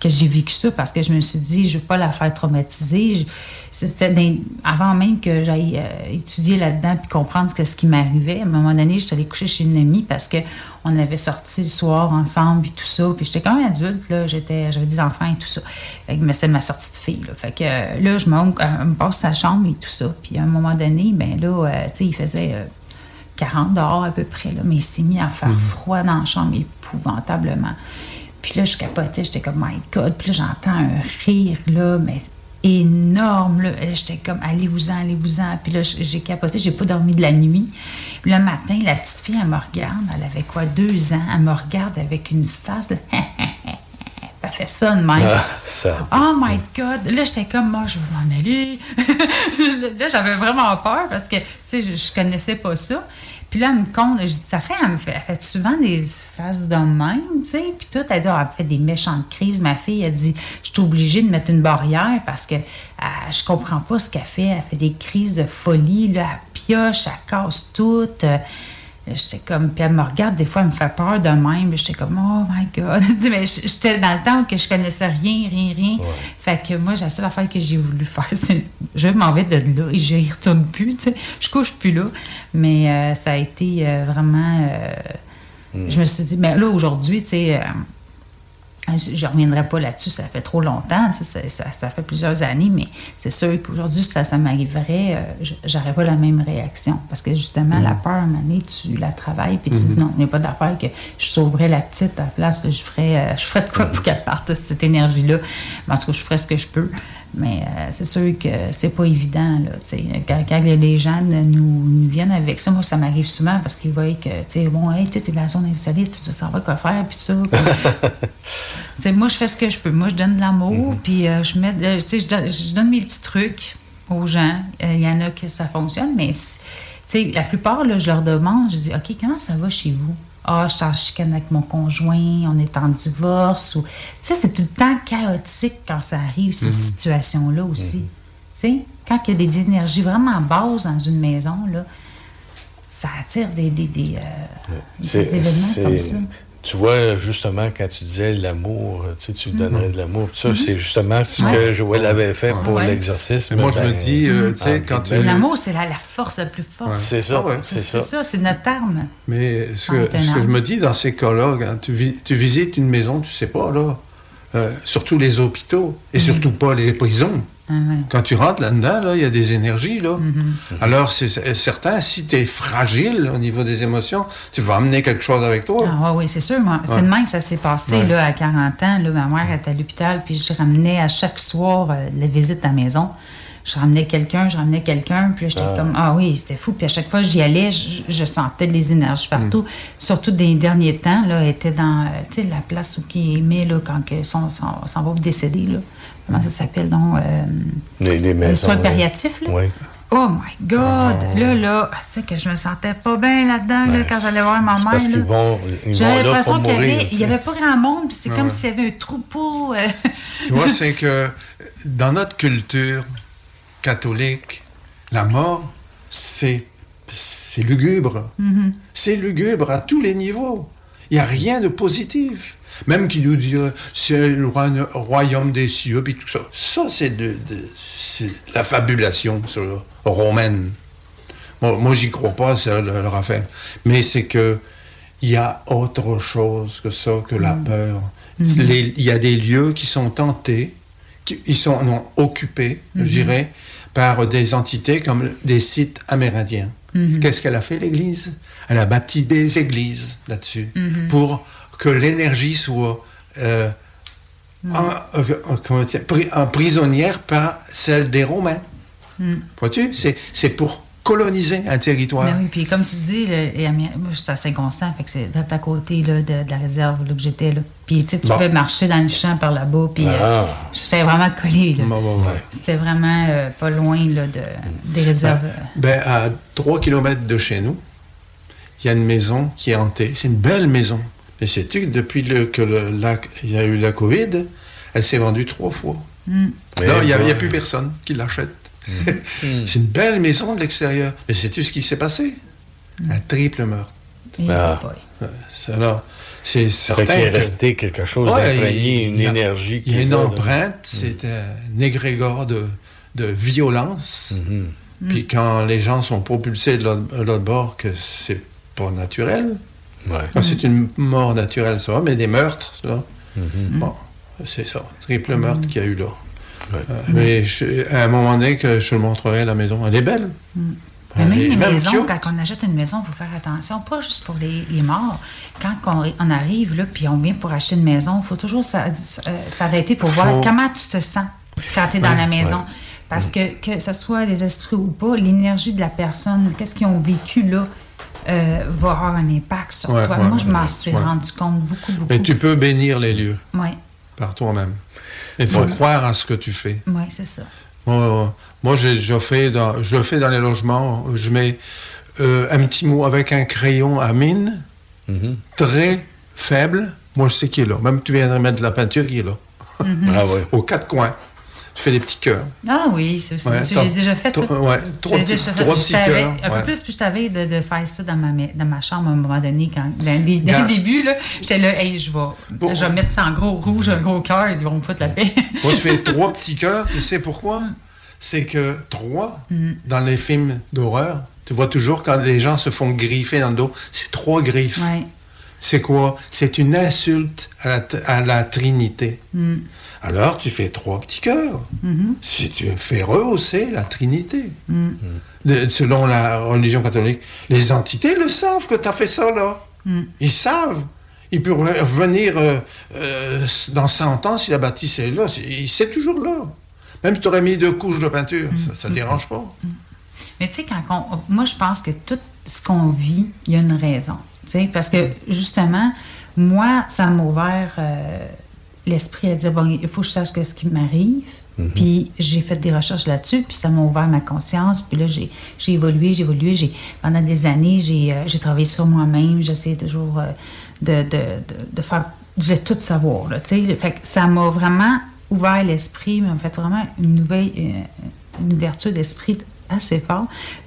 que j'ai vécu ça parce que je me suis dit, je veux pas la faire traumatiser. C'était avant même que j'aille euh, étudier là-dedans puis comprendre que ce qui m'arrivait. À un moment donné, j'étais allée coucher chez une amie parce que on avait sorti le soir ensemble et tout ça. Puis j'étais quand même adulte, là. J'étais, j'avais des enfants et tout ça. Fait que, mais c'est ma sortie de fille, là. Fait que euh, là, je me, euh, me passe sa chambre et tout ça. Puis à un moment donné, ben là, tu sais, il faisait... euh, 40 dehors à peu près, là, mais il s'est mis à faire froid dans la chambre épouvantablement. Puis là, je capotais, j'étais comme, my God. Puis là, j'entends un rire, là, mais énorme. Là. J'étais comme, allez-vous-en, allez-vous-en. Puis là, j'ai capoté, j'ai pas dormi de la nuit. Le matin, la petite fille, elle me regarde. Elle avait quoi, deux ans? Elle me regarde avec une face de... Elle fait ça de même. Ah, ça. Oh my God! Là, j'étais comme, moi, je veux m'en aller. là, j'avais vraiment peur parce que, tu sais, je, je connaissais pas ça. Là, elle me compte, ça fait, elle fait, elle souvent des faces de même, tu sais. Puis tout, elle dit, Ah, elle fait des méchantes crises. Ma fille, elle dit, je suis obligée de mettre une barrière parce que ah, je comprends pas ce qu'elle fait. Elle fait des crises de folie, là, elle pioche, elle casse tout. Euh, J'étais comme, puis elle me regarde, des fois, elle me fait peur de même. J'étais comme, oh my God. Tu sais, mais j'étais dans le temps que je connaissais rien, rien, rien. Fait que moi, la seule affaire que j'ai voulu faire, c'est je m'en vais de là et je n'y retourne plus. Tu sais. Je couche plus là. Mais euh, ça a été euh, vraiment. euh, Je me suis dit, mais là, aujourd'hui, tu sais. Euh, je ne reviendrai pas là-dessus, ça fait trop longtemps, ça, ça, ça- ça fait plusieurs années, mais c'est sûr qu'aujourd'hui, ça, ça m'arriverait, euh, j'aurais pas la même réaction. Parce que justement, la peur, à un moment donné, tu la travailles, puis tu dis non, il n'y a pas d'affaire que je sauverais la petite à la place, je ferais, euh, je ferais de quoi pour qu'elle parte, cette énergie-là. En tout cas, je ferais ce que je peux. Mais euh, c'est sûr que c'est pas évident. Là, tu quand, quand les gens nous, nous viennent avec ça, moi, ça m'arrive souvent parce qu'ils voient que, tu sais, bon, hey, toi, t'es dans la zone insolite, tu sais pas quoi faire, puis ça. puis- Tu moi, je fais ce que je peux. Moi, je donne de l'amour, puis euh, je mets, euh, tu je donne, je donne mes petits trucs aux gens. Il y en a que ça fonctionne, mais tu la plupart, là, je leur demande, je dis, OK, comment ça va chez vous? Ah, je suis en chicane avec mon conjoint, on est en divorce. Ou... Tu sais, c'est tout le temps chaotique quand ça arrive, ces Mhm. situations-là aussi. Tu sais, quand il y a des énergies vraiment basses dans une maison, là, ça attire des, des, des, euh, des événements comme ça. Tu vois, justement, quand tu disais l'amour, tu sais, tu donnerais de l'amour. Ça, c'est justement ce Mhm. Ouais. que Joël avait fait pour Ouais. l'exorcisme. Moi, je me ben, dis, euh, tu sais, quand tu-. L'amour, c'est la, la force la plus forte. Ouais. C'est ça, Ah ouais. c'est C'est ça. ça, c'est notre arme. Mais ce que, t'es ce que je me dis dans ces cas-là, quand tu visites une maison, tu sais pas, là. Euh, surtout les hôpitaux, et surtout pas les prisons. Ah ouais. Quand tu rentres là-dedans, là, il y a des énergies. Là. Alors, c'est c'est certain, si tu es fragile au niveau des émotions, tu vas amener quelque chose avec toi. Ah oui, c'est sûr. C'est de même que ça s'est passé Ouais. là, à 40 ans. Là, ma mère était à l'hôpital, puis je ramenais à chaque soir euh, les visites à la maison. Je ramenais quelqu'un, je ramenais quelqu'un, puis j'étais Ah. comme, ah oui, c'était fou. Puis à chaque fois que j'y allais, je, je sentais les énergies partout. Mm. Surtout des derniers temps, là, elle était dans, euh, tu sais, la place où qui met, là, quand que son, son, son va décéder, là. Comment ça s'appelle, donc? euh, Les, les les maisons. soins là. palliatifs, là? Oui. Oh my God! Là, là, c'est que je me sentais pas bien là-dedans, là, Ben, quand j'allais voir ma mère. parce qu'ils vont, J'avais l'impression qu'il y mourir. avait, tu il y sais. avait pas grand monde, puis c'est comme ouais. s'il y avait un troupeau. euh, Tu vois, c'est que dans notre culture catholique, la mort, c'est c'est lugubre. Mhm. C'est lugubre à tous les niveaux. Il n'y a rien de positif. Même qui nous dit euh, c'est le royaume des cieux, puis tout ça. Ça, c'est de, de- c'est de la fabulation romaine. Moi, moi j'y crois pas, c'est leur affaire. Mais c'est que il y a autre chose que ça, que la peur. Mhm. Il y a des lieux qui sont tentés, qui ils sont non, occupés, Mhm. je dirais, par des entités comme des sites amérindiens. Mhm. Qu'est-ce qu'elle a fait, l'Église? Elle a bâti des églises là-dessus Mhm. pour que l'énergie soit euh, en- euh, en prisonnière par celle des Romains. Vois-tu? C'est c'est pour coloniser un territoire. Ben oui, puis comme tu dis, moi j'étais à Saint-Constant, fait que c'est d'être à côté là, de, de la réserve là, que j'étais. là. Puis tu sais, tu Bon. pouvais marcher dans le champ par là-bas, puis euh, Ah. j'étais vraiment collé. là. Bon, bon, bon. C'était vraiment euh, pas loin là, de, des réserves. Ben, à 3 km de chez nous, il y a une maison qui est hantée. C'est une belle maison. Mais sais-tu que depuis le- que le, la- il y a eu la COVID, elle s'est vendue trois fois. Mm. Là, il n'y a, ben. il y a plus personne qui l'achète. c'est une belle maison de l'extérieur. Mais sais-tu ce qui s'est passé? Un triple meurtre. Et Ah. Euh, ça, là, c'est certain. qu'il est que- resté quelque chose Ouais, il- une il y a- énergie Il y a qui une là, là. empreinte, c'est un égrégore de, de violence. Mm-hmm. Puis quand les gens sont propulsés de l'autre de l'autre bord, que c'est pas naturel. Ah, c'est une mort naturelle, ça, mais des meurtres, ça. Mm-hmm. Bon, c'est ça, triple meurtre qu'il y a eu là. Mais je- à un moment donné, que je te montrerai la maison, elle est belle. Mais même les même maisons, quand on achète une maison, il faut faire attention, pas juste pour les, les morts. Quand on, on arrive, là, puis on vient pour acheter une maison, il faut toujours s'a- s'arrêter pour voir Faut- comment tu te sens quand tu es dans Ouais, la maison. ouais. Parce que, que ce soit des esprits ou pas, l'énergie de la personne, qu'est-ce qu'ils ont vécu là, euh, va avoir un impact sur Ouais, toi. Moi, je m'en suis rendu compte beaucoup, beaucoup. Mais tu peux bénir les lieux Oui, par toi-même. Il faut Ouais. croire à ce que tu fais. ouais, c'est ça. Moi, moi, j'ai- je fais dans, je fais dans les logements, je mets euh, un petit mot avec un crayon à mine, Mm-hmm. très faible. Moi, je sais qu'il est là. Même tu viendrais mettre de la peinture, il est là. Mhm. Ah ouais. Aux quatre coins. Tu fais des petits cœurs. Ah oui, c'est. Ouais, je l'ai déjà fait. ça. ouais, trois petits- déjà fait. trois petits cœurs, Un peu plus, puis je t'avais de, de faire ça dans ma, dans ma chambre à un moment donné. Quand, dans, des- dans Regarde. le début, là, j'étais là, hey, je vais, je vais mettre ça en gros rouge, un gros cœur, ils vont me foutre la paix. Moi, je fais trois petits cœurs. Tu sais pourquoi? C'est que trois, dans les films d'horreur, tu vois toujours quand les gens se font griffer dans le dos, c'est trois griffes. C'est quoi? C'est une insulte à la, à la Trinité. Mm. Alors, tu fais trois petits cœurs. Mhm. Si tu fais rehausser la Trinité. Mm. De- selon la religion catholique, les entités le savent que tu as fait ça, là. Mm. Ils savent. Ils peuvent revenir euh, euh, dans 100 ans si la bâtisse est là. C'est c'est toujours là. Même si tu aurais mis deux couches de peinture, ça ne dérange pas. Mais tu sais, quand on- moi, je pense que tout ce qu'on vit, il y a une raison. Parce que justement, moi, ça m'a ouvert euh, l'esprit à dire bon, il faut que je sache que ce qui m'arrive. Puis j'ai fait des recherches là-dessus, puis ça m'a ouvert ma conscience. Puis là, j'ai j'ai évolué, j'ai évolué. J'ai, pendant des années, j'ai, euh, j'ai travaillé sur moi-même. J'essayais toujours euh, de, de, de, de faire. Je voulais tout savoir. Là, tu sais. fait que ça m'a vraiment ouvert l'esprit, m'a fait vraiment une nouvelle, euh, une ouverture d'esprit assez fort.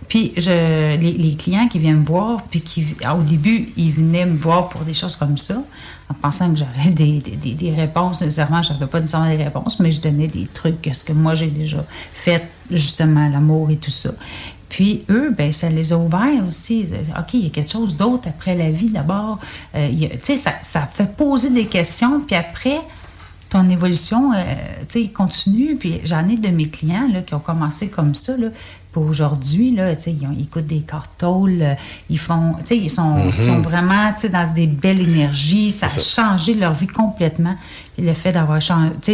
Puis je, les, clients qui viennent me voir, puis qui, ah, au début, ils venaient me voir pour des choses comme ça, en pensant que j'aurais des, des, des- réponses. Nécessairement, je n'avais pas nécessairement des réponses, mais je donnais des trucs, ce que moi j'ai déjà fait, justement, l'amour et tout ça. Puis eux, ben, ça les a ouverts aussi. OK, il y a quelque chose d'autre après la vie d'abord. Euh, tu sais, ça, ça fait poser des questions, puis après, ton évolution, euh, tu sais, continue. Puis j'en ai de mes clients là, qui ont commencé comme ça. Là, puis aujourd'hui, là, ils, ont- ils écoutent des cartoules, euh, ils font, ils sont, Mhm. sont vraiment, dans des belles énergies. Ça a ça. changé leur vie complètement. Et le fait d'avoir,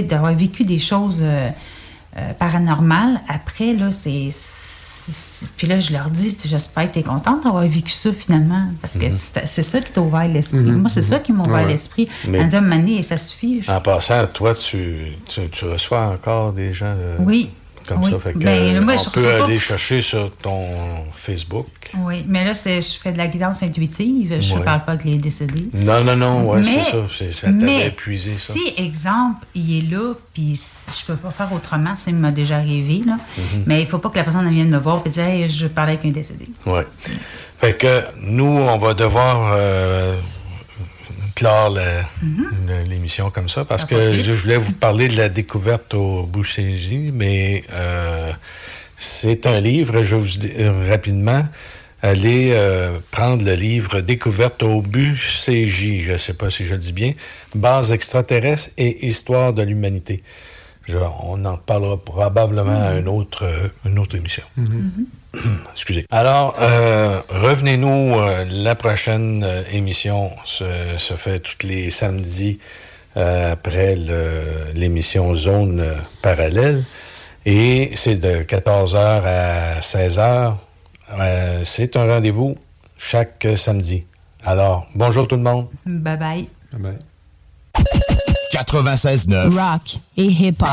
d'avoir vécu des choses euh, euh, paranormales, après, là, c'est... Puis là, je leur dis, j'espère que tu es contente d'avoir vécu ça finalement. Parce que Mhm. c'est ça qui t'a ouvert l'esprit. Mhm. Moi, c'est ça qui m'a ouvert Ouais. l'esprit. Mais- dit, Mané, ça suffit. Je- En passant, toi, tu, tu, tu reçois encore des gens euh, Oui. Comme Oui. ça. Fait que, Ben, moi, on je peut pas- aller chercher sur ton Facebook. Oui, mais là, c'est- je fais de la guidance intuitive. Je ne parle pas avec les décédés. Non, non, non, ouais, c'est ça. C'est- Ça t'avait épuisé, ça. Si, exemple, il est là, puis je peux pas faire autrement, ça m'a déjà arrivé, là. Mhm. mais il faut pas que la personne vienne me voir et dire hey, je parlais avec un décédé. Oui. Fait que nous, on va devoir euh, clore le- l'émission comme ça parce que vite. je voulais vous parler de la découverte au Boucher-J, mais euh, c'est un livre, je vais vous dis euh, rapidement. Allez euh, prendre le livre Découverte au BUCJ, je ne sais pas si je le dis bien, Base extraterrestre et histoire de l'humanité. Je- on en parlera probablement à une autre, une autre émission. Excusez. Alors, euh, revenez-nous. euh, la prochaine euh, émission se, se fait tous les samedis euh, après l'émission Zone parallèle. Et c'est de 14h à 16h. Euh, c'est un rendez-vous chaque samedi. Alors, bonjour tout le monde. Bye bye. 96.9. Rock et hip-hop.